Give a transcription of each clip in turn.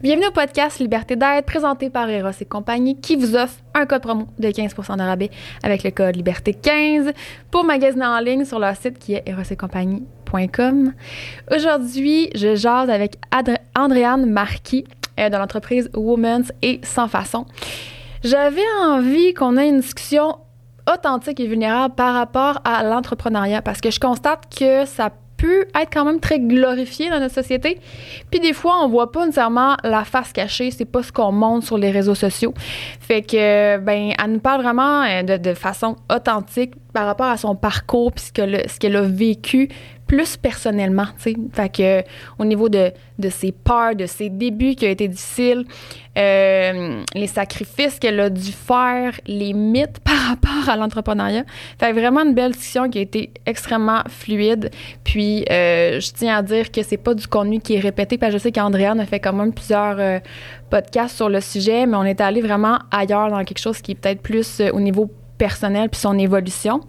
Bienvenue au podcast Liberté d'être présenté par Eros et compagnie qui vous offre un code promo de 15% de rabais avec le code Liberté15 pour magasiner en ligne sur leur site qui est erosetcompagnie.com. Aujourd'hui, je jase avec Adr- Andréane Marquis euh, de l'entreprise Women's et Sans Façon. J'avais envie qu'on ait une discussion authentique et vulnérable par rapport à l'entrepreneuriat parce que je constate que ça peut être quand même très glorifié dans notre société. Puis des fois, on voit pas nécessairement la face cachée, c'est pas ce qu'on montre sur les réseaux sociaux. Fait que, ben, elle nous parle vraiment euh, de façon authentique par rapport à son parcours puis ce que le- ce qu'elle a vécu plus personnellement, tu sais. Fait que au niveau de, de ses peurs, de ses débuts qui ont été difficiles, euh, les sacrifices qu'elle a dû faire, les mythes par rapport à l'entrepreneuriat. Fait vraiment une belle discussion qui a été extrêmement fluide. Puis euh, je tiens à dire que c'est pas du contenu qui est répété, parce que je sais qu'Andréane a fait quand même plusieurs euh, podcasts sur le sujet, mais on est allé vraiment ailleurs dans quelque chose qui est peut-être plus au niveau personnel puis son évolution.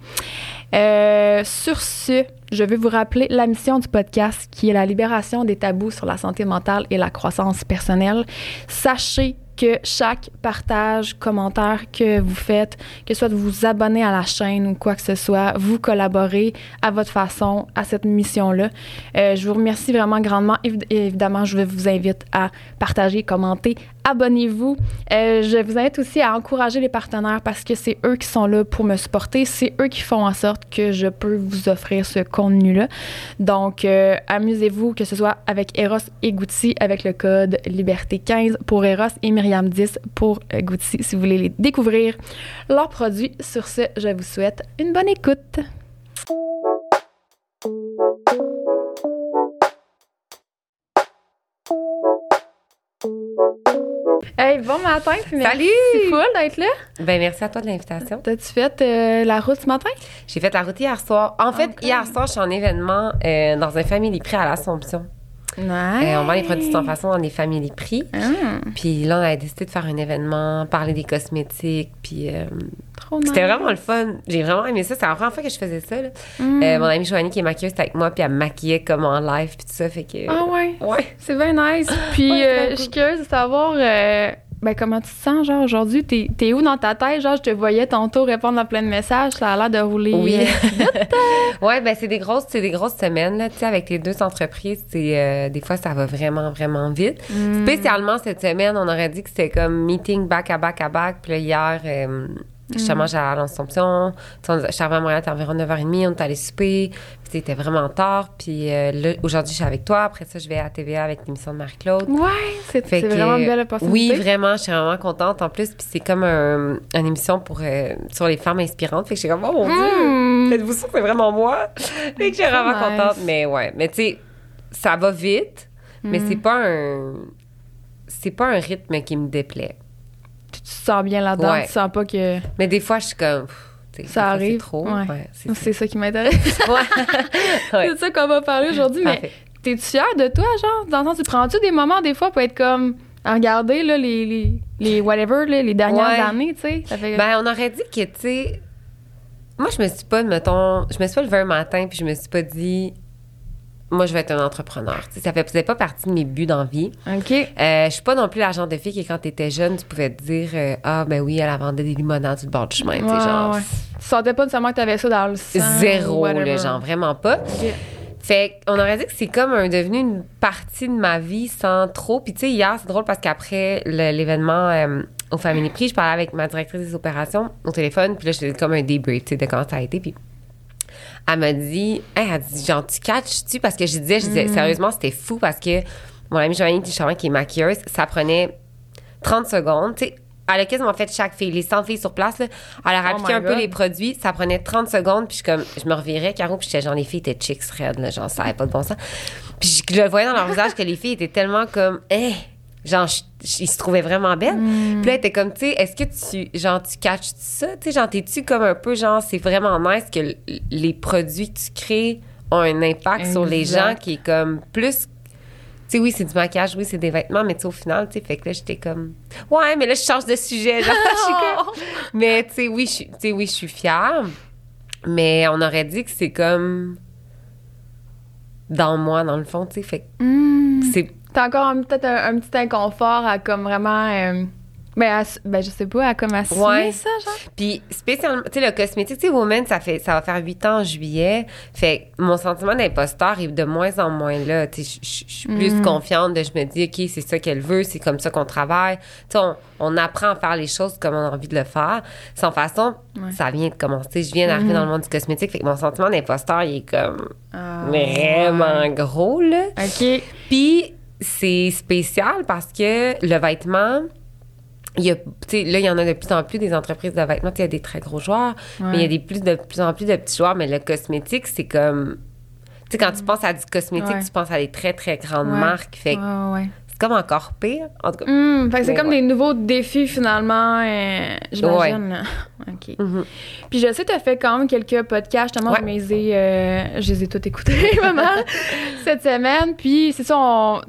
Euh, sur ce, je vais vous rappeler la mission du podcast qui est la libération des tabous sur la santé mentale et la croissance personnelle. Sachez que chaque partage, commentaire que vous faites, que ce soit de vous abonner à la chaîne ou quoi que ce soit, vous collaborez à votre façon à cette mission-là. Euh, je vous remercie vraiment grandement. Évi- Évidemment, je vous invite à partager, commenter, abonnez-vous. Euh, je vous invite aussi à encourager les partenaires parce que c'est eux qui sont là pour me supporter. C'est eux qui font en sorte que je peux vous offrir ce contenu-là. Donc, euh, amusez-vous, que ce soit avec Eros et Goutti, avec le code Liberté15 pour Eros et Myriam10 pour euh, Goutti, si vous voulez les découvrir, leurs produits. Sur ce, je vous souhaite une bonne écoute. Hey, bon matin, puis merci Salut! full d'être là. Ben merci à toi de l'invitation. T'as-tu fait euh, la route ce matin? J'ai fait la route hier soir. En fait, hier soir, je suis en événement euh, dans un family prix à l'Assomption. Nice. Euh, on vend les produits sans façon dans des family prix. Ah, Puis là, on a décidé de faire un événement, parler des cosmétiques. Puis euh, trop nice. c'était vraiment le fun. J'ai vraiment aimé ça. C'est la première fois que je faisais ça. là. Mm. Euh, mon amie Joanie qui est maquilleuse était avec moi, puis elle me maquillait comme en live, puis tout ça. Fait que. Ah ouais, Ouais. c'est bien nice. Puis Ouais, euh, je suis curieuse de savoir euh, ben, comment tu te sens, genre, aujourd'hui? T'es, où dans ta tête? Genre, je te voyais tantôt répondre à plein de messages. Ça a l'air de rouler. Oui. euh, ouais, ben c'est des grosses, c'est des grosses semaines là, tu sais, avec les deux entreprises, c'est euh, des fois ça va vraiment vraiment vite. mm. Spécialement cette semaine, on aurait dit que c'était comme meeting back à back à back. Puis là, hier, euh, justement, j'allais à l'Assomption. Je suis arrivée à Montréal, environ 9h30. On est allé souper. Puis c'était vraiment tard. Puis euh, là, aujourd'hui, je suis avec toi. Après ça, je vais à TVA avec l'émission de Marie-Claude. Ouais, c'est, Fait c'est que, vraiment une belle opportunité. Oui, vraiment, je suis vraiment contente. En plus, puis c'est comme un, une émission pour, euh, sur les femmes inspirantes. Fait que je suis comme, oh mon Dieu, Mm. faites-vous ça, c'est vraiment moi? fait que je suis vraiment Nice. contente. Mais ouais, mais tu sais, ça va vite, mais Mm. c'est pas un. C'est pas un rythme qui me déplaît. Tu te sens bien là-dedans. Ouais. Tu sens pas que Mais des fois, je suis comme. ça arrive. C'est trop. Ouais. Ouais, c'est ça qui m'intéresse. c'est ça qu'on va parler aujourd'hui. Mais. T'es-tu fière de toi, genre? Dans le sens, tu prends-tu des moments, des fois, pour être comme. À regarder, là, les, les, les whatever, là, les dernières années, tu sais? Fait. Ben, on aurait dit que, tu sais. Moi, je me suis pas, mettons. Je me suis pas levée un matin, puis je me suis pas dit. Moi, je vais être un entrepreneur. Tu sais, ça faisait pas partie de mes buts dans la vie. OK. Euh, je suis pas non plus la genre de fille qui, quand t'étais jeune, tu pouvais te dire euh, Ah, ben oui, elle a vendait des limonades sur le bord du chemin. Ouais, genre. ouais. Tu sentais pas nécessairement que t'avais ça dans le sang. Zéro, le genre, vraiment pas. Fait qu'on aurait dit que c'est comme un, devenu une partie de ma vie sans trop. Puis tu sais, hier, c'est drôle parce qu'après l'événement euh, au Family Prix, je parlais avec ma directrice des opérations au téléphone. Puis là, j'étais comme un débrief, tu sais, de comment ça a été. Puis elle m'a dit, Hey, elle a dit, genre, tu catches-tu? Parce que je disais, je disais, sérieusement, c'était fou parce que mon amie Joanie, justement, qui est maquilleuse, ça prenait 30 secondes. Tu sais, elle a quasiment fait chaque fille, les 100 filles sur place, là, elle a Oh appliqué un peu les produits, ça prenait 30 secondes, puis je, comme, je me revirais, Caro, puis j'étais genre, les filles étaient chicks red, là, genre, ça avait pas de bon sens. Puis je, je le voyais dans leur visage que les filles étaient tellement comme, eh, genre, je- ils se trouvaient vraiment belles. Mm. Puis là, elle était comme, tu sais, est-ce que tu, genre, tu catches ça? Tu sais, genre, t'es-tu comme un peu, genre, c'est vraiment nice que les produits que tu crées ont un impact sur les gens qui est comme plus tu sais, oui, c'est du maquillage, oui, c'est des vêtements, mais tu sais, au final, tu sais, fait que là, j'étais comme, ouais, mais là, je change de sujet, genre, je suis comme, mais tu sais, oui, je suis- tu sais, oui, je suis fière, mais on aurait dit que c'est comme dans moi, dans le fond, tu sais, fait que Hmm. c'est T'as encore peut-être un, un petit inconfort à comme vraiment. euh, ben, ben, je sais pas, à comme assumer Ouais. ça, genre? Puis spécialement, tu sais, le cosmétique, tu sais, Woman, ça, fait, ça va faire huit ans en juillet. Fait que mon sentiment d'imposteur est de moins en moins là. Tu sais, je- suis plus Mm. confiante de je me dis, OK, c'est ça qu'elle veut, c'est comme ça qu'on travaille. Tu sais, on, on apprend à faire les choses comme on a envie de le faire. Sans façon, Ouais. ça vient de commencer. Je viens d'arriver Mhm. dans le monde du cosmétique. Fait que mon sentiment d'imposteur, il est comme Ah, vraiment ouais. gros, là. OK. Puis c'est spécial parce que le vêtement, il y a, là, il y en a de plus en plus des entreprises de vêtements. Il y a des très gros joueurs, mais il y a des plus de plus en plus de petits joueurs. Mais le cosmétique, c'est comme. Tu sais, quand tu penses à du cosmétique, Ouais. tu penses à des très, très grandes Ouais. marques. Fait c'est comme encore pire. En tout cas. Fait que c'est comme des nouveaux défis finalement, euh, j'imagine. OK. Mhm. Puis je sais tu as fait quand même quelques podcasts, justement, je, les ai, euh, je les ai tous écoutés vraiment cette semaine. Puis c'est ça, on-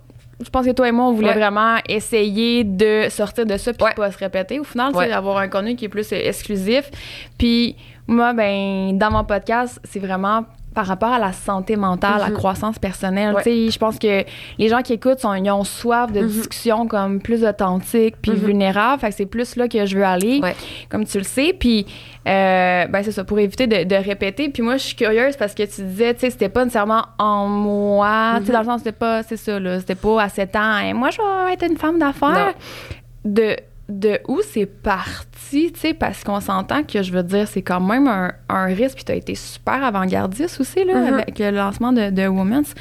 je pense que toi et moi, on voulait Ouais. vraiment essayer de sortir de ça puis Ouais. pas se répéter. Au final, Ouais. d'avoir un contenu qui est plus exclusif. Puis moi, ben dans mon podcast, c'est vraiment par rapport à la santé mentale, la Mhm. croissance personnelle. Ouais. Je pense que les gens qui écoutent, sont, ils ont soif de Mhm. discussions comme plus authentiques puis Mhm. vulnérables. Fait que c'est plus là que je veux aller Ouais. comme tu le sais. Puis, euh, ben c'est ça, pour éviter de, de répéter. Puis moi, je suis curieuse parce que tu disais, tu sais, c'était pas nécessairement en moi. Tu sais, dans le sens, c'était pas, c'est ça, là. C'était pas à 7 ans, Hey, moi, je vais être une femme d'affaires. De, de où c'est parti, tu sais, parce qu'on s'entend que, je veux dire, c'est quand même un, un risque. Puis tu as été super avant-gardiste aussi, là, Mhm. avec le lancement de, de Women's.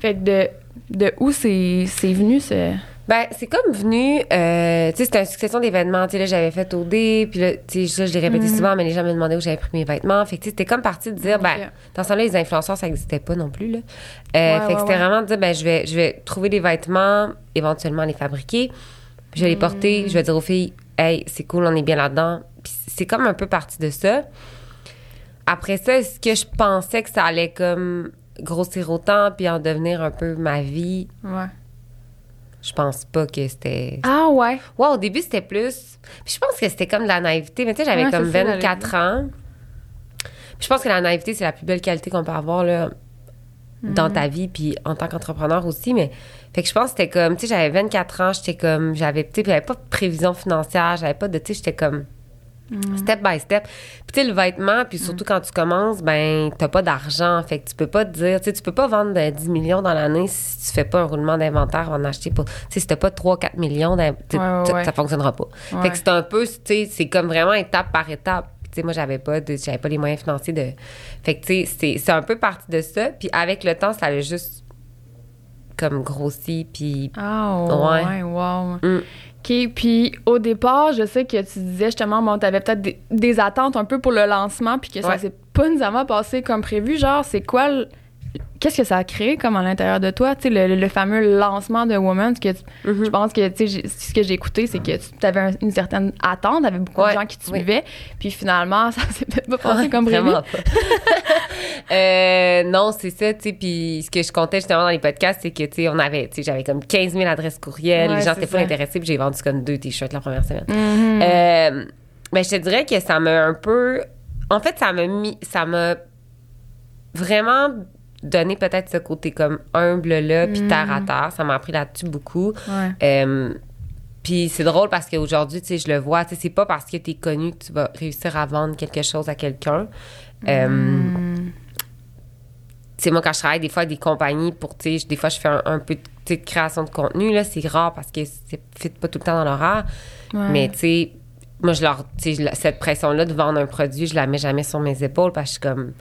Fait que de, de où c'est venu, ce. Ben, c'est comme venu, euh, tu sais, c'était une succession d'événements. Tu sais, là, j'avais fait OD, puis là, tu sais, là, je l'ai répété Mhm. souvent, mais les gens me demandaient où j'avais pris mes vêtements. Fait que, tu sais, c'était comme parti de dire, ben, dans ce temps-là, les influenceurs, ça n'existait pas non plus, là. Euh, Ouais, fait ouais, que c'était ouais. vraiment de dire, ben, je vais, je vais trouver des vêtements, éventuellement les fabriquer, je vais les porter, Mhm. je vais dire aux filles, hey, c'est cool, on est bien là-dedans. Puis c'est comme un peu parti de ça. Après ça, est-ce que je pensais que ça allait comme grossir autant, puis en devenir un peu ma vie? Ouais. Je pense pas que c'était. Ah, ouais. Ouais, au début, c'était plus. Puis je pense que c'était comme de la naïveté. Mais tu sais, j'avais Ouais, comme c'est ça, 24 ans. Puis je pense que la naïveté, c'est la plus belle qualité qu'on peut avoir là, dans ta vie, puis en tant qu'entrepreneur aussi. Mais fait que je pense que c'était comme, tu sais, j'avais 24 ans, j'étais comme, j'avais, tu sais, j'avais pas de prévision financière, j'avais pas de, tu sais, j'étais comme step by step. Puis tu sais, le vêtement, puis surtout quand tu commences, ben, t'as pas d'argent. Fait que tu peux pas te dire, tu sais, tu peux pas vendre de 10 millions dans l'année si tu fais pas un roulement d'inventaire en acheter pour. Tu sais, si t'as pas 3-4 millions, Ouais, ouais, ça- fonctionnera pas. Ouais. Fait que c'est un peu, tu sais, c'est comme vraiment étape par étape. Puis, Tu sais, moi, j'avais pas, de- j'avais pas les moyens financiers de. Fait que, tu sais, c'est- c'est un peu parti de ça. Puis avec le temps, ça a juste comme grossi. Puis. Ah, Ouais. ouais, wow. Mm. OK, puis au départ, je sais que tu disais justement, bon, t'avais peut-être des, des attentes un peu pour le lancement, puis que ça Ouais. s'est pas nécessairement passé comme prévu. Genre, c'est quoi le- Qu'est-ce que ça a créé comme à l'intérieur de toi? Tu sais, le, le fameux lancement de Woman, que tu- Mhm. je pense que, tu sais, ce que j'ai écouté, c'est que tu avais une certaine attente, t'avais beaucoup Ouais, de gens qui te oui. suivaient, puis finalement, ça s'est peut-être pas passé Ouais, comme prévu. Euh, non, c'est ça, tu sais. Puis ce que je comptais justement dans les podcasts, c'est que, tu sais, on avait, tu sais, j'avais comme 15 000 adresses courriels. Ouais, les gens étaient pas intéressés, puis j'ai vendu comme deux t-shirts la première semaine. Mhm. Euh, ben, je te dirais que ça m'a un peu. En fait, ça m'a mis. Ça m'a vraiment donné peut-être ce côté comme humble-là, puis terre à terre. Ça m'a appris là-dessus beaucoup. Ouais. Euh, puis c'est drôle parce qu'aujourd'hui, tu sais, je le vois, tu sais, c'est pas parce que tu es connu que tu vas réussir à vendre quelque chose à quelqu'un. Euh, Mm. Sais, moi, quand je travaille des fois avec des compagnies pour, tu sais, des fois, je fais un, un peu de, création de contenu, là, c'est rare parce que c'est fit pas tout le temps dans l'horaire. Ouais. Mais, tu sais, moi, je leur, tu sais, cette pression-là de vendre un produit, je la mets jamais sur mes épaules parce que je suis comme,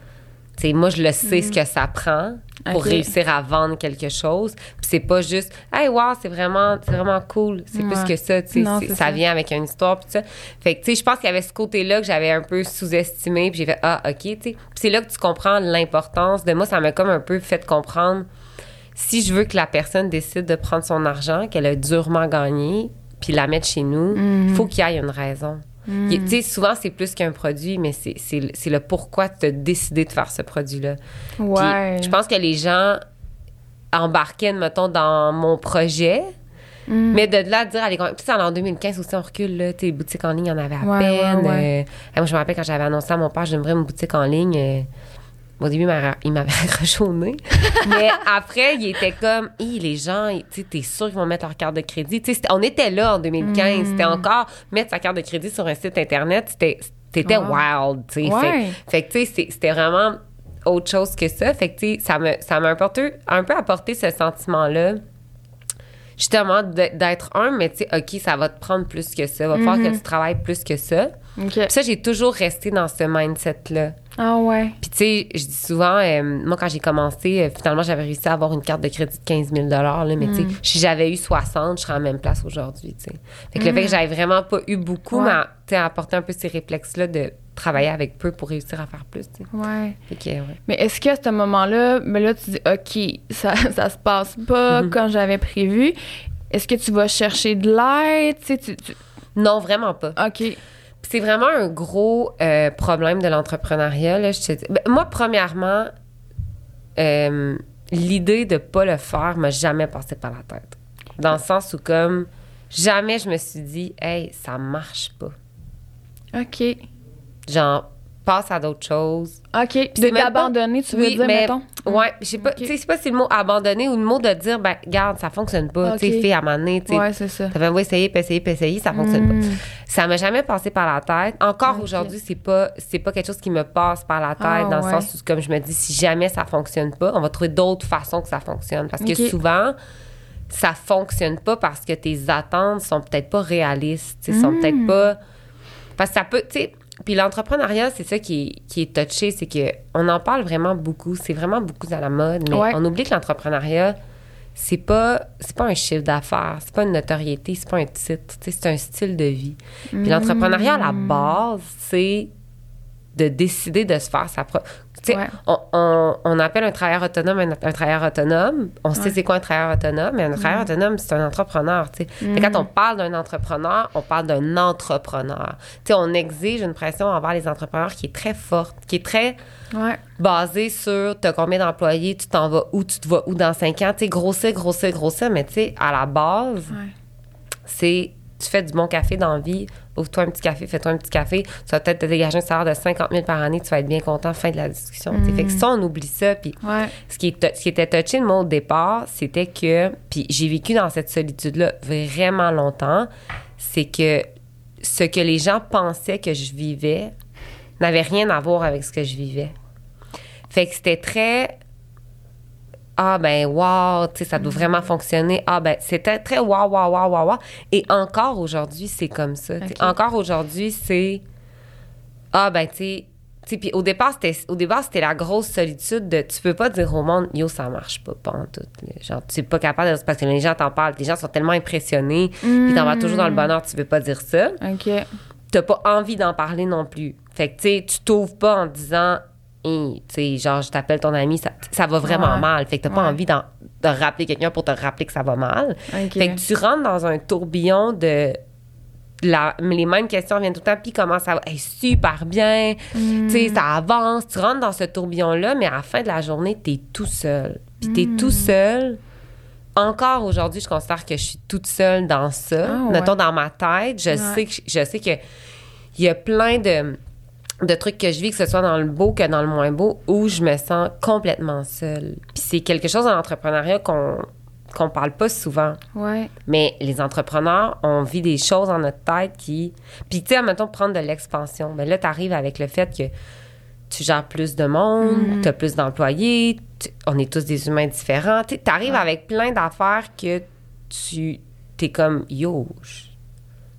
moi, je le sais ce que ça prend pour réussir à vendre quelque chose. Puis c'est pas juste, hey, wow, c'est vraiment, c'est vraiment cool. C'est plus que ça. Non, ça ça. vient avec une histoire, puis ça. Fait que, tu sais, je pense qu'il y avait ce côté-là que j'avais un peu sous-estimé, puis j'ai fait, ah, OK, tu sais. C'est là que tu comprends l'importance de moi. Ça m'a comme un peu fait comprendre si je veux que la personne décide de prendre son argent, qu'elle a durement gagné, puis la mettre chez nous, il faut qu'il y ait une raison. Il- Tu sais, souvent, c'est plus qu'un produit, mais c'est- c'est le- c'est le pourquoi tu as décidé de faire ce produit-là. Ouais. je pense que les gens embarquaient, mettons, dans mon projet, Mm. mais de là à dire, allez, tu sais, en 2015 aussi, on recule, là, les boutiques en ligne, il y en avait à Ouais, peine. ouais, ouais. euh, moi, je me rappelle quand j'avais annoncé à mon père, j'aimerais une boutique en ligne. euh, Au début, il m'a- il m'avait accroché au nez. mais après, il était comme, Hi, les gens, tu sais, t'es sûr qu'ils vont mettre leur carte de crédit? On était là en 2015. C'était encore mettre sa carte de crédit sur un site Internet. C'était, c'était Wow. wild. Ouais. Fait, que, tu sais, c'est- c'était vraiment autre chose que ça. Fait que, tu sais, ça ça m'a apporté, un peu apporté ce sentiment-là justement d'être un, mais tu sais, OK, ça va te prendre plus que ça. Va falloir que tu travailles plus que ça. Puis ça, j'ai toujours resté dans ce mindset-là. Ah ouais. Puis tu sais, je dis souvent, euh, moi, quand j'ai commencé, euh, finalement, j'avais réussi à avoir une carte de crédit de 15 000 là, mais tu sais, si j'avais eu 60, je serais à la même place aujourd'hui, tu sais. Fait que le fait que j'avais vraiment pas eu beaucoup Ouais. m'a, tu sais, apporté un peu ces réflexes-là de travailler avec peu pour réussir à faire plus, tu sais. Ouais. Fait que, ouais. Mais est-ce qu'à ce moment-là, mais là, tu dis, OK, ça, ça se passe pas Mm-hmm. comme j'avais prévu. Est-ce que tu vas chercher de l'aide? Tu sais, tu- tu- Non, vraiment pas. OK. C'est vraiment un gros euh, problème de l'entrepreneuriat. Là, je te dis. Ben, moi, premièrement, euh, l'idée de pas le faire m'a jamais passé par la tête. Dans le sens où, comme, jamais je me suis dit, hey, ça marche pas. OK. Genre, passe à d'autres choses. OK. Puis d'abandonner, tu veux Oui, dire, mais- mettons? Ouais, je sais pas, sais, c'est pas si le mot abandonner ou le mot de dire, ben, garde, ça fonctionne pas. Ok. Tu sais, fille, à un moment donné, tu sais, Ouais, c'est ça. T'avais beau essayer, puis essayer, puis essayer, ça fonctionne pas. Ça m'a jamais passé par la tête. Encore aujourd'hui, c'est pas c'est pas quelque chose qui me passe par la tête Ah, dans ouais. le sens où comme je me dis si jamais ça fonctionne pas, on va trouver d'autres façons que ça fonctionne parce que souvent ça fonctionne pas parce que tes attentes sont peut-être pas réalistes, tu sais, sont Mm. peut-être pas parce que ça peut, tu sais, puis l'entrepreneuriat, c'est ça qui est, qui est touché, c'est que on en parle vraiment beaucoup, c'est vraiment beaucoup à la mode, mais Ouais. on oublie que l'entrepreneuriat, c'est pas c'est pas un chiffre d'affaires, c'est pas une notoriété, c'est pas un titre, c'est un style de vie. Puis l'entrepreneuriat, à la base, c'est de décider de se faire sa propre. Tu Ouais. on, on, on appelle un travailleur autonome un, un travailleur autonome. On sait c'est quoi un travailleur autonome, mais un travailleur autonome, c'est un entrepreneur. Tu quand on parle d'un entrepreneur, on parle d'un entrepreneur. Tu on exige une pression envers les entrepreneurs qui est très forte, qui est très Ouais. basée sur t'as combien d'employés, tu t'en vas où, tu te vas où dans cinq ans. Tu sais, grossir, grossir, grossir. Mais tu à la base, c'est tu fais du bon café dans la vie, ouvre-toi un petit café, fais-toi un petit café, tu vas peut-être te dégager un salaire de 50 000 par année, tu vas être bien content, fin de la discussion. sais. Fait que ça, on oublie ça. Puis Ouais. ce qui, est- ce qui était touché de moi au départ, c'était que, puis j'ai vécu dans cette solitude-là vraiment longtemps, c'est que ce que les gens pensaient que je vivais n'avait rien à voir avec ce que je vivais. Fait que c'était très ah ben wow, tu sais ça doit vraiment fonctionner. Ah ben c'était très wow wow wow wow wow et encore aujourd'hui c'est comme ça. Encore aujourd'hui c'est ah ben tu sais puis au départ c'était au départ c'était la grosse solitude de tu peux pas dire au monde yo ça marche pas pas en tout. Genre tu es pas capable de parce que les gens t'en parlent, les gens sont tellement impressionnés, puis t'en vas toujours dans le bonheur, tu veux pas dire ça OK. t'as pas envie d'en parler non plus. Fait que, tu sais, tu t'ouvres pas en disant, Hey, tu sais, genre, je t'appelle ton ami, ça, ça va vraiment Ouais. mal. Fait que t'as pas Ouais. envie d'en- de rappeler quelqu'un pour te rappeler que ça va mal. Fait que tu rentres dans un tourbillon de. La, les mêmes questions viennent tout le temps, puis comment ça va? Hey, super bien, tu sais, ça avance. Tu rentres dans ce tourbillon-là, mais à la fin de la journée, t'es tout seul. Puis t'es tout seul. Encore aujourd'hui, je considère que je suis toute seule dans ça. Ah, ouais. Mettons, dans ma tête, je sais que je sais que il y a plein de, de trucs que je vis, que ce soit dans le beau que dans le moins beau, où je me sens complètement seule. Puis c'est quelque chose dans l'entrepreneuriat qu'on qu'on parle pas souvent. Ouais. Mais les entrepreneurs, on vit des choses dans notre tête qui... Puis tu sais, mettons, prendre de l'expansion. Mais là, tu arrives avec le fait que tu gères plus de monde, tu as plus d'employés, on est tous des humains différents. Tu arrives avec plein d'affaires que tu... T'es comme, yo, je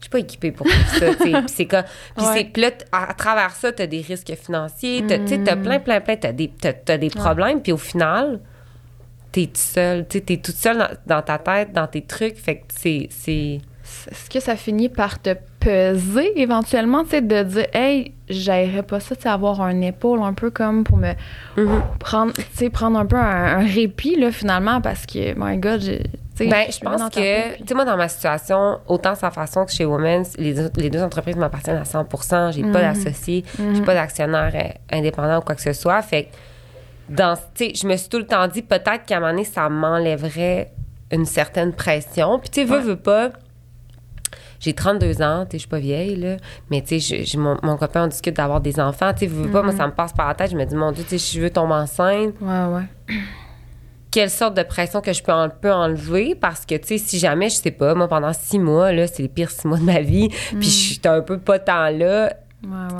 suis pas équipée pour tout ça, tu. Puis c'est comme... Puis Ouais. là, t- à, à travers ça, t'as des risques financiers, t'as- tu sais, t'as plein, plein, plein, t'as des, t'as, t'as des problèmes. Puis au final, t'es tout seul, tu t'es toute seule dans, dans ta tête, dans tes trucs. Fait que c'est... c'est Est-ce que ça finit par te peser éventuellement, tu sais, de dire, hey, j'aimerais pas ça, tu sais, avoir un épaule un peu comme pour me Mhm. prendre, tu sais, prendre un peu un, un répit, là, finalement, parce que, my God, j'ai. tu sais, Ben, je pense que, tu sais, moi, dans ma situation, autant sa façon que chez Women's, les, les deux entreprises m'appartiennent à 100% J'ai pas d'associé, j'ai pas d'actionnaire euh, indépendant ou quoi que ce soit. Fait que, dans, tu sais, je me suis tout le temps dit, peut-être qu'à un moment donné, ça m'enlèverait une certaine pression. Puis, tu sais, veux, Ouais. veux pas, j'ai 32 ans, tu sais, je suis pas vieille, là. Mais, tu sais, mon, mon, copain, on discute d'avoir des enfants. Tu sais, veux pas, moi, mm-hmm. ça me passe par la tête. Je me dis, mon Dieu, tu sais, je veux tomber enceinte. Ouais, ouais. Quelle sorte de pression que je peux, en, peux enlever? Parce que, tu sais, si jamais, je sais pas, moi, pendant six mois, là, c'est les pires six mois de ma vie, puis je suis un peu pas tant là.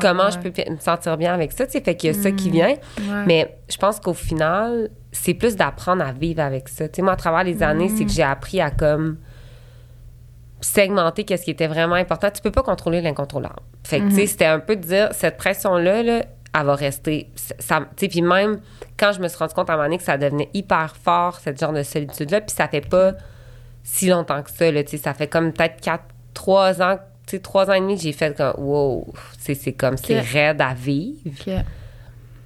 comment je peux me sentir bien avec ça, tu sais, fait qu'il y a ça qui mm. vient. Mais je pense qu'au final, c'est plus d'apprendre à vivre avec ça. Tu sais, moi, à travers les années, c'est que j'ai appris à comme segmenter qu'est-ce qui était vraiment important. Tu peux pas contrôler l'incontrôlable. Fait que, tu sais, mhm. c'était un peu de dire, cette pression-là, là, elle va rester. Ça, tu sais, puis même quand je me suis rendu compte à un moment donné que ça devenait hyper fort, cette genre de solitude-là, puis ça fait pas si longtemps que ça, là, tu sais, ça fait comme peut-être quatre, trois ans, tu sais, trois ans et demi que j'ai fait comme, wow, c'est comme, c'est raide à vivre.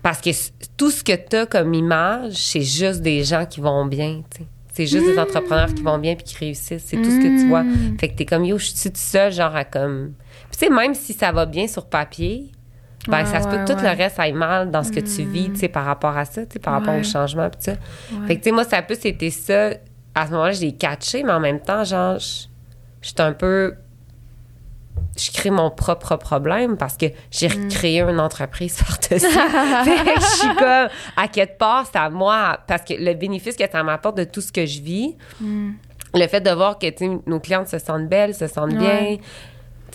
Parce que tout ce que tu as comme image, c'est juste des gens qui vont bien, tu sais. C'est juste des entrepreneurs qui vont bien puis qui réussissent. C'est tout ce que tu vois. Mm. Fait que t'es comme, yo, je suis tout seul, genre, à comme. Puis, tu sais, même si ça va bien sur papier, ben, ça se peut que tout le reste aille mal dans ce que tu vis, tu sais, par rapport à ça, tu sais, par rapport au changement, puis ça. Fait que, tu sais, moi, ça a plus été ça. À ce moment-là, je l'ai catché, mais en même temps, genre, j'étais un peu je crée mon propre problème parce que j'ai mm. créé une entreprise par-dessus. je suis comme, à quelque part, c'est à moi, parce que le bénéfice que ça m'apporte de tout ce que je vis, mm. le fait de voir que nos clientes se sentent belles, se sentent bien,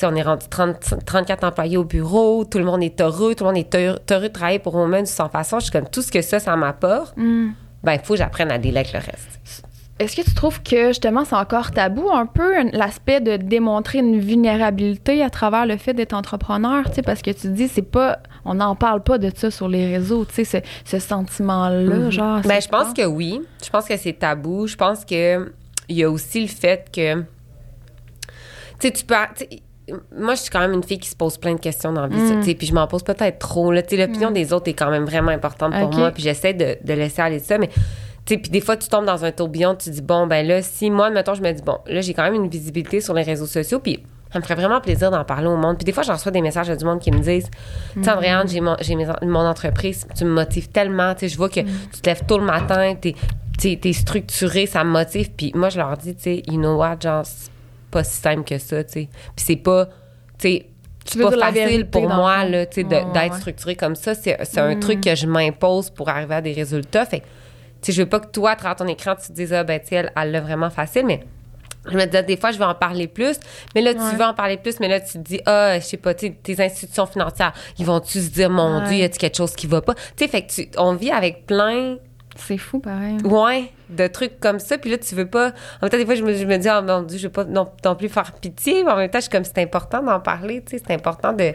on est rendu 34 employés au bureau, tout le monde est heureux, tout le monde est heureux, de travailler pour Women de son façon. Je suis comme, tout ce que ça, ça m'apporte, mm. ben, il faut que j'apprenne à déléguer le reste. Est-ce que tu trouves que justement c'est encore tabou un peu l'aspect de démontrer une vulnérabilité à travers le fait d'être entrepreneur, tu sais, parce que tu dis c'est pas, on n'en parle pas de ça sur les réseaux, tu sais, ce, sentiment-là, mm-hmm. genre. Ben je pense que oui, je pense que c'est tabou. Je pense que il y a aussi le fait que, tu sais, tu peux, moi, je suis quand même une fille qui se pose plein de questions dans la vie, mm. tu sais, puis je m'en pose peut-être trop. Là, l'opinion mm. des autres est quand même vraiment importante pour moi, puis j'essaie de, de laisser aller ça, mais puis des fois, tu tombes dans un tourbillon, tu te dis, bon, ben là, si moi, mettons, je me dis, bon, là, j'ai quand même une visibilité sur les réseaux sociaux, puis ça me ferait vraiment plaisir d'en parler au monde. Puis des fois, j'en reçois des messages du monde qui me disent, tu sais, Andréane, j'ai mon, mon, entreprise, tu me motives tellement, tu sais, je vois que mm. tu te lèves tôt le matin, t'es es structuré, ça me motive. Puis moi, je leur dis, tu sais, you know what, genre, c'est pas si simple que ça, tu sais. Puis c'est pas, tu sais, c'est pas facile pour moi, là, tu sais, d'être structuré comme ça. C'est un mm. truc que je m'impose pour arriver à des résultats. Fait sais, je veux pas que toi, à travers ton écran, tu te dises, ah, ben, tu elle, elle l'a vraiment facile, mais je me disais, des fois, je vais en parler plus, mais là, tu veux en parler plus, mais là, tu te dis, ah, je sais pas, tes institutions financières, ils vont-tu se dire, mon Dieu, y a-t-il quelque chose qui va pas? Tu sais, fait que tu, on vit avec plein. C'est fou, pareil. Ouais, de trucs comme ça. Puis là, tu veux pas. En même temps, des fois, je me, dis, oh mon Dieu, je veux pas non, plus faire pitié. Mais en même temps, je suis comme, c'est important d'en parler, tu sais, c'est important de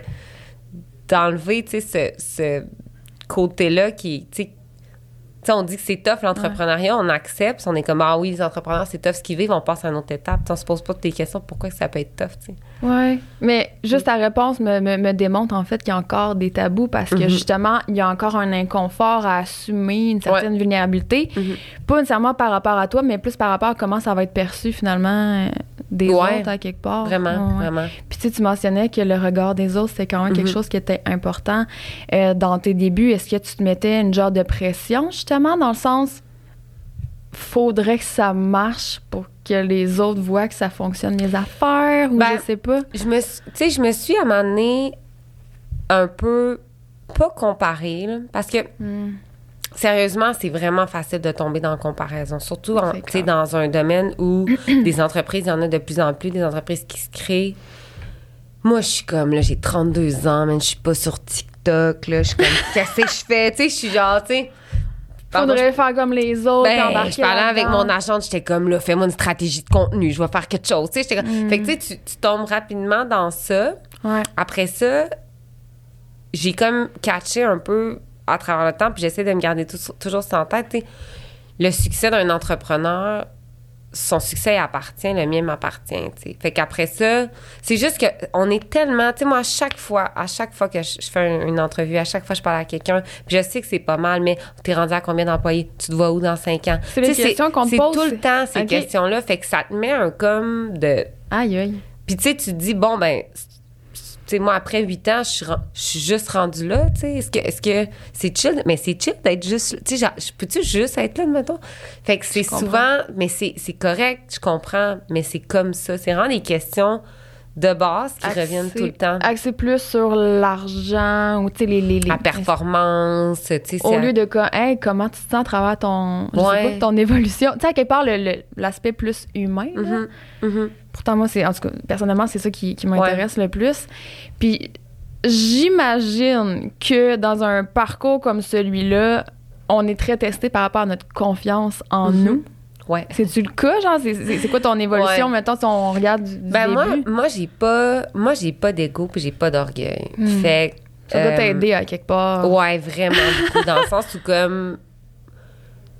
d'enlever, tu sais, ce, ce côté-là qui, tu sais, on dit que c'est tough l'entrepreneuriat, on accepte, on est comme ah oui, les entrepreneurs c'est tough ce qu'ils vivent, on passe à une autre étape. T'sais, on se pose pas des questions pourquoi ça peut être tough, tu sais. Oui, mais juste ta réponse me, me, démontre en fait qu'il y a encore des tabous parce que mm-hmm. justement, il y a encore un inconfort à assumer une certaine vulnérabilité. Mm-hmm. Pas nécessairement par rapport à toi, mais plus par rapport à comment ça va être perçu finalement des autres à quelque part. Vraiment, vraiment. Puis tu, tu mentionnais que le regard des autres, c'était quand même quelque mm-hmm. chose qui était important. Euh, dans tes débuts, est-ce que tu te mettais une genre de pression justement dans le sens faudrait que ça marche pour que les autres voient que ça fonctionne les affaires ou ben, je sais pas? Je me tu sais je me suis à un moment un peu pas comparée parce que hmm. Sérieusement, c'est vraiment facile de tomber dans la comparaison, surtout en, dans un domaine où des entreprises, il y en a de plus en plus des entreprises qui se créent. Moi, je suis comme là, j'ai 32 ans, mais je suis pas sur TikTok, là, je suis comme qu'est-ce que je fais, tu sais, je suis genre, tu sais, Faudrait faire comme les autres. Ben, je parlais avec mon agent, j'étais comme, là, fais-moi une stratégie de contenu, je vais faire quelque chose. Tu sais, mm. Fait que, tu sais, tu tombes rapidement dans ça. Après ça, j'ai comme catché un peu à travers le temps, puis j'essaie de me garder toujours ça en tête. Le succès d'un entrepreneur, son succès appartient, le mien m'appartient. Fait qu'après ça, c'est juste que on est tellement, tu sais, moi, à chaque fois, à chaque fois que je, fais une, entrevue, à chaque fois que je parle à quelqu'un, puis je sais que c'est pas mal, mais t'es rendu à combien d'employés? Tu te vois où dans cinq ans? C'est des questions qu'on te pose. Tout le temps, ces questions-là. Fait que ça te met un comme de... Aïe, aïe. Puis tu sais, tu te dis, bon, ben, sais, moi, après huit ans, je suis, juste rendue là, tu sais. Est-ce que, est-ce que c'est chill? Mais c'est chill d'être juste, tu sais, peux-tu juste être là, mettons? Fait que c'est souvent, mais c'est, correct, je comprends, mais c'est comme ça. C'est vraiment des questions de base qui reviennent tout le temps. Axé plus sur l'argent ou, tu sais, les, les, les- La performance, tu sais, Au lieu de hey, comment tu te sens à travers ton, je sais Ouais. pas, ton évolution. Tu sais, à quelque part, l'aspect plus humain. là. Mhm, mhm. Pourtant, moi, c'est, en tout cas, personnellement, c'est ça qui, qui m'intéresse le plus. Puis, j'imagine que dans un parcours comme celui-là, on est très testé par rapport à notre confiance en Mhm. nous. Ouais. C'est-tu le cas, genre? C'est, c'est- c'est quoi ton évolution, Ouais. mettons, si on regarde du, du Ben moi, début? moi j'ai pas, moi j'ai pas d'ego puis j'ai pas d'orgueil. Hmm. Fait Ça doit euh, t'aider à quelque part. Ouais, vraiment beaucoup. Dans le sens où, comme,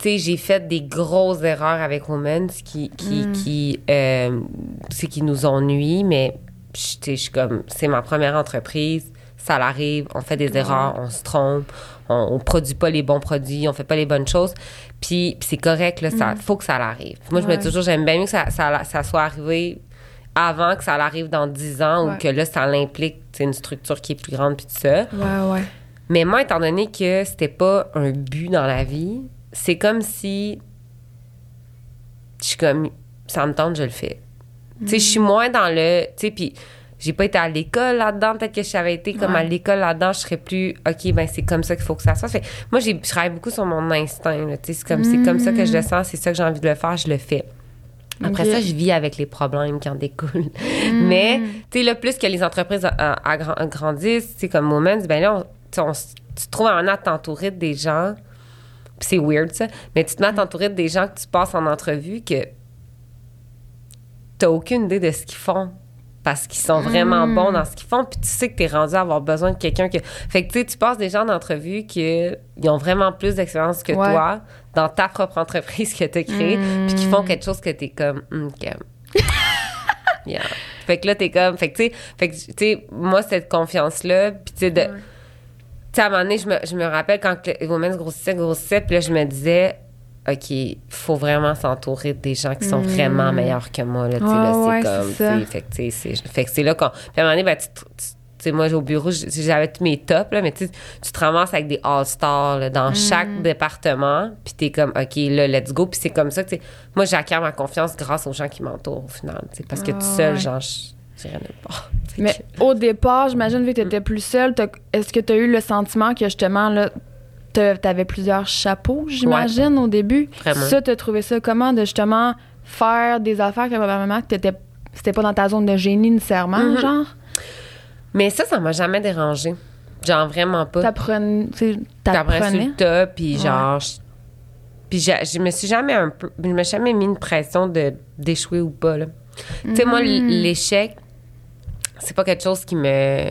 tu sais, j'ai fait des grosses erreurs avec Women's qui, qui, Mm. qui, euh, c'est qui nous ont nui, mais, je- suis comme, c'est ma première entreprise, ça l'arrive, on fait des erreurs, on se trompe, on, on produit pas les bons produits, on fait pas les bonnes choses, puis, c'est correct, là, ça, faut que ça l'arrive. Moi, je me Mm. Dis toujours, j'aime bien mieux que ça, ça, ça soit arrivé avant que ça l'arrive dans 10 ans Ouais. ou que là, ça l'implique, sais, une structure qui est plus grande, puis tout ça. Ouais, ouais. Mais moi, étant donné que c'était pas un but dans la vie, c'est comme si je suis comme ça me tente, je le fais. Tu sais, je suis moins dans le, tu sais, puis j'ai pas été à l'école là-dedans. Peut-être que si j'avais été comme Ouais. à l'école là-dedans, je serais plus, ok, ben c'est comme ça qu'il faut que ça soit. Fait, moi, je travaille beaucoup sur mon instinct. Tu sais, c'est comme, c'est comme ça que je le sens, c'est ça que j'ai envie de le faire, je le fais. Après ça, je vis avec les problèmes qui en découlent. Mais, tu sais, là, plus que les entreprises a- a- agran- grandissent, tu sais, comme Moments, ben là, on, tu sais, on s- tu te trouves un à t'entourer de des gens, c'est weird, ça, mais tu te mets à t'entourer de des gens que tu passes en entrevue que t'as aucune idée de ce qu'ils font parce qu'ils sont vraiment bons dans ce qu'ils font, puis tu sais que t'es rendu à avoir besoin de quelqu'un que... Fait que, tu sais, tu passes des gens d'entrevue qui ils ont vraiment plus d'expérience que Ouais. toi dans ta propre entreprise que t'as créée, puis qui font quelque chose que t'es comme... Hum, OK. Yeah. Fait que là, t'es comme. Fait que, tu sais, fait que, tu sais, moi, cette confiance-là, puis, tu sais, de. Tu sais, à un moment donné, je me, je me rappelle quand les Women's grossissaient, grossissaient, puis là, je me disais, OK, faut vraiment s'entourer des gens qui sont vraiment meilleurs que moi, là, tu sais, là, c'est ouais, comme, c'est tu fait que, tu c'est- fait que c'est là qu'on. Puis à un moment donné, ben, tu, tu- tu sais, moi, au bureau, j'avais tous mes tops, là, mais tu sais, tu te ramasses avec des all-stars dans chaque département, puis t'es comme, OK, là, let's go. Puis c'est comme ça que, tu sais, moi, j'acquiers ma confiance grâce aux gens qui m'entourent, au final, tu sais, parce que Ah, tout seul, ouais. genre, j'irais nulle part. Fait Mais que- au départ, j'imagine, vu que tu étais plus seule, t'as- est-ce que tu as eu le sentiment que justement, là, tu avais plusieurs chapeaux, j'imagine, au début? Vraiment. Ça, tu as trouvé ça comment de justement faire des affaires que probablement que t'étais- c'était pas dans ta zone de génie nécessairement, Mhm. genre? Mais ça, ça m'a jamais dérangé. Genre, vraiment pas. T'apprenais. sur T'apprenais? le tas, puis genre... Puis je, je me suis jamais un peu... Je me suis jamais mis une pression de d'échouer ou pas, là. Tu sais, moi, l- l'échec, c'est pas quelque chose qui me...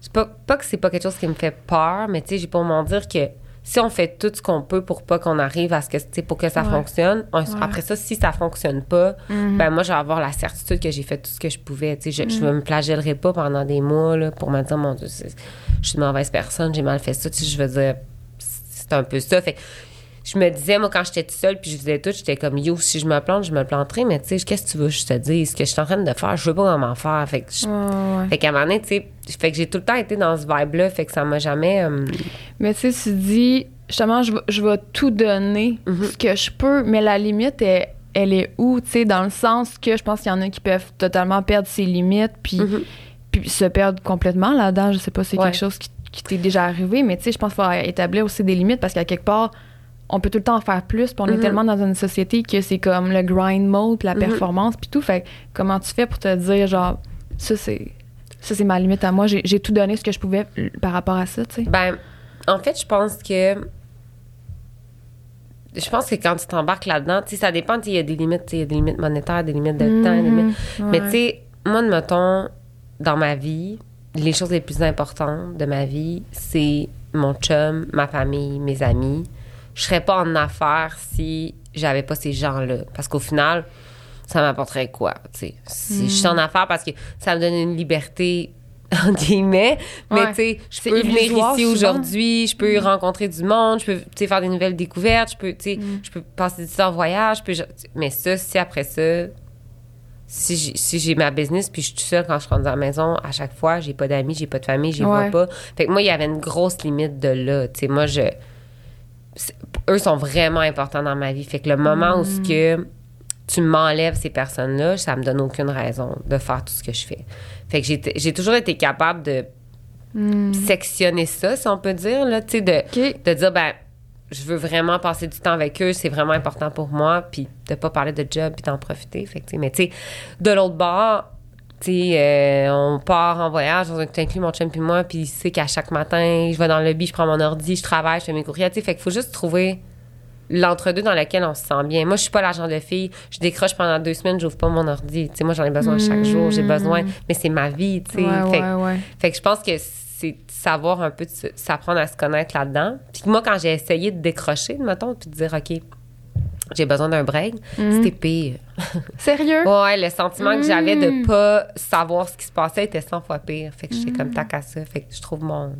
C'est pas, pas que c'est pas quelque chose qui me fait peur, mais tu sais, j'ai pour m'en dire que si on fait tout ce qu'on peut pour pas qu'on arrive à ce que, pour que ça Ouais. fonctionne, on- Ouais. après ça, si ça fonctionne pas, Mhm. ben moi, je vais avoir la certitude que j'ai fait tout ce que je pouvais. Tu sais, je, je me flagellerai pas pendant des mois là, pour me dire, mon Dieu, je suis une mauvaise personne, j'ai mal fait ça. Tu sais, je veux dire, c'est un peu ça. Fait je me disais, moi, quand j'étais toute seule puis je faisais tout, j'étais comme, yo, si je me plante, je me planterai, mais tu sais, qu'est-ce que tu veux que je te dise? Ce que je suis en train de faire, je veux pas comment faire. Fait que, je- Ouais, ouais. fait qu'à un moment donné, tu sais, fait que j'ai tout le temps été dans ce vibe-là, fait que ça m'a jamais. euh, Mais tu sais, tu dis, justement, je vais, je vais tout donner Mhm. ce que je peux, mais la limite, elle, elle est où, tu sais, dans le sens que je pense qu'il y en a qui peuvent totalement perdre ses limites, puis, Mhm. puis se perdre complètement là-dedans. Je sais pas si c'est Ouais. quelque chose qui, qui t'est déjà arrivé, mais tu sais, je pense qu'il faut établir aussi des limites parce qu'à quelque part, on peut tout le temps en faire plus, puis on est Mhm. tellement dans une société que c'est comme le grind mode, puis la Mhm. performance, puis tout. Fait comment tu fais pour te dire, genre, ça, c'est. Ça, c'est ma limite à moi. J'ai tout donné ce que je pouvais par rapport à ça, tu sais. Ben, en fait, je pense que. Je pense que quand tu t'embarques là-dedans, tu sais, ça dépend, il y a des limites, il y a des limites monétaires, des limites de temps, des limites- Mhm, Mais tu sais, moi, mettons, dans ma vie, les choses les plus importantes de ma vie, c'est mon chum, ma famille, mes amis. Je serais pas en affaires si j'avais pas ces gens-là. Parce qu'au final, ça m'apporterait quoi. Si je suis en affaires parce que ça me donne une liberté, en guillemets, mais Ouais. tu sais, je peux venir ici aujourd'hui, je peux rencontrer du monde, je peux, faire des nouvelles découvertes, je peux, je peux passer du temps en voyage, je peux, je- mais ça, si après ça, si j'ai, si j'ai ma business puis je suis toute seule quand je rentre dans la maison, à chaque fois, j'ai pas d'amis, j'ai pas de famille, j'y Ouais. vois pas. Fait que moi, il y avait une grosse limite de là. Tu sais, moi, je. Eux sont vraiment importants dans ma vie. Fait que le moment où ce que tu m'enlèves ces personnes-là, ça me donne aucune raison de faire tout ce que je fais. Fait que j'ai, j'ai toujours été capable de Hmm. sectionner ça, si on peut dire, là, tu sais, de, de dire, ben, je veux vraiment passer du temps avec eux, c'est vraiment important pour moi, puis de pas parler de job, puis d'en profiter. Fait que, tu sais, mais tu sais, de l'autre bord, tu sais, euh, on part en voyage, on inclut mon chum puis moi, puis il sait qu'à chaque matin, je vais dans le lobby, je prends mon ordi, je travaille, je fais mes courriels, tu sais, fait qu'il faut juste trouver l'entre-deux dans lequel on se sent bien. Moi, je suis pas l'agent de fille. Je décroche pendant deux semaines, j'ouvre pas mon ordi. Tu sais, moi, j'en ai besoin chaque jour. J'ai besoin, mais c'est ma vie, tu sais. Ouais, fait, ouais, ouais. fait que je pense que c'est de savoir un peu, s'apprendre à se connaître là-dedans. Puis moi, quand j'ai essayé de décrocher, mettons, puis de dire, OK, j'ai besoin d'un break, c'était pire. Sérieux? Ouais, le sentiment que j'avais de Mm. pas savoir ce qui se passait était 100 fois pire. Fait que j'étais comme tac à ça. Fait que je trouve mon.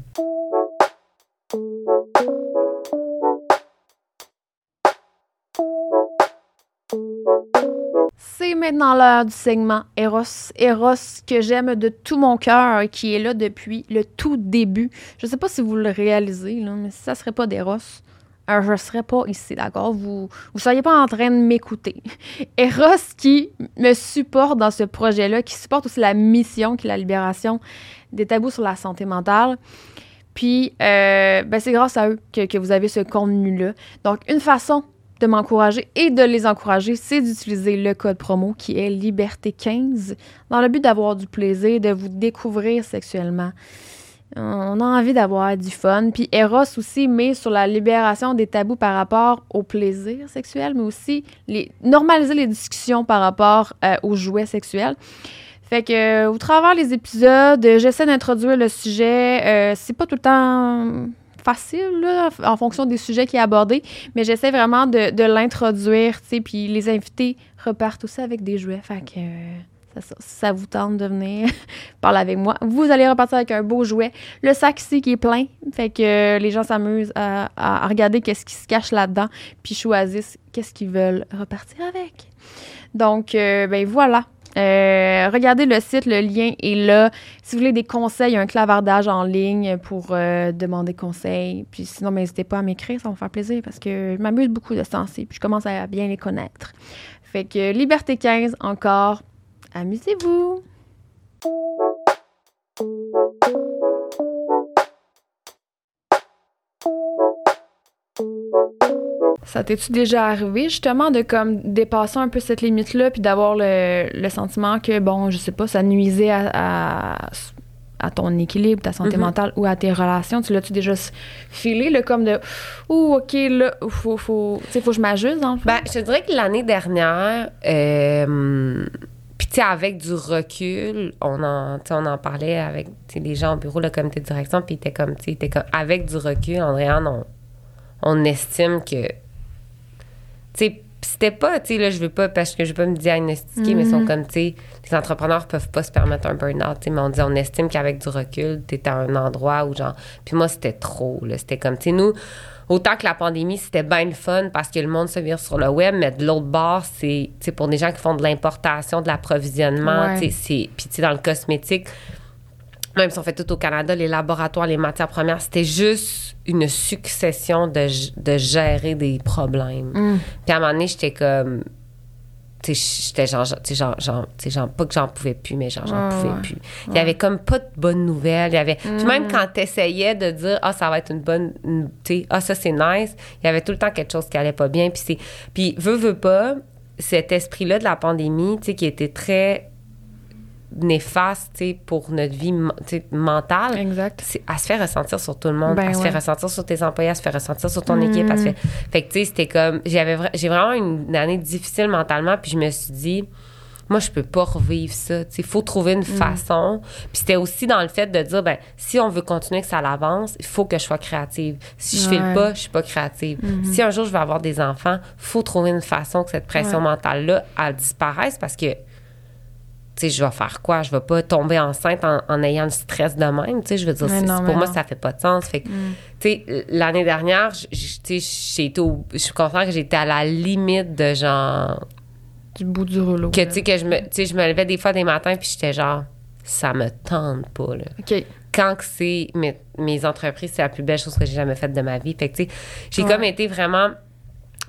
C'est maintenant l'heure du segment Eros. Eros que j'aime de tout mon cœur, qui est là depuis le tout début. Je sais pas si vous le réalisez, là, mais si ça serait pas d'Eros, je serais pas ici, d'accord? Vous vous seriez pas en train de m'écouter. Eros qui me supporte dans ce projet-là, qui supporte aussi la mission, qui est la libération des tabous sur la santé mentale. Puis, euh, ben, c'est grâce à eux que, que vous avez ce contenu-là. Donc, une façon de m'encourager et de les encourager, c'est d'utiliser le code promo qui est Liberté15 dans le but d'avoir du plaisir, de vous découvrir sexuellement. On a envie d'avoir du fun. Puis Eros aussi met sur la libération des tabous par rapport au plaisir sexuel, mais aussi les, normaliser les discussions par rapport euh, aux jouets sexuels. Fait que euh, au travers les épisodes, j'essaie d'introduire le sujet. Euh, c'est pas tout le temps facile là, en fonction des sujets qui est abordé, mais j'essaie vraiment de, de l'introduire, tu sais, puis les invités repartent aussi avec des jouets. Fait que ça, ça, vous tente de venir parler avec moi, vous allez repartir avec un beau jouet. Le sac ici qui est plein, fait que les gens s'amusent à regarder qu'est-ce qui se cache là-dedans, puis choisissent qu'est-ce qu'ils veulent repartir avec. Donc, euh, ben voilà. Euh, regardez le site, le lien est là. Si vous voulez des conseils, il y a un clavardage en ligne pour euh, demander conseil. Puis sinon, ben, n'hésitez pas à m'écrire, ça va me faire plaisir parce que je m'amuse beaucoup de ce temps-ci, puis je commence à bien les connaître. Fait que Liberté 15 encore, amusez-vous! Ça t'es-tu déjà arrivé justement de comme dépasser un peu cette limite-là puis d'avoir le, le sentiment que, bon, je sais pas, ça nuisait à, à, à ton équilibre, ta santé Mhm. mentale ou à tes relations? Tu l'as-tu déjà filé, le comme de, ouh, OK, là, faut, faut, tu sais, faut que je m'ajuste, le fond? Ben, je dirais que l'année dernière, euh, tu sais, avec du recul, on en, on en parlait avec les gens au bureau, le comité de direction, puis ils étaient comme, tu comme, avec du recul, Andréane, on, on estime que, tu sais, c'était pas, tu sais, là, je veux pas, parce que je veux pas me diagnostiquer, mais ils sont comme, tu sais, les entrepreneurs peuvent pas se permettre un burn-out, tu sais, mais on dit, on estime qu'avec du recul, t'es à un endroit où, genre, puis moi, c'était trop, là, c'était comme, tu sais, nous, autant que la pandémie, c'était bien le fun parce que le monde se vire sur le web, mais de l'autre bord, c'est, pour des gens qui font de l'importation, de l'approvisionnement, Ouais. c'est, puis tu sais, dans le cosmétique, même si on fait tout au Canada, les laboratoires, les matières premières, c'était juste une succession de, de gérer des problèmes. Mm. Puis à un moment donné, j'étais comme. J'étais genre. Genre, genre, genre, pas que j'en pouvais plus, mais genre, j'en pouvais plus. Il y avait comme pas de bonnes nouvelles. Il y avait. Puis Mm. même quand t'essayais de dire, ah, ça va être une bonne. Tu sais, ah, ça, c'est nice, il y avait tout le temps quelque chose qui allait pas bien. Puis c'est. Puis, veux, veux pas, cet esprit-là de la pandémie, tu sais, qui était très néfaste, pour notre vie mentale Exact. c'est- elle se fait ressentir sur tout le monde. Ben elle se fait ouais. ressentir sur tes employés, elle se fait ressentir sur ton équipe. Elle se fait... fait que, tu sais, c'était comme. J'avais J'ai vraiment une année difficile mentalement, puis je me suis dit, moi, je peux pas revivre ça. Il faut trouver une façon. Puis c'était aussi dans le fait de dire, ben, si on veut continuer que ça l'avance, il faut que je sois créative. Si je fais Ouais. le pas, je suis pas créative. Si un jour je vais avoir des enfants, faut trouver une façon que cette pression Ouais. mentale-là, elle disparaisse parce que tu sais, je vais faire quoi? Je vais pas tomber enceinte en, en ayant le stress de même. Tu sais, je veux dire, non, pour moi, non. ça fait pas de sens. Fait que, tu sais, l'année dernière, tu sais, je suis contente que j'étais à la limite de genre, Du bout du rouleau. que tu sais, que je me, tu sais, je me levais des fois des matins puis j'étais genre, ça me tente pas, là OK. quand que c'est mes, mes entreprises, c'est la plus belle chose que j'ai jamais faite de ma vie. Fait que, tu sais, j'ai Ouais. comme été vraiment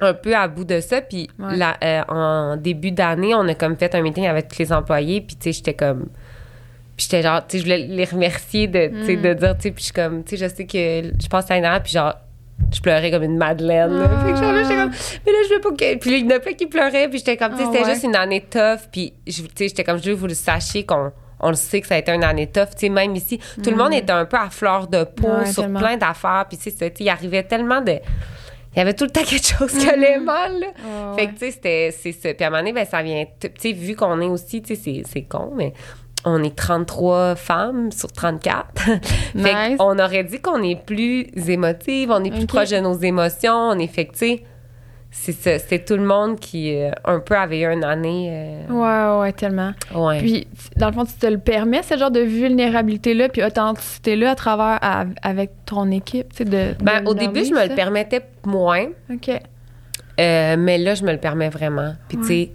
un peu à bout de ça. Puis Ouais. la- euh, en début d'année, on a comme fait un meeting avec tous les employés. Puis tu sais, j'étais comme. Puis j'étais genre, tu sais, je voulais les remercier de, Mm. de dire, tu sais, puis je suis comme, tu sais, je sais que je pense à une année, puis genre, je pleurais comme une madeleine. là. Ah. Fait que genre, là, j'étais comme, mais là, je veux pas que. Puis il y en a plein qui pleuraient, puis j'étais comme, tu sais, Ah c'était ouais. juste une année tough. Puis, tu sais, j'étais comme, je veux que vous le sachiez qu'on on le sait que ça a été une année tough. Tu sais, même ici, tout le monde était un peu à fleur de peau Mm. Ouais, sur tellement. plein d'affaires. Puis, tu sais, ça, tu sais, il arrivait tellement de. Il y avait tout le temps quelque chose qui allait mal. là. Ah, Fait que, tu sais, c'était, c'est ça. Puis à un moment donné, ben, ça vient, tu sais, vu qu'on est aussi, tu sais, c'est, c'est con, mais on est 33 femmes sur 34. fait Nice. qu'on aurait dit qu'on est plus émotive, on est plus proche de nos émotions, on est fait que, tu sais, c'est ça. C'est tout le monde qui, euh, un peu, avait eu une année. euh, Ouais, ouais, tellement. ouais. Puis, dans le fond, tu te le permets, ce genre de vulnérabilité-là, puis authenticité-là à travers, à- avec ton équipe, tu sais, de. ben, de au début, je me le permettais moins. OK. Euh, mais là, je me le permets vraiment. Puis, Ouais. tu sais,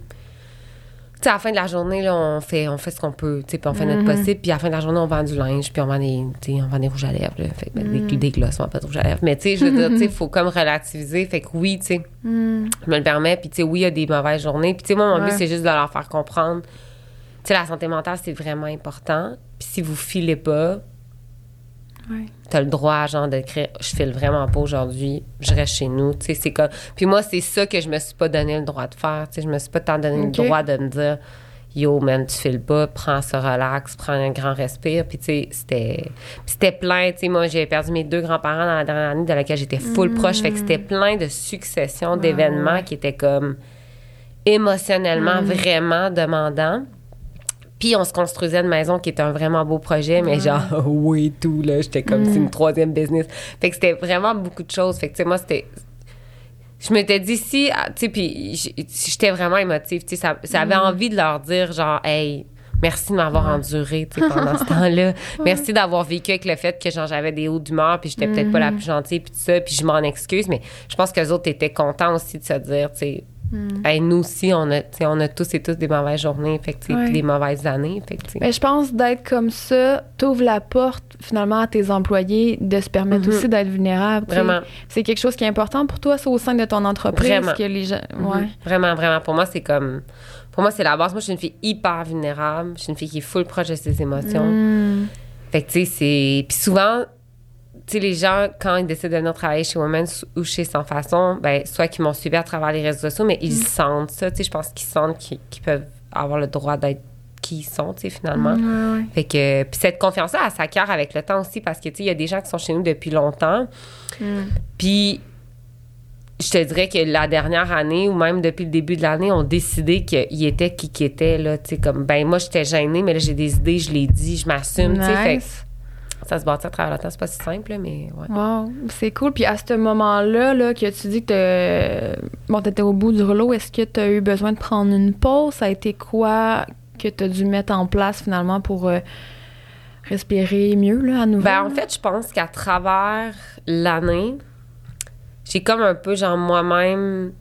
à la fin de la journée, là, on fait, on fait ce qu'on peut, tu sais, puis on fait notre Mhm. possible. Puis à la fin de la journée, on vend du linge, puis on vend des, tu sais, on vend des rouges à lèvres, là. Fait que, ben, Mhm. des, des glosses, on vend pas de rouges à lèvres. Mais tu sais, je veux dire, tu sais, il faut comme relativiser. Fait que oui, tu sais, Hmm. je me le permets. Puis tu sais, oui, il y a des mauvaises journées. Puis tu sais, moi, mon Ouais. but, c'est juste de leur faire comprendre. Tu sais, la santé mentale, c'est vraiment important. Puis si vous filez pas, Ouais. t'as le droit, genre, d'écrire « Je file vraiment pas aujourd'hui, je reste chez nous. » Tu sais, c'est comme... Puis moi, c'est ça que je me suis pas donné le droit de faire. Tu sais, je me suis pas tant donné le droit de me dire « Yo, man, tu files pas, prends ça relax, prends un grand respire. » Puis tu sais, c'était... puis c'était plein, tu sais, moi, j'ai perdu mes deux grands-parents dans la dernière année dans laquelle j'étais full proche. Fait que c'était plein de successions d'événements Mm. qui étaient comme émotionnellement Mm. vraiment demandants. Puis on se construisait une maison qui était un vraiment beau projet, mais genre, oui, tout, là, j'étais comme, c'est une troisième business. Fait que c'était vraiment beaucoup de choses. Fait que, tu sais, moi, c'était. Je m'étais dit, si, ah, tu sais, puis j'étais vraiment émotive, tu sais, ça, ça avait envie de leur dire, genre, hey, merci de m'avoir enduré, tu sais, pendant ce temps-là. Merci d'avoir vécu avec le fait que, genre, j'avais des hauts d'humeur, puis j'étais peut-être pas la plus gentille, puis tout ça, puis je m'en excuse, mais je pense que les autres étaient contents aussi de se dire, tu sais, hey, nous aussi, on a, on a tous et tous des mauvaises journées, fait que, Ouais. des mauvaises années, fait que. Mais je pense d'être comme ça, t'ouvres la porte finalement à tes employés de se permettre Mhm. aussi d'être vulnérable. tu sais. Vraiment. C'est quelque chose qui est important pour toi, ça, au sein de ton entreprise. Vraiment. Que les gens... Ouais. Mhm. Vraiment, vraiment. Pour moi, c'est comme. Pour moi, c'est la base. Moi, je suis une fille hyper vulnérable. Je suis une fille qui est full proche de ses émotions. Hmm. Fait que, tu sais, c'est. Puis souvent, sais, les gens, quand ils décident de venir travailler chez Women's ou chez Sans Façon, ben, soit qu'ils m'ont suivi à travers les réseaux sociaux, mais ils sentent ça. Tu sais, je pense qu'ils sentent qu'ils peuvent avoir le droit d'être qui ils sont, tu sais, finalement. Ouais. Fait que. Puis cette confiance-là, elle s'acquiert avec le temps aussi parce que, tu sais, il y a des gens qui sont chez nous depuis longtemps. Hmm. Puis, je te dirais que la dernière année, ou même depuis le début de l'année, ont décidé qu'ils étaient qui qu'ils étaient, là. Tu sais, comme, ben, moi, j'étais gênée, mais là, j'ai des idées, je l'ai dit, je m'assume, tu sais. Ça se bâtit à travers le temps. C'est pas si simple, mais ouais. Wow, c'est cool. Puis à ce moment-là, là, que tu dis que bon, t'étais au bout du rouleau, est-ce que tu as eu besoin de prendre une pause? Ça a été quoi que tu as dû mettre en place finalement pour euh, respirer mieux là, à nouveau? Ben, en fait, je pense qu'à travers l'année, j'ai comme un peu, genre, moi-même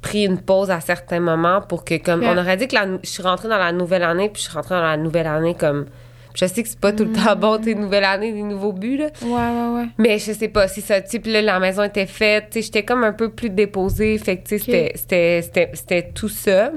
pris une pause à certains moments pour que, comme, on aurait dit que la- je suis rentrée dans la nouvelle année, puis je suis rentrée dans la nouvelle année comme... Je sais que c'est pas tout le temps bon, tu nouvelle année, des nouveaux buts, là. Ouais, ouais, ouais. Mais je sais pas, c'est ça. Tu là, la maison était faite. Tu sais, j'étais comme un peu plus déposée. Fait que, tu sais, c'était- tout ça.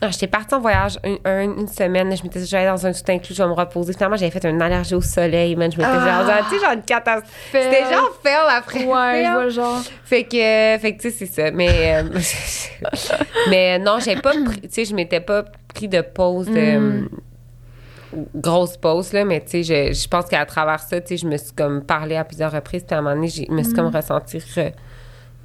Ah, J'étais partie en voyage une, un- une semaine. Je m'étais dit, j'allais dans un tout inclus, je vais me reposer. Finalement, j'avais fait une allergie au soleil, man. Je m'étais Ah! genre, tu sais, genre une catastrophe. C'était genre fail après. Ouais, je fail. vois le genre. Fait que, euh, fait que tu sais, c'est ça. Mais, euh, mais non, j'ai pas pris, tu sais, je m'étais pas pris de pause, de, Mm. Grosse pause, là, mais tu sais, je, je pense qu'à travers ça, tu sais, je me suis comme parlé à plusieurs reprises, puis à un moment donné, je me suis Mm. comme ressenti re-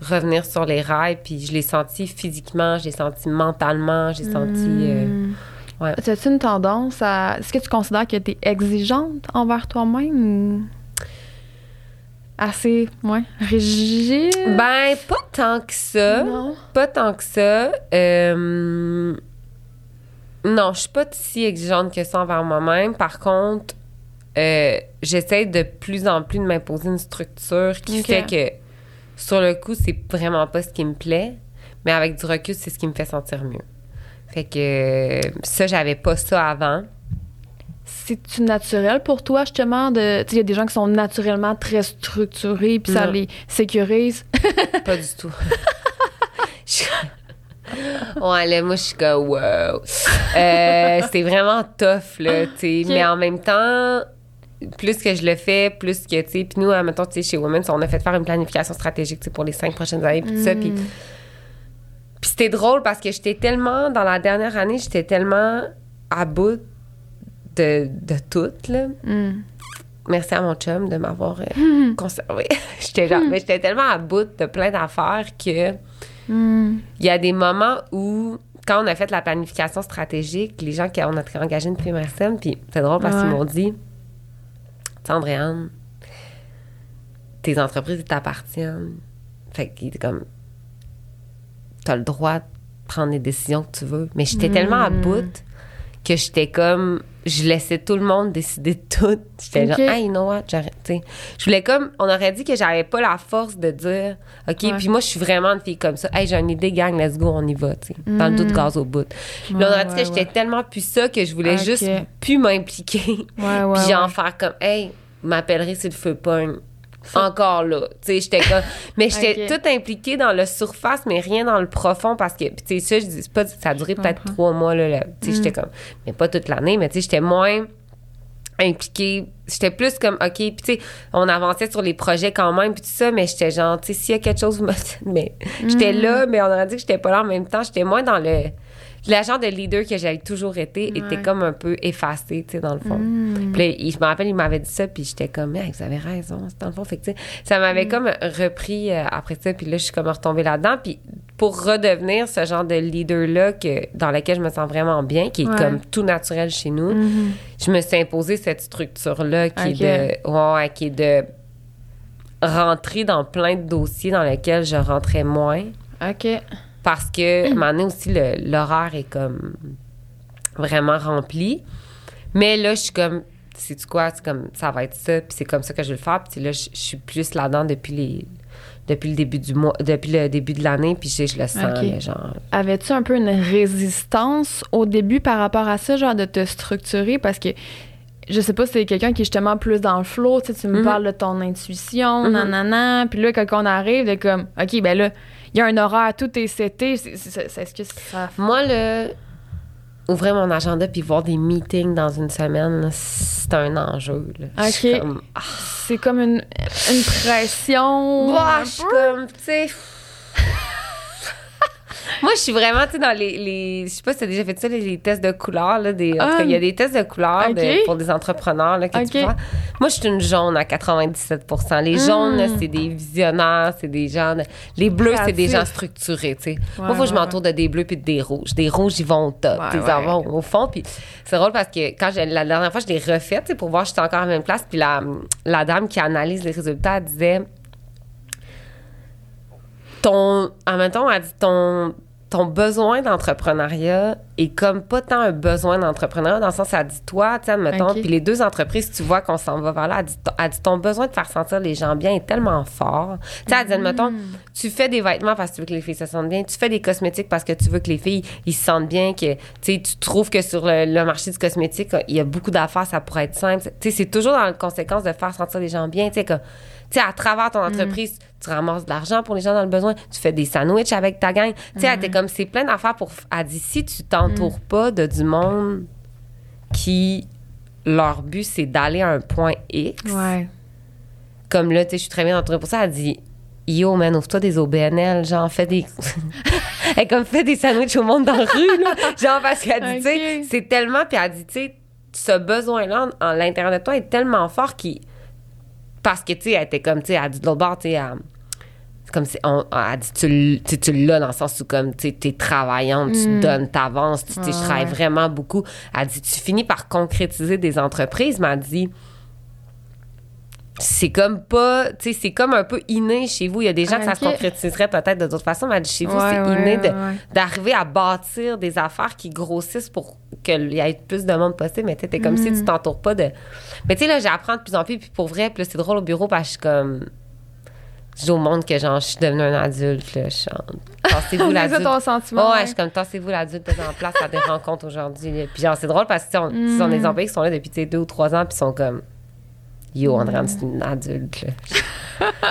revenir sur les rails, puis je l'ai senti physiquement, je l'ai senti mentalement, j'ai senti. euh, Hmm. ouais. As-tu une tendance à. Est-ce que tu considères que tu es exigeante envers toi-même ou. assez, ouais, rigide? Ben, pas tant que ça. non. Pas tant que ça. Euh, non, je suis pas si exigeante que ça envers moi-même. Par contre, euh, j'essaie de plus en plus de m'imposer une structure qui fait que, sur le coup, c'est vraiment pas ce qui me plaît, mais avec du recul, c'est ce qui me fait sentir mieux. Fait que ça, j'avais pas ça avant. c'est-tu naturel pour toi, justement, de. Il y a des gens qui sont naturellement très structurés, puis ça les sécurise. Pas du tout. Je- ouais, là, moi, je suis comme, wow. Euh, c'est vraiment tough, là, tu sais. Mais en même temps, plus que je le fais, plus que, tu sais. Puis nous, mettons, tu sais, chez Women's, on a fait faire une planification stratégique, tu sais, pour les cinq prochaines années, puis tout ça. Puis Mm. puis c'était drôle parce que j'étais tellement, dans la dernière année, j'étais tellement à bout de, de tout, là. Mm. Merci à mon chum de m'avoir euh, conservé. j'étais genre, mais j'étais tellement à bout de plein d'affaires que Mm. il y a des moments où, quand on a fait la planification stratégique, les gens qu'on a engagés depuis MRSM, puis c'est drôle parce qu'ils m'ont dit, Andréane, tes entreprises t'appartiennent. Fait qu'il était comme, t'as le droit de prendre les décisions que tu veux. Mais j'étais tellement à Mm. bout que j'étais comme, je laissais tout le monde décider de tout. J'étais genre, hey, you know what, j'arrête, tu sais. Je voulais comme, on aurait dit que j'avais pas la force de dire, OK, Ouais. puis moi, je suis vraiment une fille comme ça. Hey, j'ai une idée, gang, let's go, on y va, tu sais. Dans le de gaz au bout. Puis là, on aurait dit Mm. Ouais, que j'étais ouais. tellement plus ça que je voulais juste plus m'impliquer. Ouais, ouais. puis ouais. faire comme, hey, m'appellerai si le feu pogne. Encore là. Tu sais, j'étais comme. Mais j'étais Ok. toute impliquée dans le surface, mais rien dans le profond parce que, tu sais, ça, je dis pas, ça a duré peut-être trois mois, là. là. Tu sais, Mm. j'étais comme, mais pas toute l'année, mais tu sais, j'étais moins impliquée. J'étais plus comme, OK, puis tu sais, on avançait sur les projets quand même, puis tout ça, mais j'étais genre, tu sais, s'il y a quelque chose, vous me. Mais j'étais Mm. là, mais on aurait dit que j'étais pas là en même temps. J'étais moins dans le. Le genre de leader que j'avais toujours été était Ouais. comme un peu effacé, tu sais, dans le fond. Mm. Puis là, il- je me rappelle, il m'avait dit ça, puis j'étais comme, Hey, vous avez raison, c'est dans le fond. Fait que, ça m'avait Mm. comme repris euh, après ça, puis là, je suis comme retombée là-dedans. Puis pour redevenir ce genre de leader-là que, dans lequel je me sens vraiment bien, qui est Ouais. comme tout naturel chez nous, Mhm. je me suis imposé cette structure-là qui, est de, ouais, qui est de rentrer dans plein de dossiers dans lesquels je rentrais moins. OK. Parce que, à un moment donné aussi, le- l'horaire est comme vraiment rempli. Mais là, je suis comme, sais-tu quoi, c'est comme, ça va être ça, puis c'est comme ça que je vais le faire. Puis là, je, je suis plus là-dedans depuis les depuis le début du mois, depuis le début de l'année, puis je, je le sens, Ok. là, genre. Avais-tu un peu une résistance au début par rapport à ça, genre de te structurer? Parce que je sais pas si c'est quelqu'un qui est justement plus dans le flow, tu sais, tu me Mhm. parles de ton intuition, Mhm. nanana, puis là, quand on arrive, de comme, OK, ben là, il y a un horaire, tout est seté, est-ce que ça... Moi, le ouvrir mon agenda puis voir des meetings dans une semaine, c'est un enjeu. Là. Ok. comme, ah, C'est comme une, une pression... Bah, je suis comme, tu sais. Moi, je suis vraiment, tu sais, dans les, les. Je sais pas si tu as déjà fait ça, les, les tests de couleurs. Là, des, en tout cas, il y a des tests de couleurs de- pour des entrepreneurs là, que tu faire. Moi, je suis une jaune à 97% Les Mm. jaunes, là, c'est des visionnaires, c'est des gens. de- Les bleus, c'est des gens structurés, tu sais. Moi, il faut que je m'entoure de des bleus puis de des rouges. Des rouges, ils vont au top. Ils en ouais. vont au fond. Puis c'est drôle parce que quand j'ai- la dernière fois, je l'ai refait, tu sais, pour voir si j'étais encore à la même place. Puis la, la dame qui analyse les résultats, elle disait ton en même temps elle dit ton ton besoin d'entrepreneuriat est comme pas tant un besoin d'entrepreneuriat dans le sens elle dit toi tu sais admettons Ok. puis les deux entreprises tu vois qu'on s'en va vers là. Elle dit, elle dit ton besoin de faire sentir les gens bien est tellement fort. Tu sais elle dit admettons tu fais des vêtements parce que tu veux que les filles se sentent bien tu fais des cosmétiques parce que tu veux que les filles ils se sentent bien que tu tu trouves que sur le, le marché du cosmétique il y a beaucoup d'affaires ça pourrait être simple. Tu sais c'est toujours dans la conséquence de faire sentir les gens bien tu sais tu sais, à travers ton entreprise, tu ramasses de l'argent pour les gens dans le besoin, tu fais des sandwichs avec ta gang. Tu sais, elle était comme, c'est plein d'affaires pour. Elle dit, si tu t'entoures pas de du monde qui, leur but, c'est d'aller à un point X, Ouais. comme là, tu sais, je suis très bien entourée pour ça, elle dit, yo, man, ouvre-toi des OBNL, genre, fais des. elle comme, fait des sandwichs au monde dans la rue, là. Genre, parce qu'elle dit, tu sais, c'est tellement. Puis elle dit, tu sais, ce besoin-là, en, en l'intérieur de toi, est tellement fort qu'il parce que, tu sais, elle était comme, tu sais, elle dit de l'autre bord, tu sais, comme si, on, elle a dit, tu, tu, tu l'as dans le sens où, comme, tu sais, t'es travaillante, tu Mm. donnes, t'avances, tu sais, je Ouais, travaille ouais. vraiment beaucoup. Elle dit, tu finis par concrétiser des entreprises, mais elle dit, c'est comme pas, tu sais, c'est comme un peu inné chez vous. Il y a des gens que ça se Ok. concrétiserait peut-être de d'autres façons, mais chez vous, Ouais, c'est ouais, inné ouais, d'arriver à bâtir des affaires qui grossissent pour qu'il y ait plus de monde possible. Mais tu sais, t'es comme Mm. si tu t'entoures pas de. Mais tu sais, là, j'apprends de plus en plus. Puis pour vrai, puis là, c'est drôle au bureau parce que je suis comme. Je dis au monde que genre, je suis devenue un adulte, là, je chante. tassez-vous C'est ça l'adulte. ton sentiment. Ouais, ouais. je suis comme, tassez-vous l'adulte, en place à des rencontres aujourd'hui. Puis genre, c'est drôle parce que, tu sais, on, ce sont des employés qui sont là depuis, tu sais, deux ou trois ans, puis ils sont comme, yo, Andréane, c'est une adulte, tu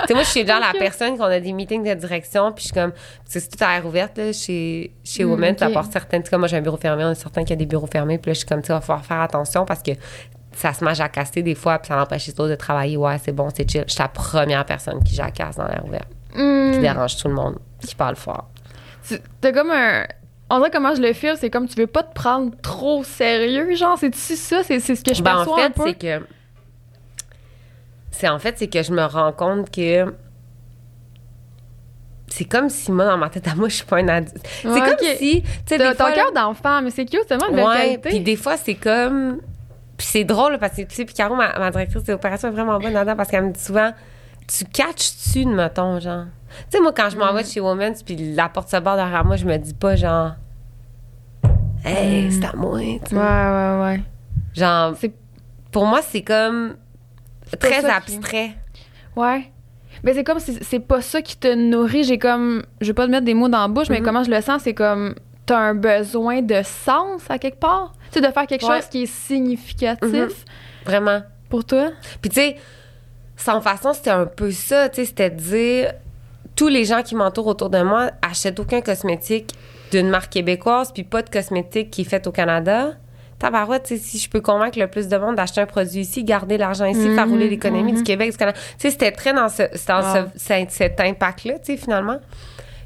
sais, moi, je suis genre la personne qu'on a des meetings de direction, puis je suis comme, tu sais, c'est tout à l'air ouverte, là, chez, chez Mm, Women, ok. tu apportes certaines, tu sais, comme moi, j'ai un bureau fermé, on est certain qu'il y a des bureaux fermés, puis là, je suis comme, tu sais, il va falloir faire attention parce que ça se met à jacasser des fois, puis ça empêche les autres de travailler. Ouais, c'est bon, c'est chill. Je suis la première personne qui jacasse dans l'air ouvert, Hmm. qui dérange tout le monde, qui parle fort. T'as comme un. On dirait comment je le file, c'est comme tu veux pas te prendre trop sérieux, genre, c'est-tu ça? C'est ce que je Ben, perçois en fait, c'est que. C'est en fait, c'est que je me rends compte que. C'est comme si moi, dans ma tête à moi, je suis pas un adulte. C'est comme si. Tu sais, ton cœur d'enfant, mais c'est cute, c'est tellement une Ouais, puis des fois, c'est comme. Puis c'est drôle parce que, tu sais, puis Caro, ma, ma directrice des opérations, est vraiment bonne là-dedans parce qu'elle me dit souvent Tu catches-tu de mettons, genre? Tu sais, moi, quand je m'en Mm. vais de chez Women's puis la porte se barre derrière moi, je me dis pas, genre Hey, Mm. c'est à moi, tu. Ouais, ouais, ouais. Genre, pour moi, c'est comme très qui- abstrait. Ouais. Mais c'est comme si c'est pas ça qui te nourrit. J'ai comme. Je vais pas te mettre des mots dans la bouche, mais Mhm. comment je le sens, c'est comme. T'as un besoin de sens à quelque part? Tu sais, de faire quelque Ouais. chose qui est significatif Mhm. Vraiment. pour toi? Puis, tu sais, sans façon, c'était un peu ça, tu sais, c'était de dire tous les gens qui m'entourent autour de moi achètent aucun cosmétique d'une marque québécoise, puis pas de cosmétique qui est fait au Canada. Tabarouette, si je peux convaincre le plus de monde d'acheter un produit ici, garder l'argent ici, Mhm, faire rouler l'économie du mhm. Québec, du. Tu sais, c'était très dans, ce, dans Wow. ce- cet, impact-là, tu sais, finalement.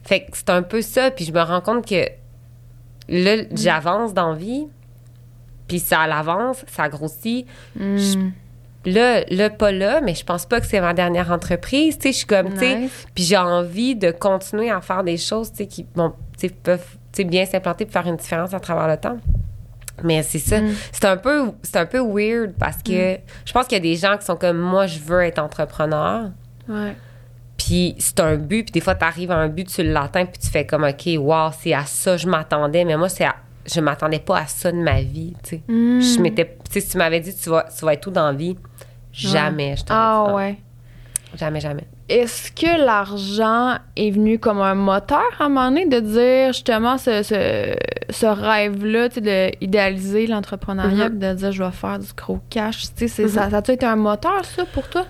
Fait que c'est un peu ça, puis je me rends compte que là, j'avance dans vie, puis ça avance, ça grossit. Mm. Là, là, pas là, mais je pense pas que c'est ma dernière entreprise. Tu sais, je suis comme, tu sais, puis j'ai envie de continuer à faire des choses, tu sais, qui, bon, tu sais, peuvent, tu sais, bien s'implanter pour faire une différence à travers le temps. Mais c'est ça. Mm. C'est un peu, c'est un peu weird parce que je pense qu'il y a des gens qui sont comme, moi, je veux être entrepreneur. Ouais. Puis c'est un but, puis des fois, tu arrives à un but, tu l'atteins, puis tu fais comme, OK, wow, c'est à ça je m'attendais, mais moi, c'est à- je m'attendais pas à ça de ma vie, tu sais. Mm. Je m'étais, tu sais, si tu m'avais dit, tu vas, tu vas être tout dans la vie, jamais je t'aurais dit Ah ouais. Jamais, jamais. Est-ce que l'argent est venu comme un moteur à un moment donné de dire justement ce, ce, ce rêve-là, d'idéaliser l'entrepreneuriat, puis de dire je vais faire du gros cash, c'est- ça, ça a-tu été un moteur ça pour toi?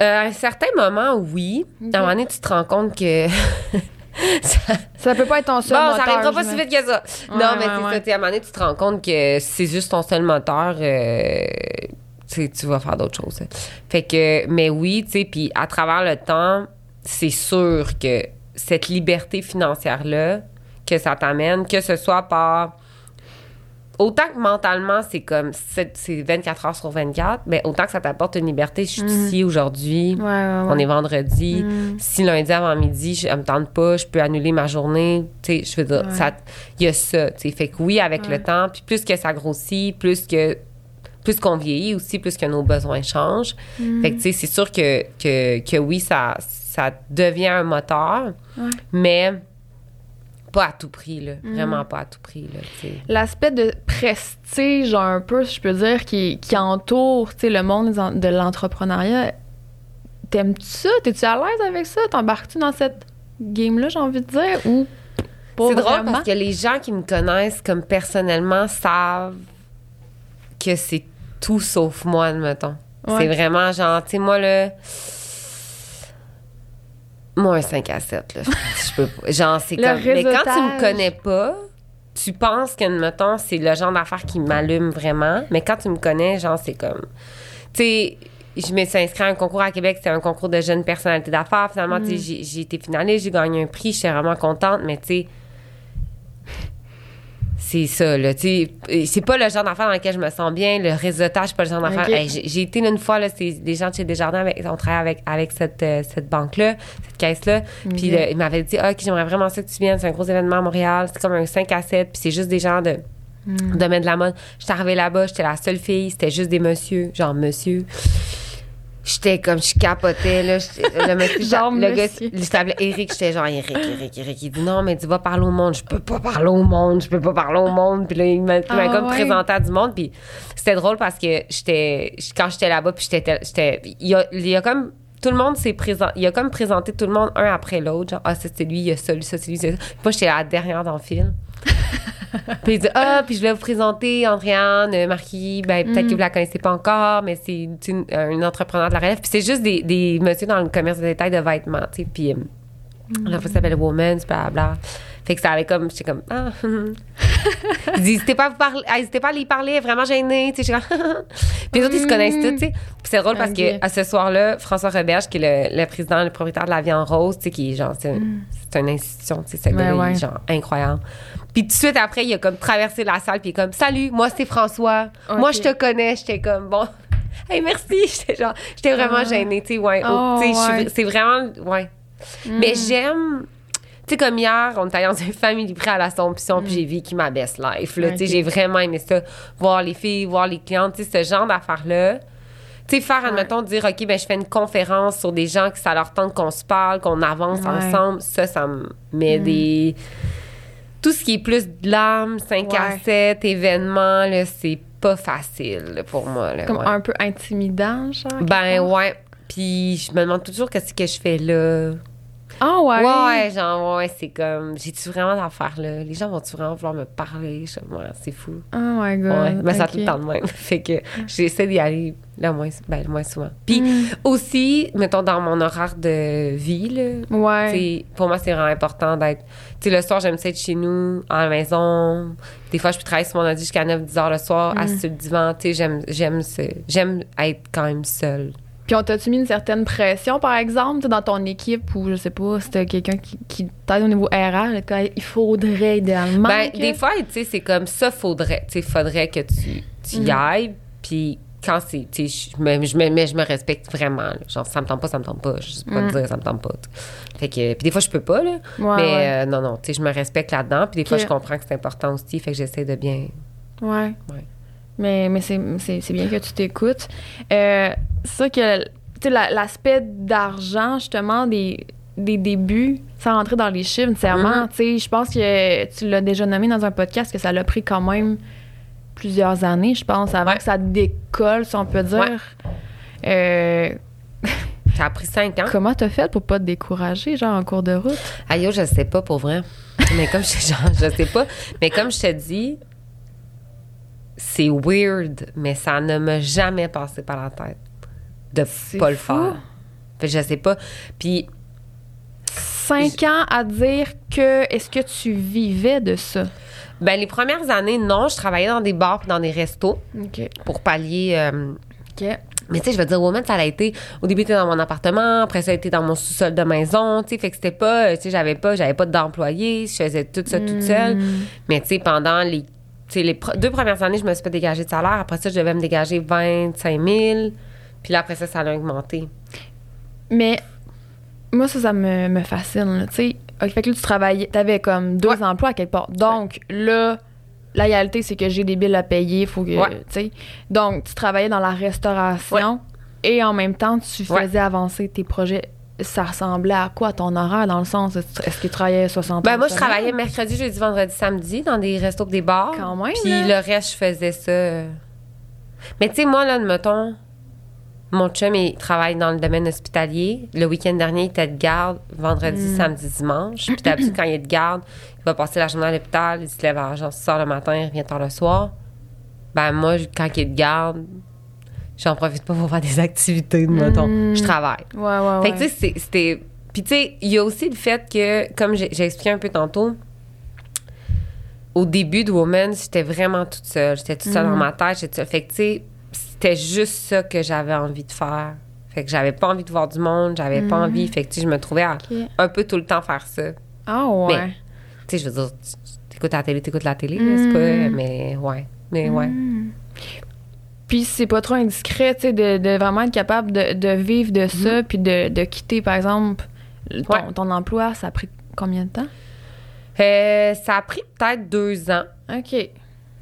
Euh, à un certain moment, oui. À un moment donné, tu te rends compte que. ça- Ça peut pas être ton seul bon, moteur. ça arrivera pas si vite que ça. Ouais, non, mais ouais, c'est ouais. ça. À un moment donné, tu te rends compte que c'est juste ton seul moteur. euh, tu vas faire d'autres choses. Fait que, mais oui, tu sais, puis à travers le temps, c'est sûr que cette liberté financière-là, que ça t'amène, que ce soit par. Autant que mentalement, c'est comme. C'est c'est 24 heures sur 24, mais autant que ça t'apporte une liberté. Je suis Mhm. ici aujourd'hui. Ouais, ouais, ouais. On est vendredi. Mm. Si lundi avant midi, je me tente pas, je peux annuler ma journée. Tu sais, je veux dire, il y a ça. Tu sais, fait que oui, avec le temps, puis plus que ça grossit, plus que plus qu'on vieillit aussi, plus que nos besoins changent. Mm. Fait que tu sais, c'est sûr que, que, que oui, ça, ça devient un moteur, Ouais. mais pas à tout prix, là. Mm. Vraiment pas à tout prix, là. L'aspect de prestige, un peu, si je peux dire, qui, qui entoure tu sais, le monde de l'entrepreneuriat, t'aimes-tu ça? T'es-tu à l'aise avec ça? T'embarques-tu dans cette game-là, j'ai envie de dire? Ou C'est drôle parce que les gens qui me connaissent comme personnellement savent que c'est tout sauf moi, admettons. Ouais. C'est vraiment genre, tu sais, moi, là. Moi, un 5 à 7, là. Je, je peux pas. Genre, c'est comme. Mais quand tu me connais pas, tu penses que, mettons, c'est le genre d'affaires qui m'allume vraiment. Mais quand tu me connais, genre, c'est comme. Tu sais, je me suis inscrite à un concours à Québec, c'était un concours de jeunes personnalités d'affaires. Finalement, tu sais, j'ai- j'ai été finaliste, j'ai gagné un prix, j'étais vraiment contente, mais tu sais. C'est ça, là. C'est pas le genre d'affaires dans lequel je me sens bien. Le réseautage, c'est pas le genre. Hey, j'ai été là une fois, là, c'est des gens de chez Desjardins, avec, on travaille avec, avec cette, euh, cette banque-là, cette caisse-là. Puis Ok. là, il m'avait dit, ah, OK, j'aimerais vraiment ça que tu viennes. C'est un gros événement à Montréal. C'est comme un 5 à 7. Puis c'est juste des gens de Mm. domaine de la mode. J'étais arrivée là-bas, j'étais la seule fille. C'était juste des messieurs, genre monsieur. J'étais comme, je capotais, là. Le monsieur, Genre le gars, je t'appelais Eric, j'étais genre Eric, Eric, Eric. Il dit non, mais tu vas parler au monde. Je peux pas parler au monde, je peux pas parler au monde. Puis là, il m'a il m'a Ah comme ouais. présenté à du monde. Puis c'était drôle parce que j'étais, quand j'étais là-bas, puis j'étais, j'étais, il y a, il y a comme tout le monde s'est présenté. Il a comme présenté tout le monde un après l'autre. Genre, ah, ça, c'est lui, il y a ça, lui, ça, c'est lui. c'est ça. Moi, j'étais la dernière dans le film. Puis il dit, ah, puis je vais vous présenter Andréane euh, Marquis. Ben, peut-être que vous la connaissez pas encore, mais c'est c'est une, un entrepreneur de la relève. Puis c'est juste des, des messieurs dans le commerce de détail de vêtements, tu sais. Puis euh, la fois, ça s'appelle Woman's, bla Fait que ça avait comme, j'étais comme, ah. Ils disent, n'hésitez pas à vous parler, n'hésitez pas à lui parler, vraiment gêné, tu sais. comme, Puis les autres, ils se connaissent tous, tu sais. Puis c'est drôle parce que à ce soir-là, François Roberge, qui est le, le président, le propriétaire de la en rose, tu sais, qui est genre, c'est c'est une institution, tu sais, ce Ouais, gars-là, il est ouais. genre incroyable. Puis tout de suite après, il a comme traversé la salle, puis comme, salut, moi c'est François, moi je te connais, j'étais comme, bon. Hey, merci! J'étais genre, j'étais vraiment Ah. gênée, tu sais, ouais. oh, ouais. c'est vraiment, ouais. Mais j'aime, tu sais, comme hier, on était allé dans une famille près à l'Assomption, puis j'ai vécu ma best life, là. Tu sais, j'ai vraiment aimé ça. Voir les filles, voir les clientes, tu sais, ce genre d'affaires-là. Tu sais, faire, admettons, dire, OK, ben, je fais une conférence sur des gens que ça leur tente qu'on se parle, qu'on avance Ouais. ensemble, ça, ça me met des. Tout ce qui est plus de l'âme, 5 à Ouais. 7, événements, là, c'est pas facile là, pour moi. Là, Comme ouais. un peu intimidant, genre. Ben ouais. Puis je me demande toujours qu'est-ce que je fais là. Ah ouais? Ouais, genre, ouais, c'est comme, j'ai-tu vraiment d'affaires là? Les gens vont-tu vraiment vouloir me parler? Ouais, c'est fou. Oh my god. Ouais, mais ça tout le temps de même. fait que j'essaie d'y aller le moins, ben, le moins souvent. Puis Mm. aussi, mettons, dans mon horaire de vie, là, Ouais. Pour moi, c'est vraiment important d'être. Tu sais, le soir, j'aime ça être chez nous, à la maison. Des fois, je peux travailler sur mon ordi jusqu'à 9-10 heures le soir, Mm. assis sur le divan. Tu sais, j'aime, j'aime, ce- j'aime être quand même seule. Puis on t'a-tu mis une certaine pression, par exemple, dans ton équipe ou je sais pas, c'était quelqu'un qui, qui t'aide au niveau RH, quand il faudrait idéalement. Ben, que- des fois, tu sais, c'est comme ça, faudrait. Tu sais, faudrait que tu, tu y Mhm. ailles. Puis quand c'est. Tu sais, je me, je me, mais je me respecte vraiment. là. Genre, ça me tente pas, ça me tente pas. Je sais pas te dire, ça me tente pas. Fait que. Puis des fois, je peux pas, là. Ouais, mais ouais. euh, non, non. Tu sais, je me respecte là-dedans. Puis des fois, je comprends que c'est important aussi. Fait que j'essaie de bien. Ouais. Ouais. Mais, mais c'est, bien que tu t'écoutes. Euh, c'est que tu sais, la- l'aspect d'argent, justement, des, des débuts, sans rentrer dans les chiffres nécessairement, tu sais, je pense que tu l'as déjà nommé dans un podcast que ça l'a pris quand même plusieurs années, je pense, avant Ouais. que ça décolle, si on peut dire. Ouais. Euh, Ça a pris cinq ans. comment t'as fait pour pas te décourager, genre, en cours de route? Aïe, yo, je sais pas pour vrai. Mais comme je, genre, je sais pas. Mais comme je te dis, c'est weird, mais ça ne m'a jamais passé par la tête de pas le faire. Fait que je sais pas. Puis, Cinq ans à dire que est-ce que tu vivais de ça? ben, les premières années, non, je travaillais dans des bars puis dans des restos pour pallier. euh, mais tu sais, je veux dire, Woman, ça a été. Au début, c'était dans mon appartement, après, ça a été dans mon sous-sol de maison, tu sais, fait que c'était pas. euh, Tu sais, j'avais pas, j'avais pas d'employés, je faisais tout ça toute seule. Mm. Mais tu sais, pendant les, les deux premières années, je me suis pas dégagée de salaire. Après ça, je devais me dégager 25 000. Puis là, après ça, ça a augmenté. Mais moi, ça, ça me, me fascine. Tu sais, fait que là, tu travaillais, t'avais comme deux Ouais. emplois à quelque part. Donc, là, la réalité, c'est que j'ai des billes à payer. Faut que, Ouais. tu sais. Donc, tu travaillais dans la restauration et en même temps, tu faisais avancer tes projets. Ça ressemblait à quoi ton horaire dans le sens? Est-ce que tu travaillais 60 Ben, moi, je travaillais mercredi, jeudi, vendredi, samedi dans des restos des bars. Quand même, Puis le reste, je faisais ça. euh. Mais tu sais, moi, là, mettons, mon chum, il travaille dans le domaine hospitalier. Le week-end dernier, il était de garde vendredi, Mm. samedi, dimanche. Puis d'habitude, quand il est de garde, il va passer la journée à l'hôpital. Il se lève à genre 6 heures le matin, il revient tard le soir. Ben, moi, quand il est de garde, j'en profite pas pour faire des activités, mettons. Mm. Je travaille. Ouais, ouais, Fait ouais. que, tu sais, c'était. Puis, tu sais, il y a aussi le fait que, comme j'ai expliqué un peu tantôt, au début de Woman, j'étais vraiment toute seule. J'étais toute seule dans Mhm. ma tête. j'étais seule. Fait que, tu sais, c'était juste ça que j'avais envie de faire. Fait que j'avais pas envie de voir du monde, j'avais pas Mhm. envie. Fait que, tu sais, je me trouvais à un peu tout le temps faire ça. Tu Ah, ouais. Mais- sais, je veux dire, tu écoutes la télé, tu écoutes la télé, c'est pas. Mais, ouais. Mais, ouais. Puis c'est pas trop indiscret, tu sais, de, de vraiment être capable de, de vivre de ça, puis de, de quitter, par exemple, ton, Mhm. Ouais. ton emploi, ça a pris combien de temps? Euh, ça a pris peut-être deux ans. OK.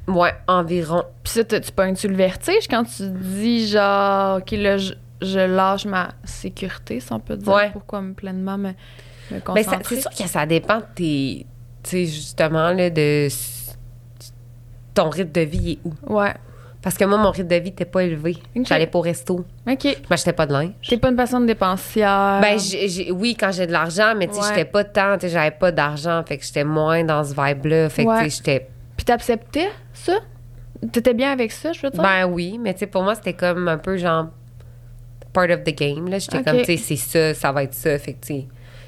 Ouais, environ. Puis ça, tu pognes-tu le vertige quand tu dis, genre, OK, là, je, je lâche ma sécurité, si on peut dire, Ouais. pour comme pleinement me, me Mais concentrer? c'est sûr que ça dépend de tes. Tu sais, justement, là, de. Ton rythme de vie est où? Ouais. Parce que moi, mon rythme de vie n'était pas élevé. J'allais pas au resto. OK. Je m'achetais pas de linge. T'es pas une personne dépensière. Ben, j'ai- j'ai- oui, quand j'ai de l'argent, mais tu sais, Ouais. j'étais pas tant, tu sais, j'avais pas d'argent, fait que j'étais moins dans ce vibe-là. Fait que, Ouais. tu sais, j'étais. Puis t'acceptais ça? T'étais bien avec ça, je veux dire? Ben oui, mais tu sais, pour moi, c'était comme un peu genre. part of the game, là. J'étais comme, tu sais, c'est ça, ça va être ça. Fait que, tu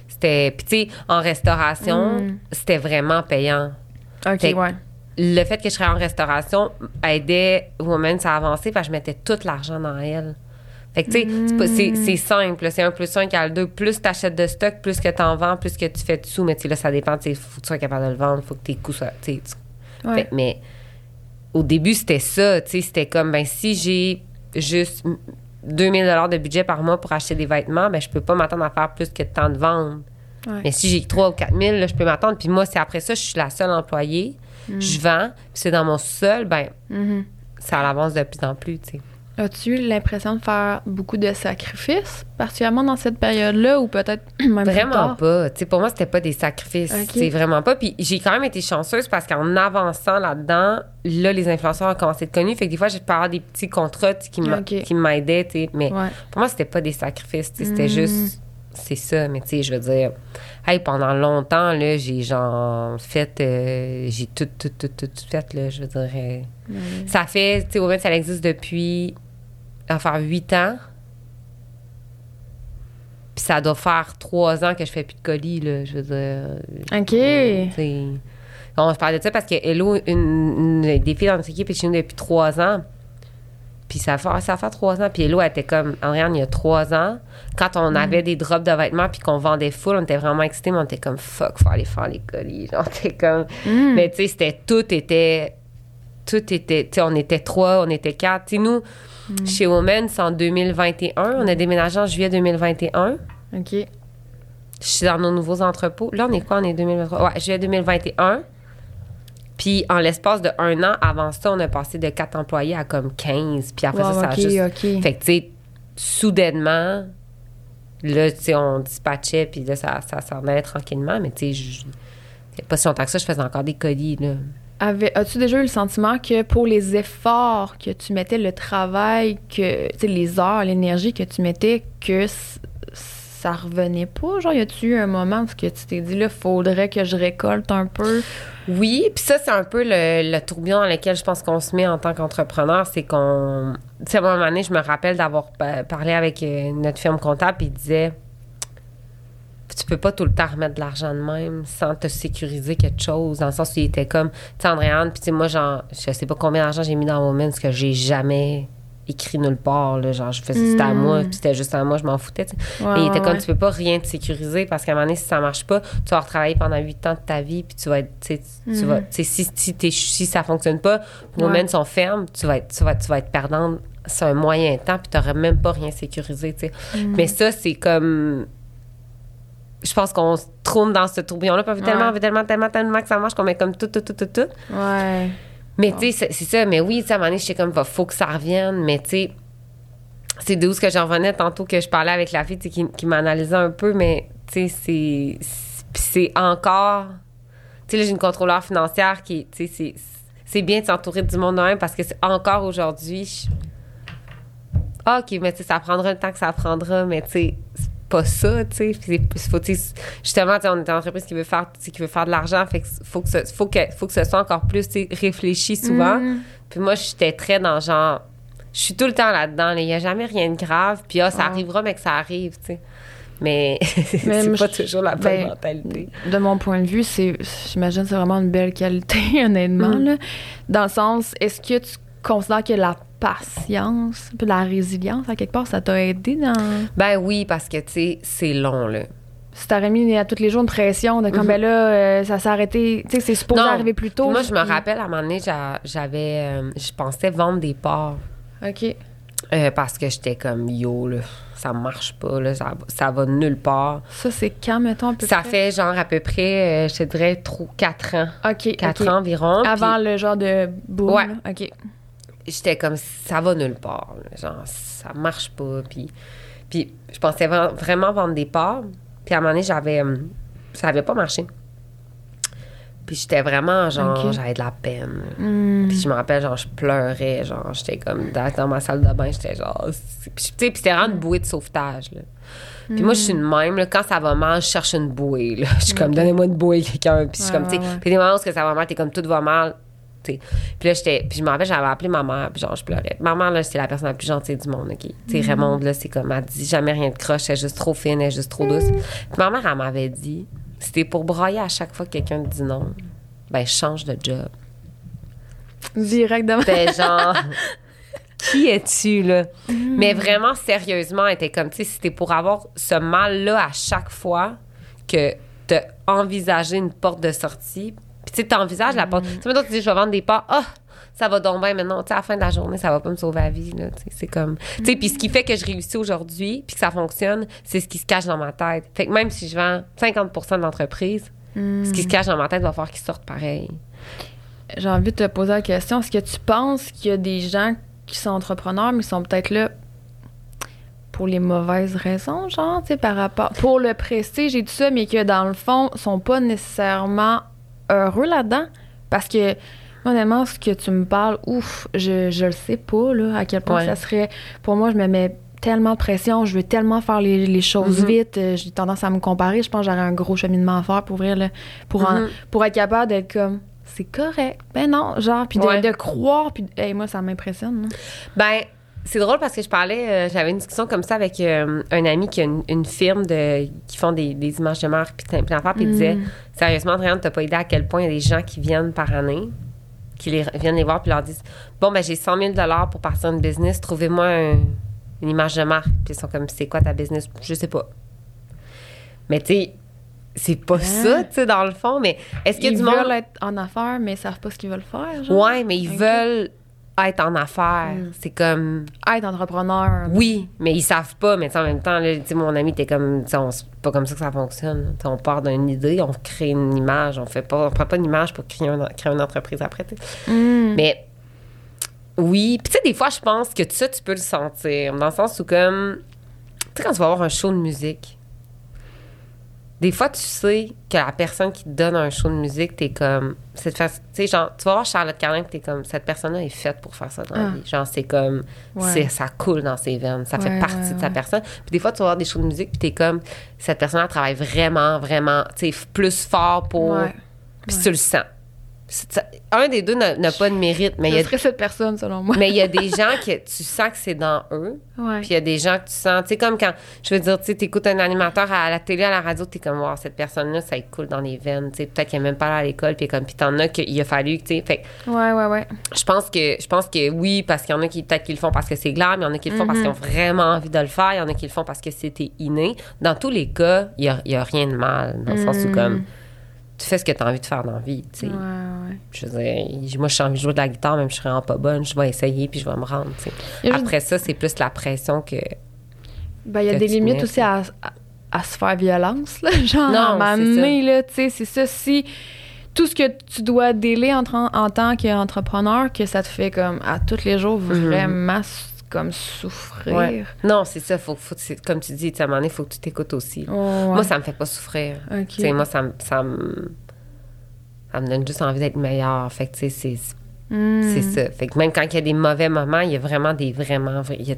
c'était. Puis, tu sais, en restauration, Mm. c'était vraiment payant. OK, fait- ouais. Le fait que je serais en restauration aidait Woman à avancer parce que je mettais tout l'argent dans elle. Fait que, tu sais, c'est simple. C'est un plus un égale deux. Plus tu achètes de stock, plus que tu en vends, plus que tu fais de sous. Mais tu sais, là, ça dépend. Tu faut que tu sois capable de le vendre, faut que tes coûts soient. tu Ouais. fait- mais au début, c'était ça. Tu sais, c'était comme, ben, si j'ai juste 2000 de budget par mois pour acheter des vêtements, ben, je peux pas m'attendre à faire plus que temps de vente. Ouais. Mais si j'ai 3 ou 4 000, là, je peux m'attendre. Puis moi, c'est après ça, je suis la seule employée. Je vends, puis c'est dans mon sol, ben, Mhm. ça avance de plus en plus, tu sais. As-tu eu l'impression de faire beaucoup de sacrifices, particulièrement dans cette période-là, ou peut-être même plus Vraiment tard? pas. Pour moi, c'était pas des sacrifices. C'est vraiment pas. Puis j'ai quand même été chanceuse parce qu'en avançant là-dedans, là, les influenceurs ont commencé à être connus. Fait que des fois, j'ai pu avoir des petits contrats qui m'a- Ok. qui m'aidaient. Mais Ouais. pour moi, c'était pas des sacrifices. C'était Mm. juste. C'est ça. Mais tu sais, je veux dire, hey, pendant longtemps, là, j'ai genre fait. euh, j'ai tout, tout, tout, tout, tout fait, là. Je veux dire. euh, Ça fait. Tu sais, au moins, ça existe depuis. Faire huit ans. Puis ça doit faire trois ans que je fais plus de colis, là. Je veux dire. OK. On se parle de ça parce que Hello, une, une des filles dans notre équipe est chez nous depuis trois ans. Puis ça fait, ça fait trois ans. Puis Hello, elle était comme, Andréane, il y a trois ans, quand on avait des drops de vêtements puis qu'on vendait full, on était vraiment excités, mais on était comme, fuck, faut aller faire les colis. Genre, comme, Mm. mais tu sais, c'était, tout était, tout était, tu sais, on était trois, on était quatre. Tu sais, nous, chez Women, c'est en 2021. On a déménagé en juillet 2021. OK. Je suis dans nos nouveaux entrepôts. Là, on est quoi? On est 2023. Ouais, juillet 2021. Puis, en l'espace de un an, avant ça, on a passé de 4 employés à comme 15. Puis après Wow, ça, ça a juste... Fait que, tu sais, soudainement, là, tu sais, on dispatchait, puis là, ça, ça s'en allait tranquillement. Mais, tu sais, je- pas si longtemps que ça, je faisais encore des colis, là. Avais- As-tu déjà eu le sentiment que pour les efforts que tu mettais, le travail, que tu sais, les heures, l'énergie que tu mettais, que ça revenait pas? Genre, y a-tu eu un moment où que tu t'es dit, là, faudrait que je récolte un peu? Oui, puis ça, c'est un peu le, le tourbillon dans lequel je pense qu'on se met en tant qu'entrepreneur. C'est qu'on. Tu sais, à un moment donné, je me rappelle d'avoir pa- parlé avec euh, notre firme comptable, puis il disait Tu peux pas tout le temps remettre de l'argent de même sans te sécuriser quelque chose. Dans le sens où il était comme Tu sais, Andréane, puis moi, genre, je sais pas combien d'argent j'ai mis dans Women, parce que j'ai jamais écrit nulle part. Là, genre, je faisais c'était à moi, puis c'était juste à moi, je m'en foutais. Ouais, Et il était comme, ouais. tu peux pas rien te sécuriser parce qu'à un moment donné, si ça marche pas, tu vas retravailler pendant huit ans de ta vie, puis tu vas être, tu vas, sais, si, si, ça fonctionne pas, nos Ouais. mains sont fermes, tu vas être, tu vas, tu vas être perdante sur un moyen temps, puis t'aurais même pas rien sécurisé, tu sais. Mhm. Mais ça, c'est comme, je pense qu'on se trompe dans ce tourbillon-là, puis on veut tellement, Ouais. on veut tellement, tellement, tellement que ça marche qu'on met comme tout, tout, tout, tout, tout. Ouais. Mais tu sais, c'est- c'est ça. Mais oui, tu sais, à un moment donné, j'étais comme, faut que ça revienne. Mais tu sais, c'est d'où ce que j'en revenais tantôt que je parlais avec la fille qui, qui m'analysait un peu. Mais tu sais, c'est- encore. Tu sais, là, j'ai une contrôleur financière qui. Tu sais, c'est- c'est bien de s'entourer du monde de même parce que c'est encore aujourd'hui. je- Ah, OK, mais tu sais, ça prendra le temps que ça prendra, mais tu sais, c'est pas ça, tu sais. Justement, tu sais, on est une entreprise qui veut faire, qui veut faire de l'argent, fait que faut que, ce, faut, que, faut que ce soit encore plus, réfléchi souvent. Mhm. Puis moi, j'étais très dans genre, je suis tout le temps là-dedans, là. il n'y a jamais rien de grave, puis ah, ça Ah. arrivera, mais que ça arrive, tu sais. Mais c'est pas toujours la bonne ben, mentalité. De mon point de vue, c'est, j'imagine, c'est vraiment une belle qualité, honnêtement. Mm. Là. Dans le sens, est-ce que tu considères que la patience, puis la résilience, à quelque part, ça t'a aidé dans. Ben oui, parce que, tu sais, c'est long, là. Si t'aurais mis à tous les jours une pression de comme, Mhm. ben là, euh, ça s'est arrêté, tu sais, c'est supposé Non. arriver plus tôt. Puis moi, je me rappelle, à un moment donné, j'a- j'avais... euh, je pensais vendre des parts. OK. euh, parce que j'étais comme, yo, là, ça marche pas, là, ça, ça va nulle part. Ça, c'est quand, mettons, un peu Ça près? fait, genre, à peu près, euh, je te dirais, 4 ans. OK. 4 OK. ans environ. Avant le genre de boom. Ouais. là. OK. J'étais comme ça va nulle part là. genre ça marche pas puis puis je pensais vra- vraiment vendre des parts puis à un moment donné j'avais hum, ça avait pas marché Puis j'étais vraiment, genre, Ok. j'avais de la peine. Hmm. Puis je me rappelle, genre, je pleurais, genre, j'étais comme dans, ma salle de bain, j'étais genre. Puis tu sais, puis c'était vraiment une bouée de sauvetage, là. Puis moi, je suis une même, là, quand ça va mal, je cherche une bouée, là. Je suis comme, donnez-moi une bouée, quelqu'un. Puis je suis Ouais, comme, tu sais, ouais, ouais. puis des moments où ça va mal, t'es comme, tout va mal. Puis là, j'étais. Puis je me rappelle, j'avais appelé ma mère, puis genre, je pleurais. Ma mère, là, c'est la personne la plus gentille du monde, OK? Tu sais, Mm-hmm. Raymond, là, c'est comme, elle dit jamais rien de croche, elle est juste trop fine, elle est juste trop douce. Puis ma mère, elle m'avait dit, c'était pour broyer à chaque fois que quelqu'un te dit non, ben, change de job. Directement. C'était genre, qui es-tu, là? Mais vraiment, sérieusement, elle était comme, tu sais, c'était pour avoir ce mal-là à chaque fois que tu envisagé une porte de sortie. Tu sais, t'envisages la porte. Tu sais, tu dis, je vais vendre des parts. Ah! ça va donc bien maintenant. Tu sais, à la fin de la journée, ça va pas me sauver la vie, là. Tu sais, c'est comme. Tu sais, puis ce qui fait que je réussis aujourd'hui, puis que ça fonctionne, c'est ce qui se cache dans ma tête. Fait que même si je vends 50 de l'entreprise, ce qui se cache dans ma tête va falloir qu'il sorte pareil. J'ai envie de te poser la question. Est-ce que tu penses qu'il y a des gens qui sont entrepreneurs, mais qui sont peut-être là pour les mauvaises raisons, genre, tu sais, par rapport. Pour le prestige et tout ça, mais que dans le fond, sont pas nécessairement heureux là-dedans? Parce que, honnêtement, ce que tu me parles, ouf, je, je le sais pas, là, à quel point Ouais. ça serait. Pour moi, je me mets tellement de pression, je veux tellement faire les, les choses Mhm. vite, euh, j'ai tendance à me comparer. Je pense que j'aurais un gros cheminement à faire pour vrai, là, pour, en- Mhm. pour être capable d'être comme c'est correct. Ben non, genre, puis de, Ouais. de croire, puis hey, moi, ça m'impressionne. Ben, c'est drôle parce que je parlais, euh, j'avais une discussion comme ça avec euh, un ami qui a une, une firme de, qui font des, des images de marque, puis plein d'affaires, puis il disait Sérieusement, Adrienne, t'as pas idée à quel point il y a des gens qui viennent par année, qui les, viennent les voir, puis leur disent Bon, ben, j'ai 100 000 pour partir une business, trouvez-moi un- une image de marque. Puis ils sont comme C'est quoi ta business? Je sais pas. Mais tu sais, c'est pas ça, tu sais, dans le fond, mais est-ce qu'il y a Ils du veulent monde. être en affaires, mais ils savent pas ce qu'ils veulent faire. Genre? Ouais, mais ils veulent être en affaires. Mm. C'est comme. Être entrepreneur. Oui, mais ils savent pas. Mais en même temps, là, tu sais, mon ami était comme, c'est pas comme ça que ça fonctionne. On part d'une idée, on crée une image, on fait pas, on prend pas une image pour créer, un- créer une entreprise après. Mm. Mais oui, puis tu sais, des fois, je pense que ça, tu peux le sentir, dans le sens où comme, tu sais, quand tu vas avoir un show de musique, des fois, tu sais que la personne qui te donne un show de musique, t'es comme, tu sais, genre, tu vas voir Charlotte Carlin, puis t'es comme, cette personne-là est faite pour faire ça dans la Ah. vie. Genre, c'est comme, Ouais. c'est, ça coule dans ses veines, ça fait partie ouais, de sa personne. Puis des fois, tu vas voir des shows de musique, puis t'es comme, cette personne-là travaille vraiment, vraiment, tu sais, plus fort pour, Ouais. puis tu le sens. Un des deux n'a n'a pas de mérite, mais il y a serais cette personne, selon moi. mais il y a des gens que tu sens que c'est dans eux. Ouais. Puis il y a des gens que tu sens, tu sais, comme quand, je veux dire, tu sais, t'écoutes un animateur à la télé, à la radio, t'es comme, wow, cette personne-là, ça coule dans les veines, tu sais, peut-être qu'elle n'est même pas allée à l'école, puis comme, puis t'en as qu'il a fallu, tu sais, fait que Ouais, ouais, ouais. je pense que, je pense que oui, parce qu'il y en a qui, peut-être qui le font parce que c'est glam, il y en a qui le font parce Mhm. qu'ils ont vraiment envie de le faire, il y en a qui le font parce que c'était inné. Dans tous les cas, il y a, y a rien de mal, dans le sens où, Mhm. comme, tu fais ce que tu as envie de faire dans la vie, tu sais. Ouais, ouais. Je veux dire, moi, je suis envie de jouer de la guitare, même si je serais vraiment pas bonne, je vais essayer, puis je vais me rendre, tu sais. Juste- Après ça, c'est plus la pression que. Ben, il y a des limites mets, aussi à, à, à se faire violence, là. Genre, Non, à donné, là, tu sais, c'est ça. Si tout ce que tu dois délai en, en tant qu'entrepreneur, que ça te fait comme à tous les jours vraiment s- comme souffrir. Ouais. Non, c'est ça. Faut, comme tu dis, à un moment donné, il faut que tu t'écoutes aussi. Oh, ouais. Moi, ça me fait pas souffrir. Moi, ça, me- ça, me, ça me donne juste envie d'être meilleure. Fait que, c'est, Mm. c'est ça. Fait que même quand il y a des mauvais moments, il y a vraiment des vraiment. vrais- il y a,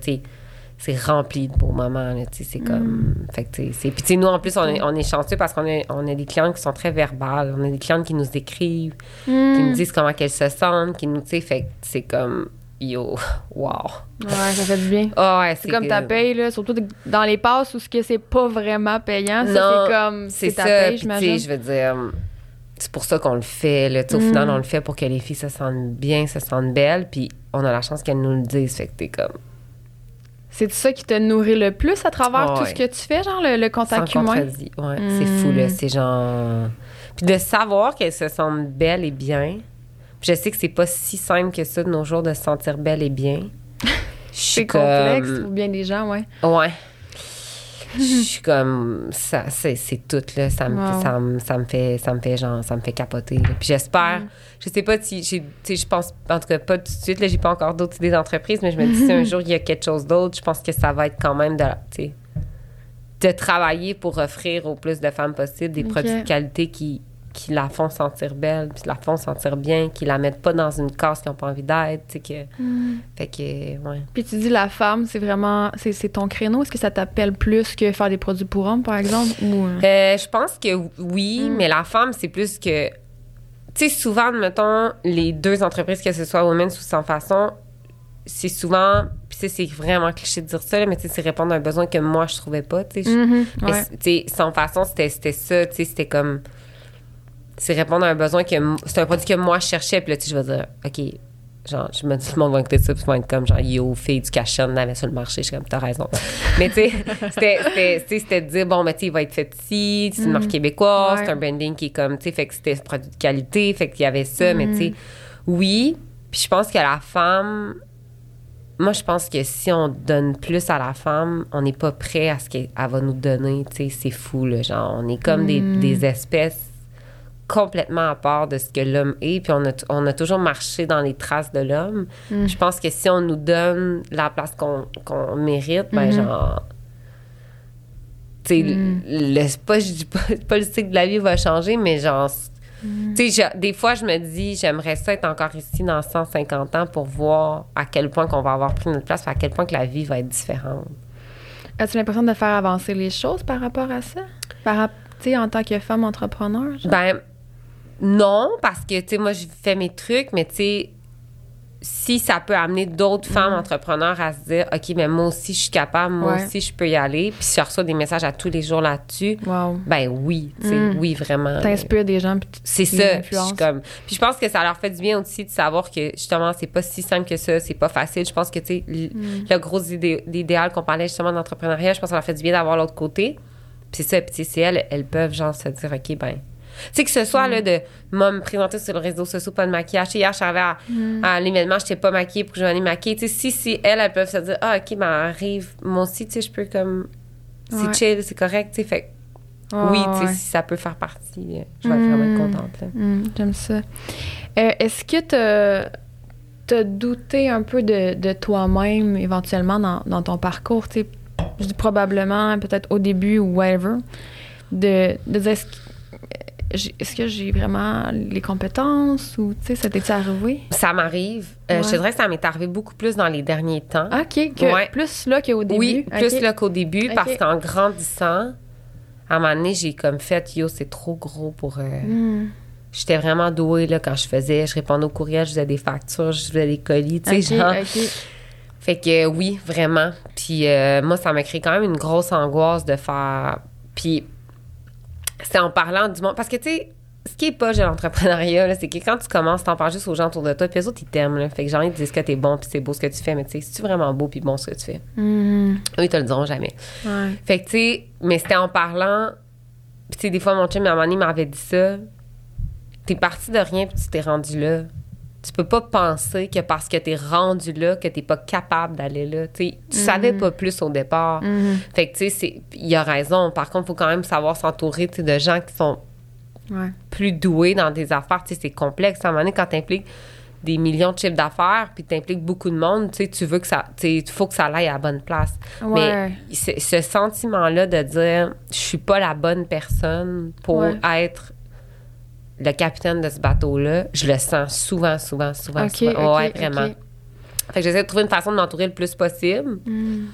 c'est rempli de beaux moments. C'est comme. Fait que, c'est- Puis, nous, en plus, on est, on est chanceux parce qu'on a, on a des clients qui sont très verbales. On a des clientes qui nous écrivent, qui Mm. nous disent comment qu'elles se sentent, qui nous. Tu sais, fait que c'est comme. Yo, wow. Ouais, ça fait du bien. Ah ouais, C'est comme ta paye, là, surtout dans les passes où ce que c'est pas vraiment payant. Ça, c'est comme. C'est ta ça. paye, j'imagine. je veux dire, c'est pour ça qu'on le fait. Là. Sais, Au Mm. final, on le fait pour que les filles se sentent bien, se sentent belles. Puis on a la chance qu'elles nous le disent. Fait que t'es comme. C'est ça qui te nourrit le plus à travers Ah tout ouais. ce que tu fais, genre le, le Sans contact humain? contredit. Ouais, c'est Mm. fou, là. C'est genre. Puis de savoir qu'elles se sentent belles et bien. Puis je sais que c'est pas si simple que ça de nos jours de se sentir belle et bien. Je suis C'est complexe comme- pour bien des gens, ouais. Ouais. Je suis comme ça c'est c'est tout là ça me, Wow. ça, me, ça me fait ça me fait genre ça me fait capoter là. puis j'espère Mm. je sais pas si j'ai tu sais je pense en tout cas pas tout de suite là j'ai pas encore d'autres idées d'entreprise mais je me dis si un jour il y a quelque chose d'autre je pense que ça va être quand même de tu sais de travailler pour offrir au plus de femmes possible des produits de qualité qui qui la font sentir belle, puis la font sentir bien, qui la mettent pas dans une case qu'ils n'ont pas envie d'être, que... Mm. Fait que, ouais. Puis tu dis la femme, c'est vraiment, c'est ton créneau. Est-ce que ça t'appelle plus que faire des produits pour hommes, par exemple? Ou, euh, Euh, je pense que oui, Mm. mais la femme, c'est plus que... Tu sais, souvent, mettons, les deux entreprises, que ce soit Women's ou Sans Façon, c'est souvent... Puis tu sais, c'est vraiment cliché de dire ça, là, mais tu sais, c'est répondre à un besoin que moi, je trouvais pas, tu sais. Mhm, ouais. sais, Sans Façon, c'était c'était ça, tu sais, c'était comme... C'est répondre à un besoin que... C'est un produit que moi, je cherchais, puis là, tu sais, je vais dire, OK... Genre, je me dis, le monde va écouter ça, puis ils vont être comme, genre, yo, fille du cachon, avait sur le marché. Je suis comme, t'as raison. Mais, tu sais, c'était- c'était de dire, bon, mais tu sais, il va être fait ici, c'est une marque québécoise, Ouais. c'est un branding qui est comme, tu sais, fait que c'était un produit de qualité, fait qu'il y avait ça, mais tu sais, oui. Puis je pense que la femme, moi, je pense que si on donne plus à la femme, on n'est pas prêt à ce qu'elle elle va nous donner, tu sais, c'est fou, là. Genre, on est comme des, des espèces complètement à part de ce que l'homme est, puis on a, on a toujours marché dans les traces de l'homme. Je pense que si on nous donne la place qu'on mérite, ben genre... Tu sais, le, pas, je dis pas, le cycle de la vie va changer, mais genre... Tu sais, des fois, je me dis, j'aimerais ça être encore ici dans 150 ans pour voir à quel point qu'on va avoir pris notre place, à quel point que la vie va être différente. As-tu l'impression de faire avancer les choses par rapport à ça? Par, tu sais, en tant que femme entrepreneur? genre? Ben, non, parce que, tu sais, moi, je fais mes trucs, mais tu sais, si ça peut amener d'autres femmes entrepreneurs à se dire, OK, mais moi aussi, je suis capable, moi Ouais. aussi, je peux y aller, puis si je reçois des messages à tous les jours là-dessus, Wow. ben oui, tu sais, Mm. oui, vraiment. T'inspires des gens. puis tu- C'est ça. Puis, je comme, puis je pense que ça leur fait du bien aussi de savoir que justement, c'est pas si simple que ça, c'est pas facile. Je pense que, tu sais, l- Mm. le gros idé- l'idéal qu'on parlait justement d'entrepreneuriat, je pense que ça leur fait du bien d'avoir l'autre côté. Puis c'est ça, puis c'est elles, elles peuvent genre se dire, OK, ben. Tu sais, que ce soit Mm. là, de moi, me présenter sur le réseau social, pas de maquillage. Tu Hier, je suis arrivée à, Mm. à l'événement, je n'étais pas maquillée pour que je vienne maquiller. Tu sais, si, si elles, elles peuvent se dire, ah, OK, ben, arrive, moi aussi, tu sais, je peux comme. C'est Ouais. chill, c'est correct, tu sais. Fait Ouais, oui, tu sais, ouais. si ça peut faire partie, euh, je vais vraiment être Mm. contente, là. Mm, J'aime ça. Euh, Est-ce que t'as as douté un peu de, de toi-même éventuellement dans, dans ton parcours? tu sais? Probablement, peut-être au début ou whatever, de, de dire est-ce que, j'ai- vraiment les compétences ou tu sais, ça t'est arrivé? Ça m'arrive. Euh, Ouais. Je te dirais que ça m'est arrivé beaucoup plus dans les derniers temps. OK, que Ouais. plus là qu'au début. oui, plus là qu'au début, parce qu'en grandissant, à un moment donné, j'ai comme fait, yo, c'est trop gros pour... euh, Mm. J'étais vraiment douée là, quand je faisais, je répondais aux courriels, je faisais des factures, je faisais des colis, tu sais, OK, genre. Fait que oui, vraiment. Puis euh, moi, ça m'a créé quand même une grosse angoisse de faire. Puis c'est en parlant du monde. Parce que, tu sais, ce qui est pas de l'entrepreneuriat, c'est que quand tu commences, t'en parles juste aux gens autour de toi, puis les autres, ils t'aiment. Fait que genre, ils te disent que t'es bon, puis c'est beau ce que tu fais, mais tu sais, c'est-tu vraiment beau, puis bon ce que tu fais? Mm. Eux, ils te le diront jamais. Ouais. Fait que, tu sais, mais c'était en parlant. Puis, tu sais, des fois, mon chum, à un moment donné, il m'avait dit ça. T'es parti de rien, puis tu t'es rendu là. Tu peux pas penser que parce que t'es rendu là, que t'es pas capable d'aller là. Tu sais, tu savais pas plus au départ. Mhm. Fait que, tu sais, c'est- il a raison. Par contre, il faut quand même savoir s'entourer, tu de gens qui sont Ouais. plus doués dans des affaires. Tu c'est complexe. À un moment donné, quand t'impliques des millions de chiffres d'affaires, puis t'impliques beaucoup de monde, tu sais, tu veux que ça... Tu faut que ça aille à la bonne place. Ouais. Mais ce sentiment-là de dire je suis pas la bonne personne pour Ouais. être le capitaine de ce bateau-là, je le sens souvent, souvent, souvent, OK, souvent. Ouais, vraiment. Fait que j'essaie de trouver une façon de m'entourer le plus possible. Mm.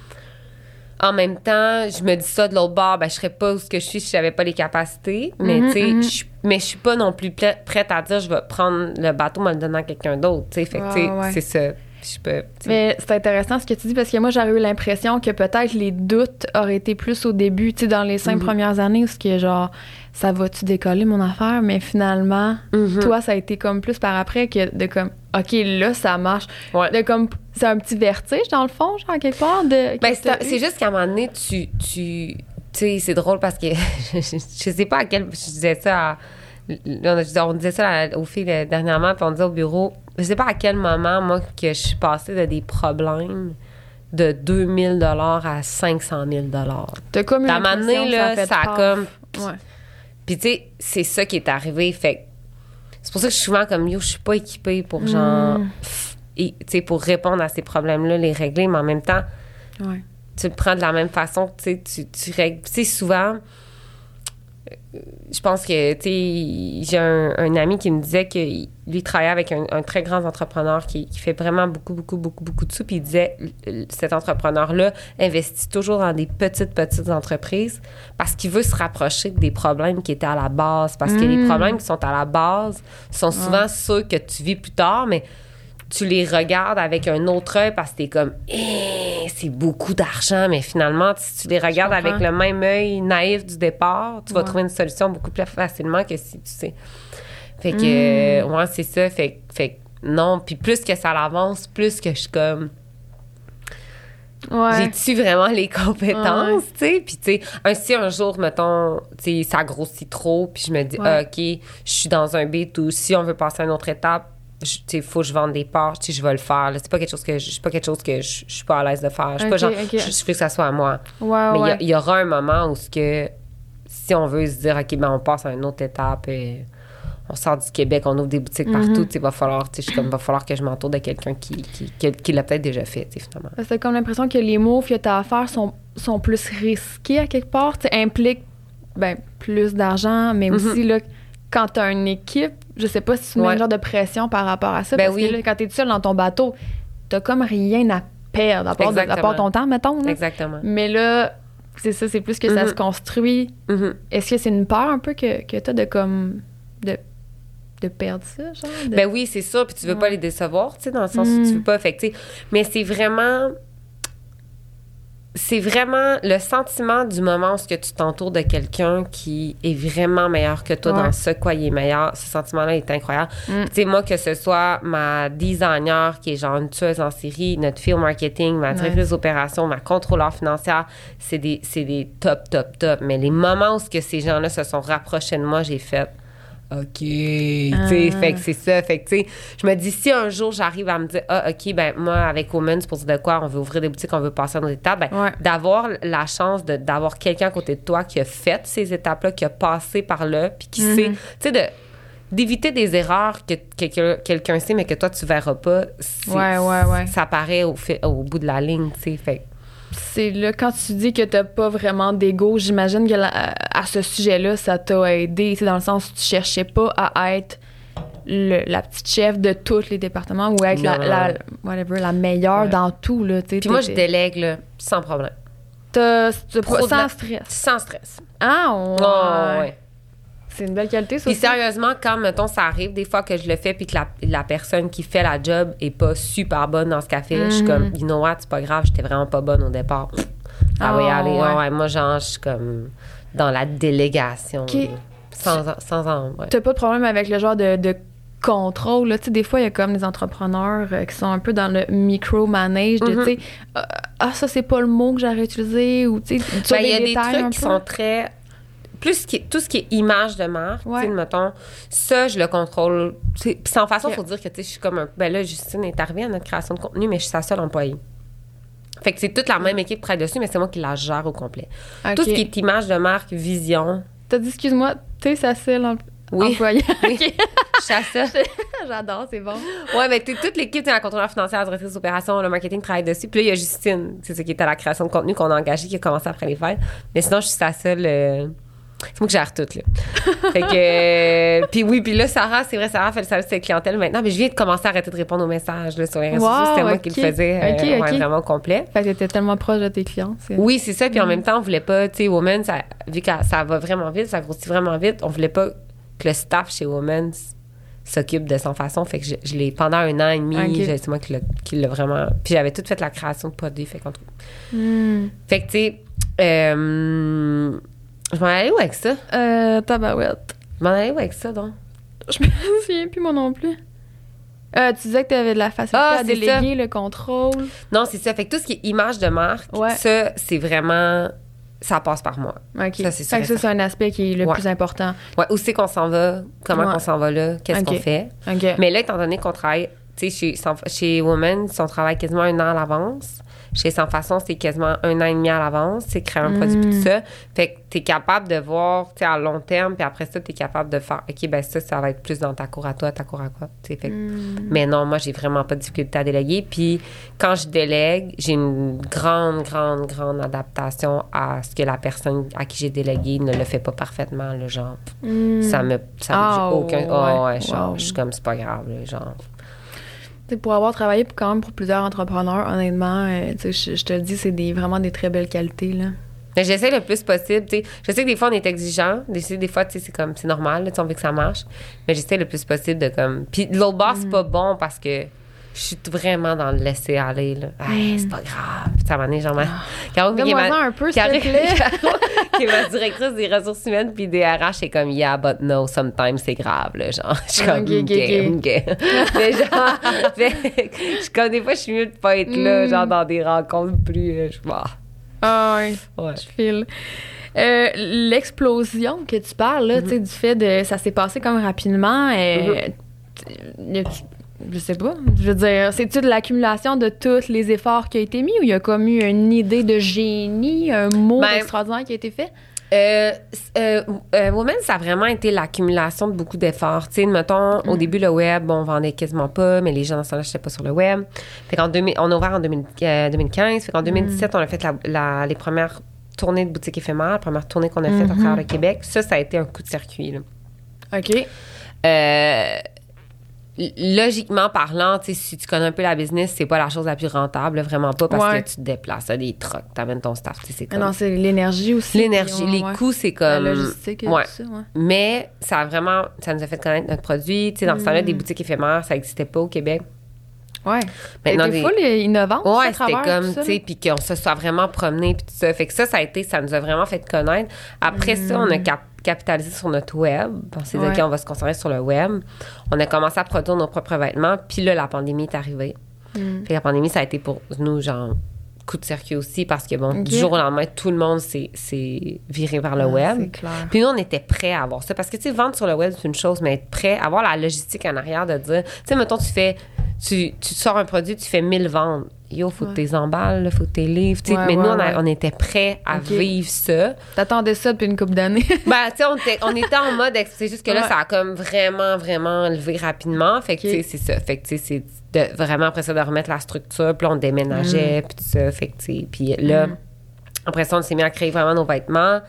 En même temps, je me dis ça de l'autre bord, ben, je serais pas où ce que je suis si j'avais pas les capacités. Mais, sais, mhm. je- mais je suis pas non plus prête à dire je vais prendre le bateau en le donnant à quelqu'un d'autre. Fait Ouais, ouais. c'est ça. Je peux. Mais c'est intéressant ce que tu dis parce que moi, j'aurais eu l'impression que peut-être les doutes auraient été plus au début, tu sais, dans les cinq Mhm. premières années, où ce qui est genre, ça va-tu décoller mon affaire? Mais finalement, Mhm. toi, ça a été comme plus par après que de comme, OK, là, ça marche. Ouais. De comme, c'est un petit vertige dans le fond, genre, quelque part. De, Ben, c'est juste qu'à un moment donné, tu. tu tu sais, c'est drôle parce que je, je sais pas à quel. Je disais ça à. On, disait ça aux filles euh, dernièrement, puis on disait au bureau. Je sais pas à quel moment, moi, que je suis passée de des problèmes de 2000 à 500 000 T'as comme eu À un moment donné, là, ça a comme. Ouais. Puis, tu sais, c'est ça qui est arrivé. Fait c'est pour ça que je suis souvent comme yo, je suis pas équipée pour genre. Mm. et, tu sais, pour répondre à ces problèmes-là, les régler, mais en même temps, Ouais. tu le prends de la même façon, tu sais, tu, tu règles. Tu sais, souvent, je pense que, tu sais, j'ai un, un ami qui me disait que lui il travaillait avec un, un très grand entrepreneur qui, qui fait vraiment beaucoup, beaucoup, beaucoup, beaucoup de sous. Puis il disait, cet entrepreneur-là investit toujours dans des petites, petites entreprises parce qu'il veut se rapprocher des problèmes qui étaient à la base. Parce que les problèmes qui sont à la base sont souvent ceux que tu vis plus tard, mais tu les regardes avec un autre œil parce que t'es comme Eh, c'est beaucoup d'argent mais finalement si tu les regardes avec le même œil naïf du départ tu vas Ouais. trouver une solution beaucoup plus facilement que si tu sais fait que Mm. euh, ouais c'est ça fait, fait que non puis plus que ça avance plus que je suis comme Ouais. j'ai-tu vraiment les compétences, tu sais? Puis, tu sais, un, si un jour, mettons, tu sais, ça grossit trop, puis je me dis, Ouais. ah, OK, je suis dans un beat où si on veut passer à une autre étape, sais, faut que je vende des parts, je vais le faire. C'est pas quelque chose que je, pas quelque chose que je, suis pas à l'aise de faire. Je suis pas genre, ok. je, veux que ça soit à moi. Ouais, Mais il y a- ouais. il y, aura un moment où ce que, si on veut se dire, OK, ben, on passe à une autre étape et on sort du Québec, on ouvre des boutiques Mhm. partout, sais, va falloir, tu sais, je comme, va falloir que je m'entoure de quelqu'un qui, qui, qui, qui l'a peut-être déjà fait, tu sais, finalement. C'est comme l'impression que les moves que tu as à faire sont, sont plus risqués à quelque part. Impliquent ben, plus d'argent, mais Mhm. aussi là, quand tu as une équipe, je sais pas si tu mets Ouais. un genre de pression par rapport à ça. Ben parce oui. que là, quand tu es seul dans ton bateau, tu comme rien à perdre, à part, de- à part ton temps, mettons. là. Exactement. Mais là, c'est ça, c'est plus que ça Mhm. se construit. Mhm. Est-ce que c'est une peur un peu que, que tu as de comme. De, de perdre ça, genre? de- Ben oui, c'est ça. Puis tu veux pas les décevoir, tu sais, dans le sens Mm. où tu veux pas affecter. Mais c'est vraiment. C'est vraiment le sentiment du moment où ce que tu t'entoures de quelqu'un qui est vraiment meilleur que toi Ouais. dans ce quoi il est meilleur. Ce sentiment-là est incroyable. Mm. Tu sais, moi, que ce soit ma designer qui est genre une tueuse en série, notre au marketing, ma directrice d'opération, ma contrôleur financière, c'est des, c'est des top, top, top. Mais les moments où ce que ces gens-là se sont rapprochés de moi, j'ai fait OK. Tu sais, Ah. fait que c'est ça. Fait que, tu sais, je me dis, si un jour j'arrive à me dire, ah, OK, ben, moi, avec Women's, pour dire de quoi, on veut ouvrir des boutiques, on veut passer à nos étapes, ben, Ouais. d'avoir la chance de- d'avoir quelqu'un à côté de toi qui a fait ces étapes-là, qui a passé par là, puis qui Mhm. sait, tu sais, de d'éviter des erreurs que quelqu'un quelqu'un sait mais que toi tu verras pas c'est- Ouais, ouais, ouais. ça paraît au, au bout de la ligne tu sais fait que- C'est là, quand tu dis que t'as pas vraiment d'ego, j'imagine que la- à ce sujet-là, ça t'a aidé. C'est dans le sens où tu cherchais pas à être le- la petite chef de tous les départements ou être la, whatever, la meilleure Ouais. dans tout. Là, puis moi je délègue là, sans problème T'as, sans la- stress. sans stress Ah, ouais. Oh, ouais. C'est une belle qualité, ça. Puis sérieusement, quand, mettons, ça arrive des fois que je le fais puis que la, la personne qui fait la job est pas super bonne dans ce fait, je suis comme, you know what, c'est pas grave, j'étais vraiment pas bonne au départ. Ça va y Ah, aller. ouais. Moi, genre, je suis comme dans la délégation. Sans, sans ouais. T'as pas de problème avec le genre de, de contrôle. Là? Tu sais, Des fois, il y a comme des entrepreneurs euh, qui sont un peu dans le micro-manage. de, Mhm. tu sais, euh, ah, ça, c'est pas le mot que j'aurais utilisé. Ou, tu sais, Ben, il y a des trucs qui sont très. Plus qui, tout ce qui est image de marque, Ouais. mettons, ça, je le contrôle. Puis sans façon, il faut dire que, tu sais, je suis comme un. Ben là, Justine est arrivée à notre création de contenu, mais je suis sa seule employée. Fait que c'est toute la même équipe qui travaille dessus, mais c'est moi qui la gère au complet. Tout ce qui est image de marque, vision. T'as dit, excuse-moi, t'es sa seule em- Oui. employée. Oui. Ok. Je suis sa seule. J'adore, c'est bon. Ouais, mais t'es- toute l'équipe, la contrôleur financière, la directrice d'opération, le marketing travaille dessus. Puis là, il y a Justine, c'est ce qui était à la création de contenu qu'on a engagé, qui a commencé après les fêtes. Mais sinon, je suis sa seule. euh, C'est moi qui gère tout, là. fait que. euh, puis oui, puis là, Sarah, c'est vrai, Sarah fait le service de clientèle maintenant, mais je viens de commencer à arrêter de répondre aux messages là, sur les réseaux Wow, sociaux. C'était moi qui le faisais euh, ouais, vraiment complet. Fait que t'étais tellement proche de tes clients. c'est- Oui, c'est ça. Puis Mm. en même temps, on voulait pas, tu sais, Women, ça, vu que ça va vraiment vite, ça grossit vraiment vite, on voulait pas que le staff chez Women s'occupe de son façon. Fait que je, je l'ai, pendant un an et demi, Ok. j'ai- c'est moi qui l'a, qui l'a vraiment. Puis j'avais tout fait la création de produits. Fait, qu'en tout cas- Hmm. fait que, tu sais, euh, je m'en allais où avec ça? Euh, tabarouette. Je m'en allais où avec ça, donc? Je me souviens plus, moi non plus. Euh, tu disais que tu avais de la facilité Ah, à déléguer le contrôle. Non, c'est ça. Fait que tout ce qui est image de marque, Ouais. ça, c'est vraiment. Ça passe par moi. OK. Ça, c'est ça, c'est un aspect qui est le Ouais. plus important. Ouais, où c'est qu'on s'en va? Comment Ouais. qu'on s'en va là? Qu'est-ce qu'on fait? Mais là, étant donné qu'on travaille tu sais, chez, chez Women, on travaille quasiment un an à l'avance. Chez Sans Façon, c'est quasiment un an et demi à l'avance. C'est créer un produit, puis tout ça. Fait que tu es capable de voir, à long terme, puis après ça, tu es capable de faire, OK, ben ça, ça va être plus dans ta cour à toi, ta cour à quoi. Fait que- Mais non, moi, j'ai vraiment pas de difficulté à déléguer. Puis quand je délègue, j'ai une grande, grande, grande adaptation à ce que la personne à qui j'ai délégué ne le fait pas parfaitement, le genre. Ça me. Ça me- Ah, aucun. ouais. oh, ouais, genre, Wow. je suis comme, c'est pas grave, là, genre. Pour avoir travaillé pour- quand même pour plusieurs entrepreneurs, honnêtement, euh, je, je te le dis, c'est des, vraiment des très belles qualités. Là. Mais j'essaie le plus possible. Je sais que des fois, on est exigeant. Des, des fois, c'est comme, c'est normal, là, on veut que ça marche. Mais j'essaie le plus possible de comme. Puis l'autre bord, c'est pas bon parce que je suis vraiment dans le laisser aller, là. Hey, c'est pas grave. Ça m'a donné, genre, ma- Caro, qui est ma- un peu, Caro- qui est ma directrice des ressources humaines puis des RH, c'est comme, yeah, but no, sometimes c'est grave, là. Genre, je suis comme, Ok, OK, ok, OK. Mais genre, je suis comme, des fois, je suis mieux de pas être là, Mm. genre, dans des rencontres plus, là, je vois. Ah ouais, Ouais. je file. Euh, L'explosion que tu parles, là, tu sais, du fait de. Ça s'est passé comme rapidement. euh, a- je sais pas. Je veux dire, c'est-tu de l'accumulation de tous les efforts qui ont été mis ou il y a comme eu une idée de génie, un mot Ben, extraordinaire qui a été fait? Euh, euh, euh, Women, ça a vraiment été l'accumulation de beaucoup d'efforts. Tu sais, mettons, au début, le web, on vendait quasiment pas, mais les gens dans ce temps-là n'achetaient pas sur le web. Fait qu'en 2000 on a ouvert en 2000 euh, 2015. Fait qu'en 2017, on a fait la- la- les premières tournées de boutiques éphémères, la première tournée qu'on a faite à travers le Québec. Ça, ça a été un coup de circuit, là. OK. Euh, logiquement parlant, si tu connais un peu la business, c'est pas la chose la plus rentable, vraiment pas, parce Ouais. que tu te déplaces, t'as des trucks, t'amènes ton staff, c'est Ah comme... non, c'est l'énergie aussi. L'énergie, les ouais. coûts, c'est La comme... logistique et ouais. tout ça. Mais ça a vraiment, ça nous a fait connaître notre produit. Tu sais, dans ce temps-là, des boutiques éphémères, ça n'existait pas au Québec. Ouais. Maintenant, C'était des- full innovant. Ouais, c'était comme, tu sais, puis qu'on se soit vraiment promené, puis tout ça. Fait que ça, ça a été, ça nous a vraiment fait connaître. Après ça, on a cap- capitalisé sur notre web. On s'est dit. Ouais. OK, on va se concentrer sur le web. On a commencé à produire nos propres vêtements, puis là, la pandémie est arrivée. Mm. Fait la pandémie, ça a été pour nous, genre, coup de circuit aussi, parce que, bon, du jour au lendemain, tout le monde s'est viré vers le Ah, web. Clair. Puis nous, on était prêts à avoir ça. Parce que, tu sais, vendre sur le web, c'est une chose, mais être prêt, avoir la logistique en arrière de dire, tu sais, mettons, tu fais, tu, tu sors un produit, tu fais 1000 ventes. Yo, faut que Ouais. tu les emballes, là, faut que tu les livres. Ouais, mais nous, on, a- ouais. on était prêts à vivre ça. T'attendais ça depuis une couple d'années. Ben, tu sais, on était, on était en mode, c'est juste que là, ça a comme vraiment, vraiment levé rapidement. Fait que, tu sais, c'est ça. Fait que, tu sais, c'est de, vraiment après ça de remettre la structure. Puis là, on déménageait, puis tout ça. Fait que, tu sais, puis là, Mm. après ça, on s'est mis à créer vraiment nos vêtements.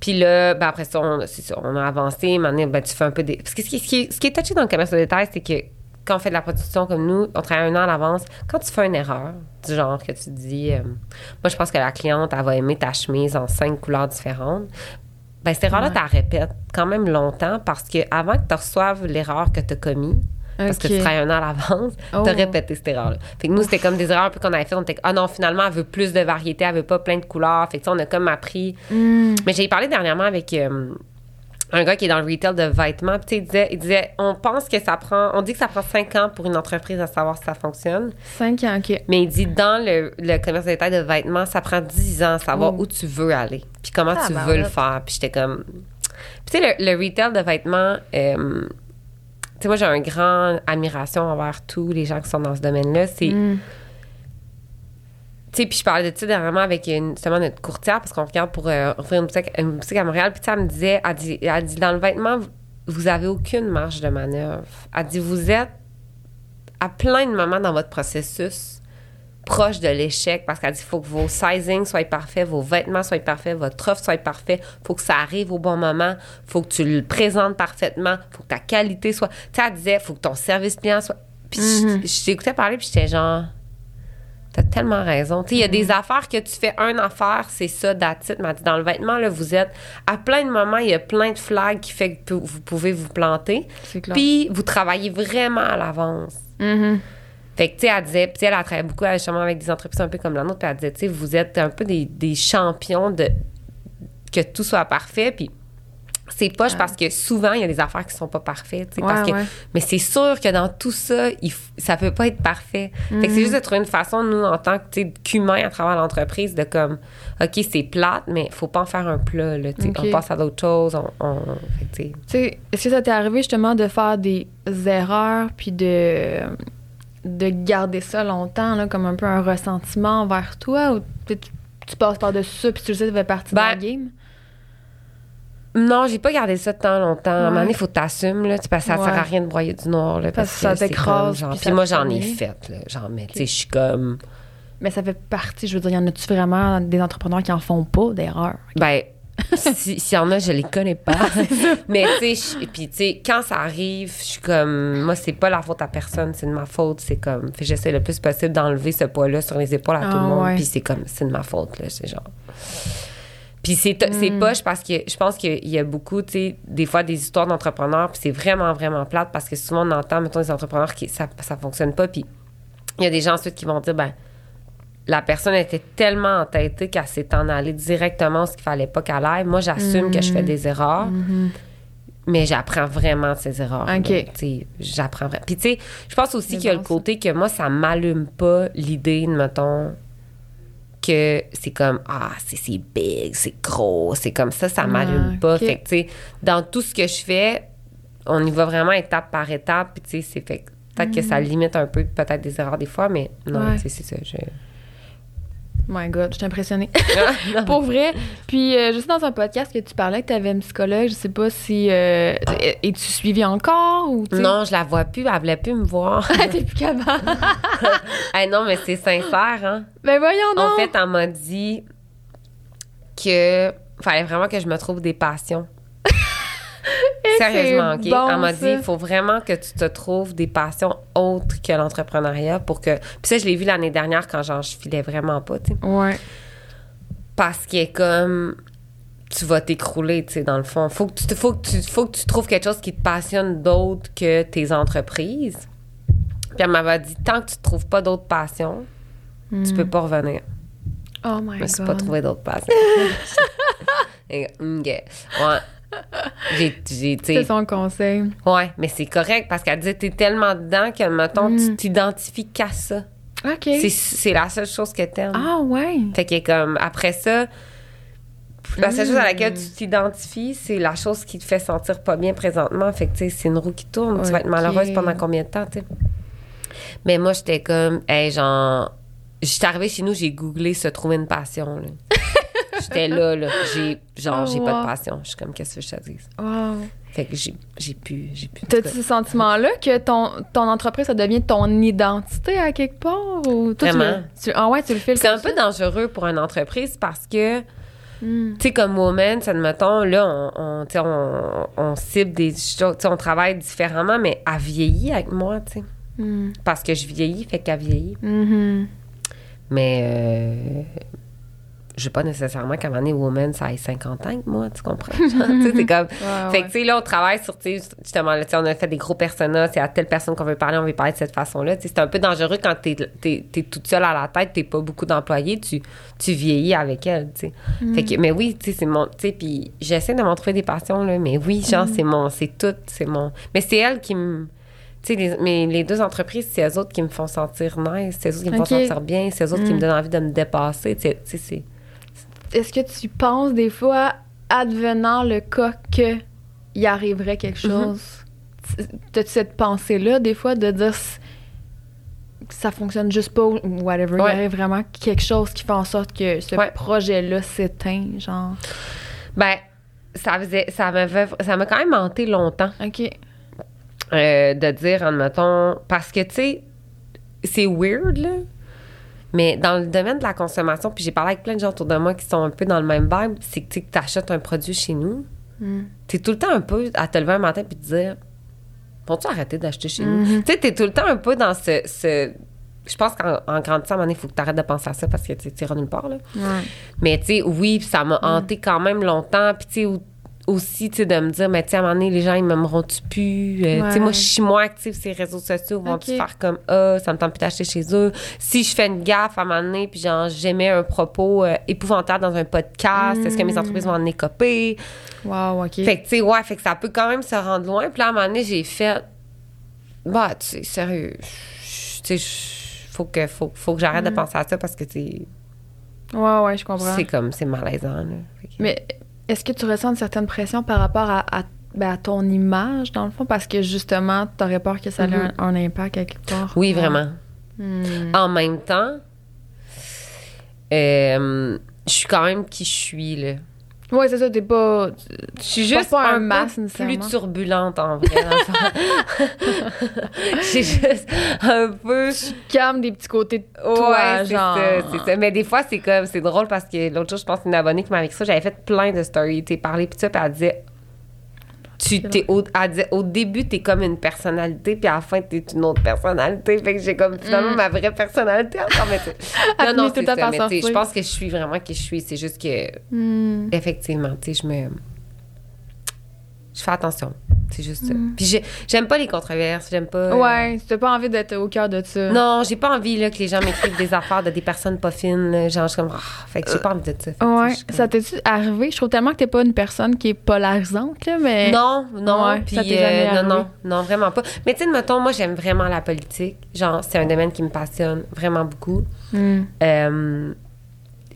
Puis là, ben après ça, on, c'est ça, on a avancé. Maintenant, ben, tu fais un peu des. Parce que ce qui, ce qui est, ce qui est touché dans le commerce de détail, c'est que quand on fait de la production comme nous, on travaille un an à l'avance. Quand tu fais une erreur, du genre que tu dis, euh, moi, je pense que la cliente, elle va aimer ta chemise en cinq couleurs différentes. Ben, cette erreur-là, Ouais. tu la répètes quand même longtemps parce que avant que tu reçoives l'erreur que tu as commise, parce que tu travailles un an à l'avance, Oh. tu as répété cette erreur-là. Fait que nous, c'était comme des erreurs un peu qu'on avait faites. On était ah non, finalement, elle veut plus de variété, elle veut pas plein de couleurs. Fait que, on a comme appris. Mm. Mais j'ai parlé dernièrement avec euh, un gars qui est dans le retail de vêtements. Puis, il disait, il disait on pense que ça prend, on dit que ça prend cinq ans pour une entreprise à savoir si ça fonctionne. Cinq ans, OK. Mais il dit dans le, le commerce de détail de vêtements, ça prend 10 ans à savoir Oh. où tu veux aller, puis comment tu veux le faire. Puis j'étais comme. Puis tu sais, le, le retail de vêtements, euh, tu sais, moi j'ai un grand admiration envers tous les gens qui sont dans ce domaine-là. C'est. Mm. Sais, puis je parlais de ça dernièrement avec une, justement notre courtière parce qu'on regarde pour euh, ouvrir une boutique, une boutique à Montréal. Puis elle me disait, elle dit, elle dit, dans le vêtement, vous avez aucune marge de manœuvre. Elle dit, vous êtes à plein de moments dans votre processus proche de l'échec parce qu'elle dit, il faut que vos sizings soient parfaits, vos vêtements soient parfaits, votre offre soit parfaite, faut que ça arrive au bon moment, faut que tu le présentes parfaitement, faut que ta qualité soit... Tu sais, elle disait, faut que ton service client soit... Puis je- je t'écoutais parler, puis j'étais genre... T'as tellement raison. Il y a des affaires que tu fais une affaire, c'est ça, dit, dans le vêtement, là, vous êtes... À plein de moments, il y a plein de flags qui fait que vous pouvez vous planter. C'est clair. Puis, vous travaillez vraiment à l'avance. Mhm. Fait que, tu sais, elle disait... Puis, elle a travaillé beaucoup justement avec des entreprises un peu comme la nôtre. Puis, elle disait, tu sais, vous êtes un peu des, des champions de... Que tout soit parfait. Puis, c'est poche parce que souvent, il y a des affaires qui sont pas parfaites. parce que, ouais. Mais c'est sûr que dans tout ça, il ça peut pas être parfait. C'est juste de trouver une façon, nous, en tant qu'humains à travers l'entreprise, de comme, OK, c'est plate, mais faut pas en faire un plat. Là. On passe à d'autres choses. On, est-ce que ça t'est arrivé justement de faire des erreurs puis de de garder ça longtemps, là, comme un peu un ressentiment envers toi, ou tu, tu passes par-dessus ça, puis tu le sais, ça fait partie de la Ben, game? Non, j'ai pas gardé ça tant longtemps. À un moment Ouais. donné, il faut que t'assumes, là. tu sais, Parce que ça sert à Ouais. rien de broyer du noir, là. Parce Parce, que ça t'écrase, puis Puis moi, j'en ai fait là. Genre, mais tu sais, je suis comme. Mais ça fait partie, je veux dire, y en a-tu vraiment des entrepreneurs qui en font pas d'erreur? Ben, si- s'il y en a, je les connais pas. Mais tu sais, je- puis tu sais, quand ça arrive, je suis comme, moi, c'est pas la faute à personne, c'est de ma faute. C'est comme, j'essaie le plus possible d'enlever ce poids-là sur les épaules à tout Ah, le monde. ouais. Puis c'est comme, c'est de ma faute, là. C'est genre. Puis c'est c'est Hmm. poche parce que je pense qu'il y a beaucoup, tu sais, des fois des histoires d'entrepreneurs, puis c'est vraiment, vraiment plate parce que souvent on entend, mettons, des entrepreneurs qui, ça, ça fonctionne pas, puis il y a des gens ensuite qui vont dire, ben, la personne était tellement entêtée qu'elle s'est en allée directement ce qu'il fallait pas qu'elle aille. Moi, j'assume que je fais des erreurs, mais j'apprends vraiment de ces erreurs. OK. J'apprends vraiment. Puis, tu sais, je pense aussi qu'il y a le côté que moi, ça m'allume pas l'idée, mettons, que c'est comme, ah, c'est big, c'est gros, c'est comme ça, ça m'allume Ah, pas. Fait que, tu sais, dans tout ce que je fais, on y va vraiment étape par étape, puis, tu sais, c'est fait peut-être que ça limite un peu peut-être des erreurs des fois, mais non, Mm. Ouais. c'est ça. Je... My God, je suis impressionnée. Pour vrai. Puis, euh, juste dans un podcast que tu parlais que tu avais une psychologue, je sais pas si. Euh, Es-tu suivi encore ou. Non, je la vois plus, elle voulait plus me voir. T'es plus capable. Eh non, mais c'est sincère, hein. ben voyons donc. En fait, elle m'a dit que fallait vraiment que je me trouve des passions. Sérieusement, OK? bon, elle m'a dit, il faut vraiment que tu te trouves des passions autres que l'entrepreneuriat pour que... Puis ça, je l'ai vu l'année dernière quand genre, je filais vraiment pas, tu sais. Ouais. Parce qu'il est comme... Tu vas t'écrouler, tu sais, dans le fond. Faut que tu, faut, que tu, faut que tu trouves quelque chose qui te passionne d'autre que tes entreprises. Puis elle m'avait dit, tant que tu ne trouves pas d'autres passions, tu peux pas revenir. Oh my Je me suis God. pas trouvé d'autres passions. Et. Ouais. C'est son conseil. ouais, mais c'est correct parce qu'elle disait t'es tellement dedans que, mettons, tu t'identifies qu'à ça. OK. C'est, la seule chose que t'aimes. Ah, ouais. Fait que comme, après ça, la seule chose à laquelle tu t'identifies, c'est la chose qui te fait sentir pas bien présentement. Fait que, tu sais, c'est une roue qui tourne. Tu vas être malheureuse pendant combien de temps, tu sais? Mais moi, j'étais comme, hey, genre, j'étais arrivée chez nous, j'ai googlé se trouver une passion, là. J'étais là, là. J'ai, genre, Oh, j'ai pas de passion. Je suis comme, qu'est-ce que je te dise? Wow. Fait que j'ai, j'ai pu, j'ai pu. T'as-tu ce sentiment-là que ton, ton entreprise, ça devient ton identité à quelque part? Ou toi, Vraiment. tu- ah ouais, tu le fais C'est un peu dangereux pour une entreprise parce que, Hmm. tu sais, comme Woman, admettons, là, on, on, on, on cible des choses, tu sais, on travaille différemment, mais elle vieillit avec moi, tu sais. Hmm. Parce que je vieillis, fait qu'elle vieillit. Mhm. Mais euh, je veux pas nécessairement qu'à un moment donné, Woman, ça ait 50 ans que moi, tu comprends? sais, c'est comme... Ouais, fait que, tu sais, là, on travaille sur, tu sais, justement, là, tu sais, on a fait des gros personnages, c'est à telle personne qu'on veut parler, on veut parler de cette façon-là. Tu sais, c'est un peu dangereux quand t'es, t'es, t'es toute seule à la tête, t'es pas beaucoup d'employés, tu, tu vieillis avec elle, tu sais. Fait que, mais oui, tu sais, c'est mon, tu sais, puis j'essaie de m'en trouver des passions, là, mais oui, genre, c'est mon, c'est tout, c'est mon... Mais c'est elle qui me... Tu sais, les, mais les deux entreprises, c'est eux autres qui me font sentir nice, c'est eux autres qui me font sentir bien, c'est eux autres qui Mm. me donnent envie de me dépasser, tu sais, tu sais, c'est... Est-ce que tu penses des fois, advenant le cas que il arriverait quelque Mhm. chose, t'as-tu cette pensée-là, des fois, de dire ça fonctionne juste pas ou whatever, il Ouais. arrive vraiment quelque chose qui fait en sorte que ce Ouais. projet-là s'éteint, genre? Ben, ça faisait, ça m'avait, ça m'a quand même hanté longtemps OK. euh, de dire, admettons, parce que, tu sais, c'est weird, là, mais dans le domaine de la consommation, puis j'ai parlé avec plein de gens autour de moi qui sont un peu dans le même vibe, c'est que, tu t'achètes un produit chez nous, Mm. t'es tout le temps un peu à te lever un matin puis te dire, vont-tu arrêter d'acheter chez nous? Mhm. Tu sais, t'es tout le temps un peu dans ce... ce- je pense qu'en en grandissant, à un moment donné, il faut que tu arrêtes de penser à ça parce que tu iras nulle part, là. Ouais. Mais tu sais, oui, ça m'a hanté quand même longtemps. Puis tu sais, aussi, tu sais, de me dire, mais tu sais, à un moment donné, les gens, ils m'aimeront-tu plus? Euh, Tu sais, moi, je suis moins active sur les réseaux sociaux. Vont-tu faire comme, ah, ça me tente plus d'acheter chez eux? Si je fais une gaffe à un moment donné, puis genre, j'émets un propos euh, épouvantable dans un podcast, est-ce que mes entreprises vont en écoper? Wow, OK. Fait que, tu sais, ouais, fait que ça peut quand même se rendre loin. Puis là, à un moment donné, j'ai fait, bah, tu sais, sérieux, tu sais, faut que, faut, faut que j'arrête de penser à ça parce que, tu sais, Ouais, ouais, je comprends. c'est comme, c'est malaisant, là. Mais est-ce que tu ressens une certaine pression par rapport à, à ben, à ton image, dans le fond, parce que justement, t'aurais peur que ça ait Mhm. un, un impact quelque part. Oui, vraiment. Hmm. En même temps, euh, je suis quand même qui je suis, là. Ouais, c'est ça, t'es pas. Je suis juste pas un un, masque, peu plus turbulente, en vrai. J'ai juste un peu... Calme des petits côtés de toi, ouais, c'est genre. ça, c'est ça. Mais des fois, c'est comme, c'est drôle parce que l'autre jour, je pense une abonnée qui m'avait écrit ça, j'avais fait plein de stories, tu sais, parlé, puis ça, puis elle disait, tu t'es au, au début, t'es comme une personnalité, puis à la fin, t'es une autre personnalité. Fait que j'ai comme, finalement, Mm. ma vraie personnalité encore, mais Non, non, c'est ça, mais je pense que je suis vraiment qui je suis. C'est juste que, Hmm. effectivement, tu sais, je me. Je fais attention. C'est juste ça. Mm. Puis j'ai- j'aime pas les controverses, j'aime pas. euh, Ouais, t'as pas envie d'être au cœur de ça. Non, j'ai pas envie là, que les gens m'écrivent des affaires de des personnes pas fines. là. Genre, je suis comme. ah, fait que j'ai pas envie de ça. Fait Ouais, comme- ça t'est-tu arrivé? Je trouve tellement que t'es pas une personne qui est polarisante, là, mais. Non, non, Ouais, puis ça t'est euh, jamais non, arrivé? non, non, vraiment pas. Mais tu sais, mettons, moi, j'aime vraiment la politique. Genre, c'est un domaine qui me passionne vraiment beaucoup. Hmm. Euh,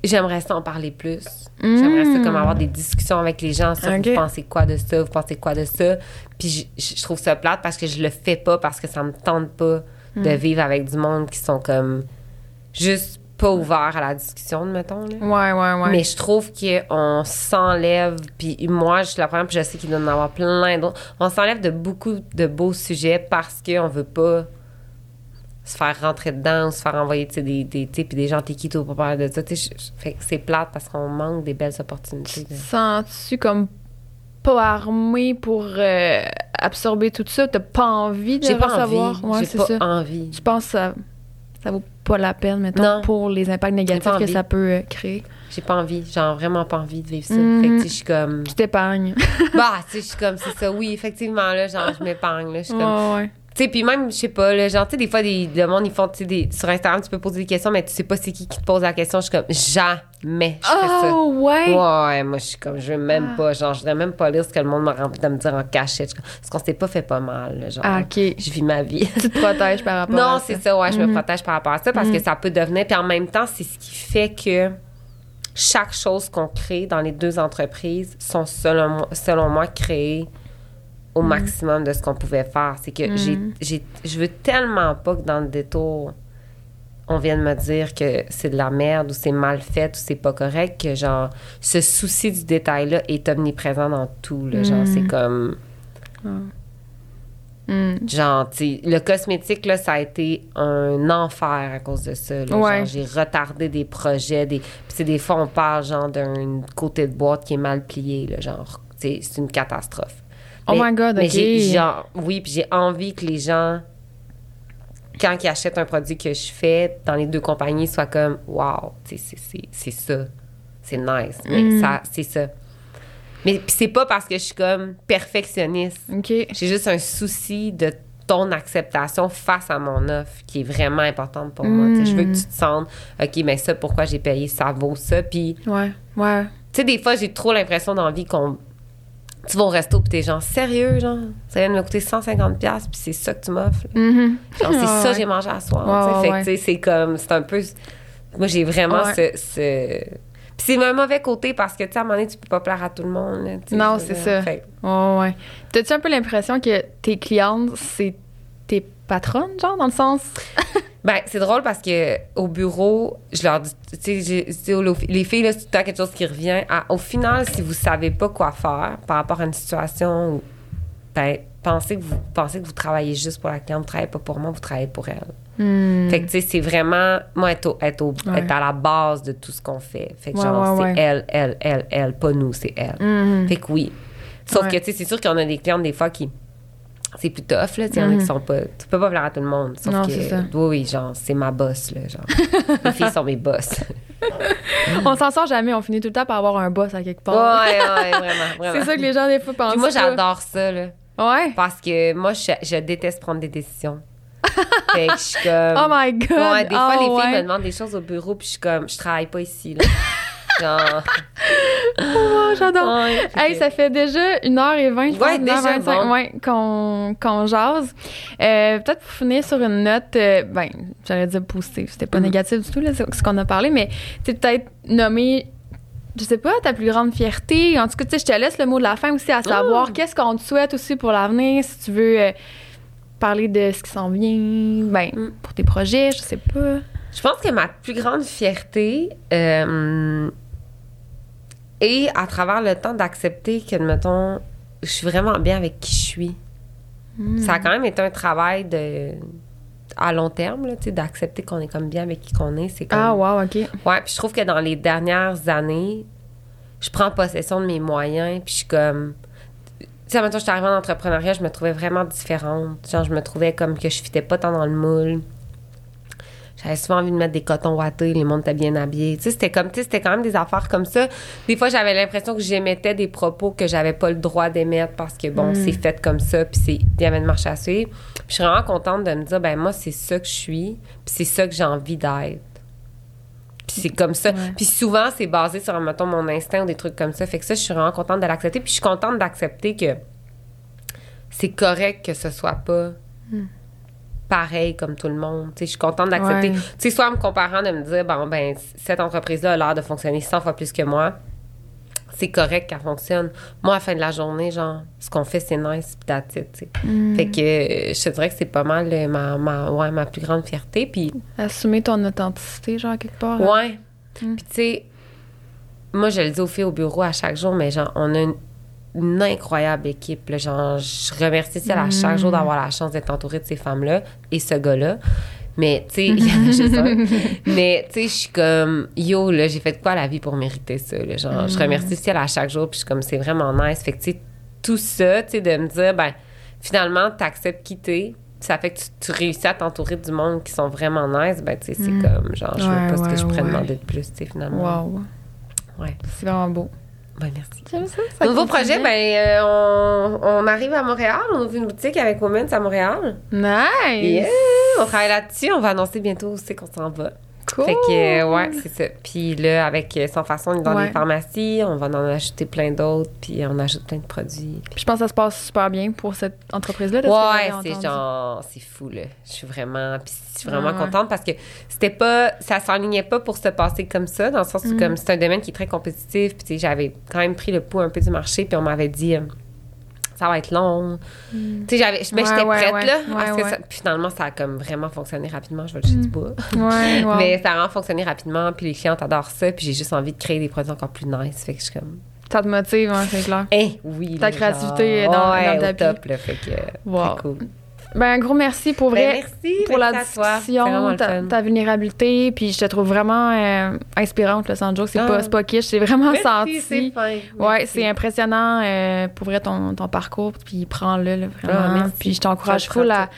J'aimerais ça en parler plus. J'aimerais ça comme avoir des discussions avec les gens sur vous pensez quoi de ça, vous pensez quoi de ça. Puis je, je trouve ça plate parce que je le fais pas parce que ça me tente pas de Hmm. vivre avec du monde qui sont comme juste pas ouverts à la discussion, mettons. Là. Ouais, ouais, ouais. Mais je trouve qu'on s'enlève, puis moi, je suis la première, puis je sais qu'il doit en avoir plein d'autres. On s'enlève de beaucoup de beaux sujets parce qu'on veut pas se faire rentrer dedans se faire envoyer tu des, des, tu puis des gens t'es qui toi pour parler de ça. Tu fait que c'est plate parce qu'on manque des belles opportunités. de- Sens-tu comme pas armé pour euh, absorber tout ça? T'as pas envie de pas recevoir? envie. Ouais, J'ai c'est pas ça. envie. Je pense que ça, ça vaut pas la peine, mettons, Non. pour les impacts négatifs pas que ça peut euh, créer? J'ai pas envie. Genre vraiment pas envie de vivre ça. Mhm. Fait que tu sais, je suis comme. Tu t'épargnes. Bah, tu sais, je suis comme, c'est ça. Oui, effectivement, là, genre, je m'épargne. là, Je suis comme. Ouais. Tu sais, puis même, je sais pas, là, genre, tu sais, des fois, des, le monde, ils font, tu sais, des- sur Instagram, tu peux poser des questions, mais tu sais pas c'est qui qui te pose la question. Je suis comme, jamais je fais ça. Oh, ouais! Ouais, moi, je suis comme, je veux même Ah. pas, genre, je voudrais même pas lire ce que le monde m'a rempli de me dire en cachette. Je suis comme, Parce qu'on s'est pas fait pas mal, là, genre. Ah, OK. Je vis ma vie. Tu te protèges par rapport à non, ça. c'est ça, ouais, je me Mhm. protège par rapport à ça parce que ça peut devenir. Puis en même temps, c'est ce qui fait que chaque chose qu'on crée dans les deux entreprises sont, selon moi, selon moi créées au maximum de ce qu'on pouvait faire. C'est que j'ai, j'ai, je veux tellement pas que dans le détour, on vienne me dire que c'est de la merde ou c'est mal fait ou c'est pas correct, que genre, ce souci du détail-là est omniprésent dans tout. Là, Genre, c'est comme. Hmm. Genre, tu sais, le cosmétique, là, ça a été un enfer à cause de ça. Ouais. Genre, j'ai retardé des projets. Des... Puis, c'est des fois, on parle, genre, d'un côté de boîte qui est mal plié, là, genre, c'est une catastrophe. Oh my God, mais OK. j'ai, genre, oui, puis j'ai envie que les gens, quand ils achètent un produit que je fais dans les deux compagnies, soient comme, wow, tu c'est, c'est, c'est ça. C'est nice. Mais Mm. ça, c'est ça. Mais puis c'est pas parce que je suis comme perfectionniste. OK. J'ai juste un souci de ton acceptation face à mon offre qui est vraiment importante pour moi. Tu Je veux que tu te sentes, OK, mais ça, pourquoi j'ai payé, ça vaut ça. Puis, tu Ouais, ouais. sais, des fois, j'ai trop l'impression d'envie qu'on. Tu vas au resto, puis t'es genre, sérieux, genre, ça vient de me coûter 150$, puis c'est ça que tu m'offres. Mhm. Genre, c'est ça ouais. que j'ai mangé à soir. Ouais, fait que, c'est comme, c'est un peu. Moi, j'ai vraiment Ouais. ce. ce- Puis c'est un mauvais côté parce que, tu sais, à un moment donné, tu peux pas plaire à tout le monde. là, Non, c'est ça. Fait ouais. T'as-tu un peu l'impression que tes clientes, c'est tes patronnes, genre, dans le sens? Ben, c'est drôle parce que au bureau, je leur dis, tu sais, les filles, là, c'est tout le temps quelque chose qui revient. À- au final, si vous savez pas quoi faire par rapport à une situation, où, ben, pensez que vous pensez que vous travaillez juste pour la cliente, vous travaillez pas pour moi, vous travaillez pour elle. Hmm. Fait que, tu sais, c'est vraiment, moi, être, au- être, au- Ouais. être à la base de tout ce qu'on fait. Fait que, Ouais, genre, ouais, c'est elle, elle, elle, elle, pas nous, c'est elle. Mhm. Fait que oui. Sauf que, tu sais, c'est sûr qu'on a des clientes, des fois, qui. C'est plus tough, là. Tu sais, il y en a qui sont pas. Tu peux pas plaire à tout le monde. Sauf Mhm. Non, que. ça. Oui, oui, genre, c'est ma boss, là. Genre. Les filles sont mes boss. On s'en sort jamais, on finit tout le temps par avoir un boss à quelque Ouais, part. ouais, vraiment, vraiment. C'est ça que les gens, des fois, pensent. Puis moi, j'adore ça, là. Ouais. Parce que moi, je, je déteste prendre des décisions. fait que je suis comme. Oh my God. Ouais, des fois, Ah, les filles ouais. me demandent des choses au bureau, puis je suis comme, je travaille pas ici, là. Oh, j'adore. Ouais, Hey, ça fait déjà 1h20, je pense, Ouais, déjà, 1h25, bon. ouais, qu'on, qu'on jase. Euh, peut-être pour finir sur une note, euh, ben, j'allais dire positive, c'était pas Mhm. négatif du tout, là, ce qu'on a parlé, mais tu peut-être nommer je sais pas, ta plus grande fierté. En tout cas, tu sais, je te laisse le mot de la fin aussi à savoir Oh. qu'est-ce qu'on te souhaite aussi pour l'avenir, si tu veux euh, parler de ce qui s'en vient, ben, Mm. pour tes projets, je sais pas. Je pense que ma plus grande fierté euh, est à travers le temps d'accepter que, mettons, je suis vraiment bien avec qui je suis. Mm. Ça a quand même été un travail de à long terme, là, d'accepter qu'on est comme bien avec qui qu'on est. C'est comme... Ah, wow, OK. Ouais, puis je trouve que dans les dernières années, je prends possession de mes moyens, puis je suis comme... Tu sais, maintenant, je suis arrivée en entrepreneuriat, je me trouvais vraiment différente. Genre, je me trouvais comme que je fitais pas tant dans le moule. J'avais souvent envie de mettre des cotons wattés, les mondes étaient bien habillés. Tu sais, c'était comme, tu sais, c'était quand même des affaires comme ça. Des fois, j'avais l'impression que j'émettais des propos que j'avais pas le droit d'émettre parce que, bon, Mm. c'est fait comme ça, puis c'est, il y avait une marche à suivre. Puis je suis vraiment contente de me dire, ben moi, c'est ça que je suis, puis c'est ça que j'ai envie d'être. Puis c'est comme ça. Ouais. Puis souvent, c'est basé sur, mettons, mon instinct ou des trucs comme ça. Fait que ça, je suis vraiment contente de l'accepter. Puis je suis contente d'accepter que c'est correct que ce soit pas pareil comme tout le monde. Tu sais, je suis contente d'accepter. Ouais. Tu sais, soit en me comparant, de me dire, bon, ben, cette entreprise-là a l'air de fonctionner 100 fois plus que moi. C'est correct qu'elle fonctionne. Moi, à la fin de la journée, genre, ce qu'on fait, c'est nice, pis that's it, tu sais. Mm. Fait que euh, je te dirais que c'est pas mal euh, ma, ma, ouais, ma plus grande fierté. Puis Assumer ton authenticité, genre, quelque part. Ouais. Mm. Puis tu sais, moi je le dis aux filles au bureau à chaque jour, mais genre on a une, une incroyable équipe. là. Genre, je remercie celle à chaque jour d'avoir la chance d'être entourée de ces femmes-là et ce gars-là. Mais tu sais, il y en a juste un. Mais tu sais, je suis comme yo là, j'ai fait de quoi à la vie pour mériter ça. là? Genre, je remercie ciel à chaque jour, puis je suis comme c'est vraiment nice. Fait que tu sais, tout ça, tu sais, de me dire ben finalement t'acceptes quitter. Ça fait que tu, tu réussis à t'entourer du monde qui sont vraiment nice, ben tu sais, c'est Mm. comme genre je Ouais, veux pas ce que je pourrais ouais. demander de plus, tu sais, finalement. Wow. Ouais. C'est vraiment beau. Ben, merci. J'aime ça. ça Nouveau projet, ben, euh, on, on arrive à Montréal. On ouvre une boutique avec Women's à Montréal. Nice! Yeah! On travaille là-dessus. On va annoncer bientôt où c'est qu'on s'en va. Cool! Fait que, euh, ouais, c'est ça. Puis là, avec euh, Sans Façon, dans Ouais. les pharmacies. On va en acheter plein d'autres. Puis on ajoute plein de produits. Puis je pense que ça se passe super bien pour cette entreprise-là. Ouais, c'est genre, c'est fou, là. Je suis vraiment, puis je suis vraiment ouais. contente parce que c'était pas, ça s'enlignait pas pour se passer comme ça, dans le sens où, Mm. comme, c'est un domaine qui est très compétitif, puis j'avais quand même pris le pouls un peu du marché, puis on m'avait dit, euh, ça va être long. Tu sais, j'avais, mais Mm. J'étais ouais, prête, ouais. là. Ouais, parce que ça- puis finalement, ça a comme vraiment fonctionné rapidement. Je vais le jeter du bois. Ouais, wow. Mais ça a vraiment fonctionné rapidement, puis les clientes adorent ça, puis j'ai juste envie de créer des produits encore plus nice. Fait que je suis comme, Ça te motive, hein, c'est clair. eh, oui. Ta créativité est dans- dans le tapis. top, là. Fait que, Wow. très cool. Ben, un gros merci pour Ben, vrai. merci. pour la merci discussion, ta, vulnérabilité, puis je te trouve vraiment euh, inspirante, le sans joke. C'est Ah. pas, c'est pas kitsch, c'est vraiment Merci, senti. c'est fin. Ouais, c'est impressionnant euh, pour vrai ton, ton parcours, puis prends-le, là, vraiment. Ah, puis je t'encourage full à,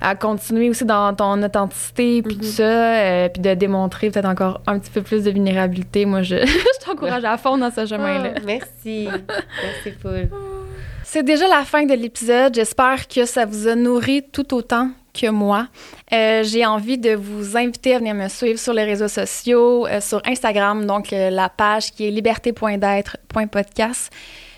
à continuer aussi dans ton authenticité, puis Mhm. tout ça, euh, puis de démontrer peut-être encore un petit peu plus de vulnérabilité. Moi, je, je t'encourage à fond dans ce chemin-là. Ah, merci. merci, full. C'est déjà la fin de l'épisode. J'espère que ça vous a nourri tout autant que moi. Euh, J'ai envie de vous inviter à venir me suivre sur les réseaux sociaux, euh, sur Instagram, donc euh, la page qui est liberté.d'être.podcast.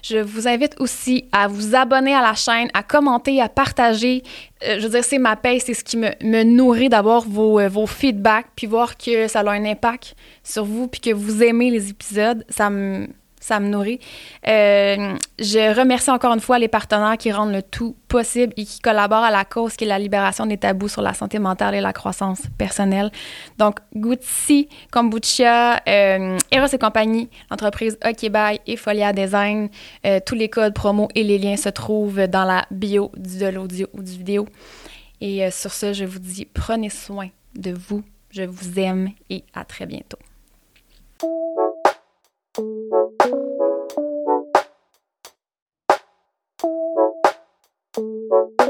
Je vous invite aussi à vous abonner à la chaîne, à commenter, à partager. Je veux dire, c'est ma paye, c'est ce qui me, me nourrit d'avoir vos, vos feedbacks, puis voir que ça a un impact sur vous, puis que vous aimez les épisodes. Ça me, ça me nourrit. Euh, je remercie encore une fois les partenaires qui rendent le tout possible et qui collaborent à la cause qui est la libération des tabous sur la santé mentale et la croissance personnelle. Donc, Gucci, Kombucha, euh, Eros et compagnie, l'entreprise OK Bye et Folia Design. Euh, tous les codes promo et les liens se trouvent dans la bio de l'audio ou du vidéo. Et sur ce, je vous dis prenez soin de vous. Je vous aime et à très bientôt. Thank you.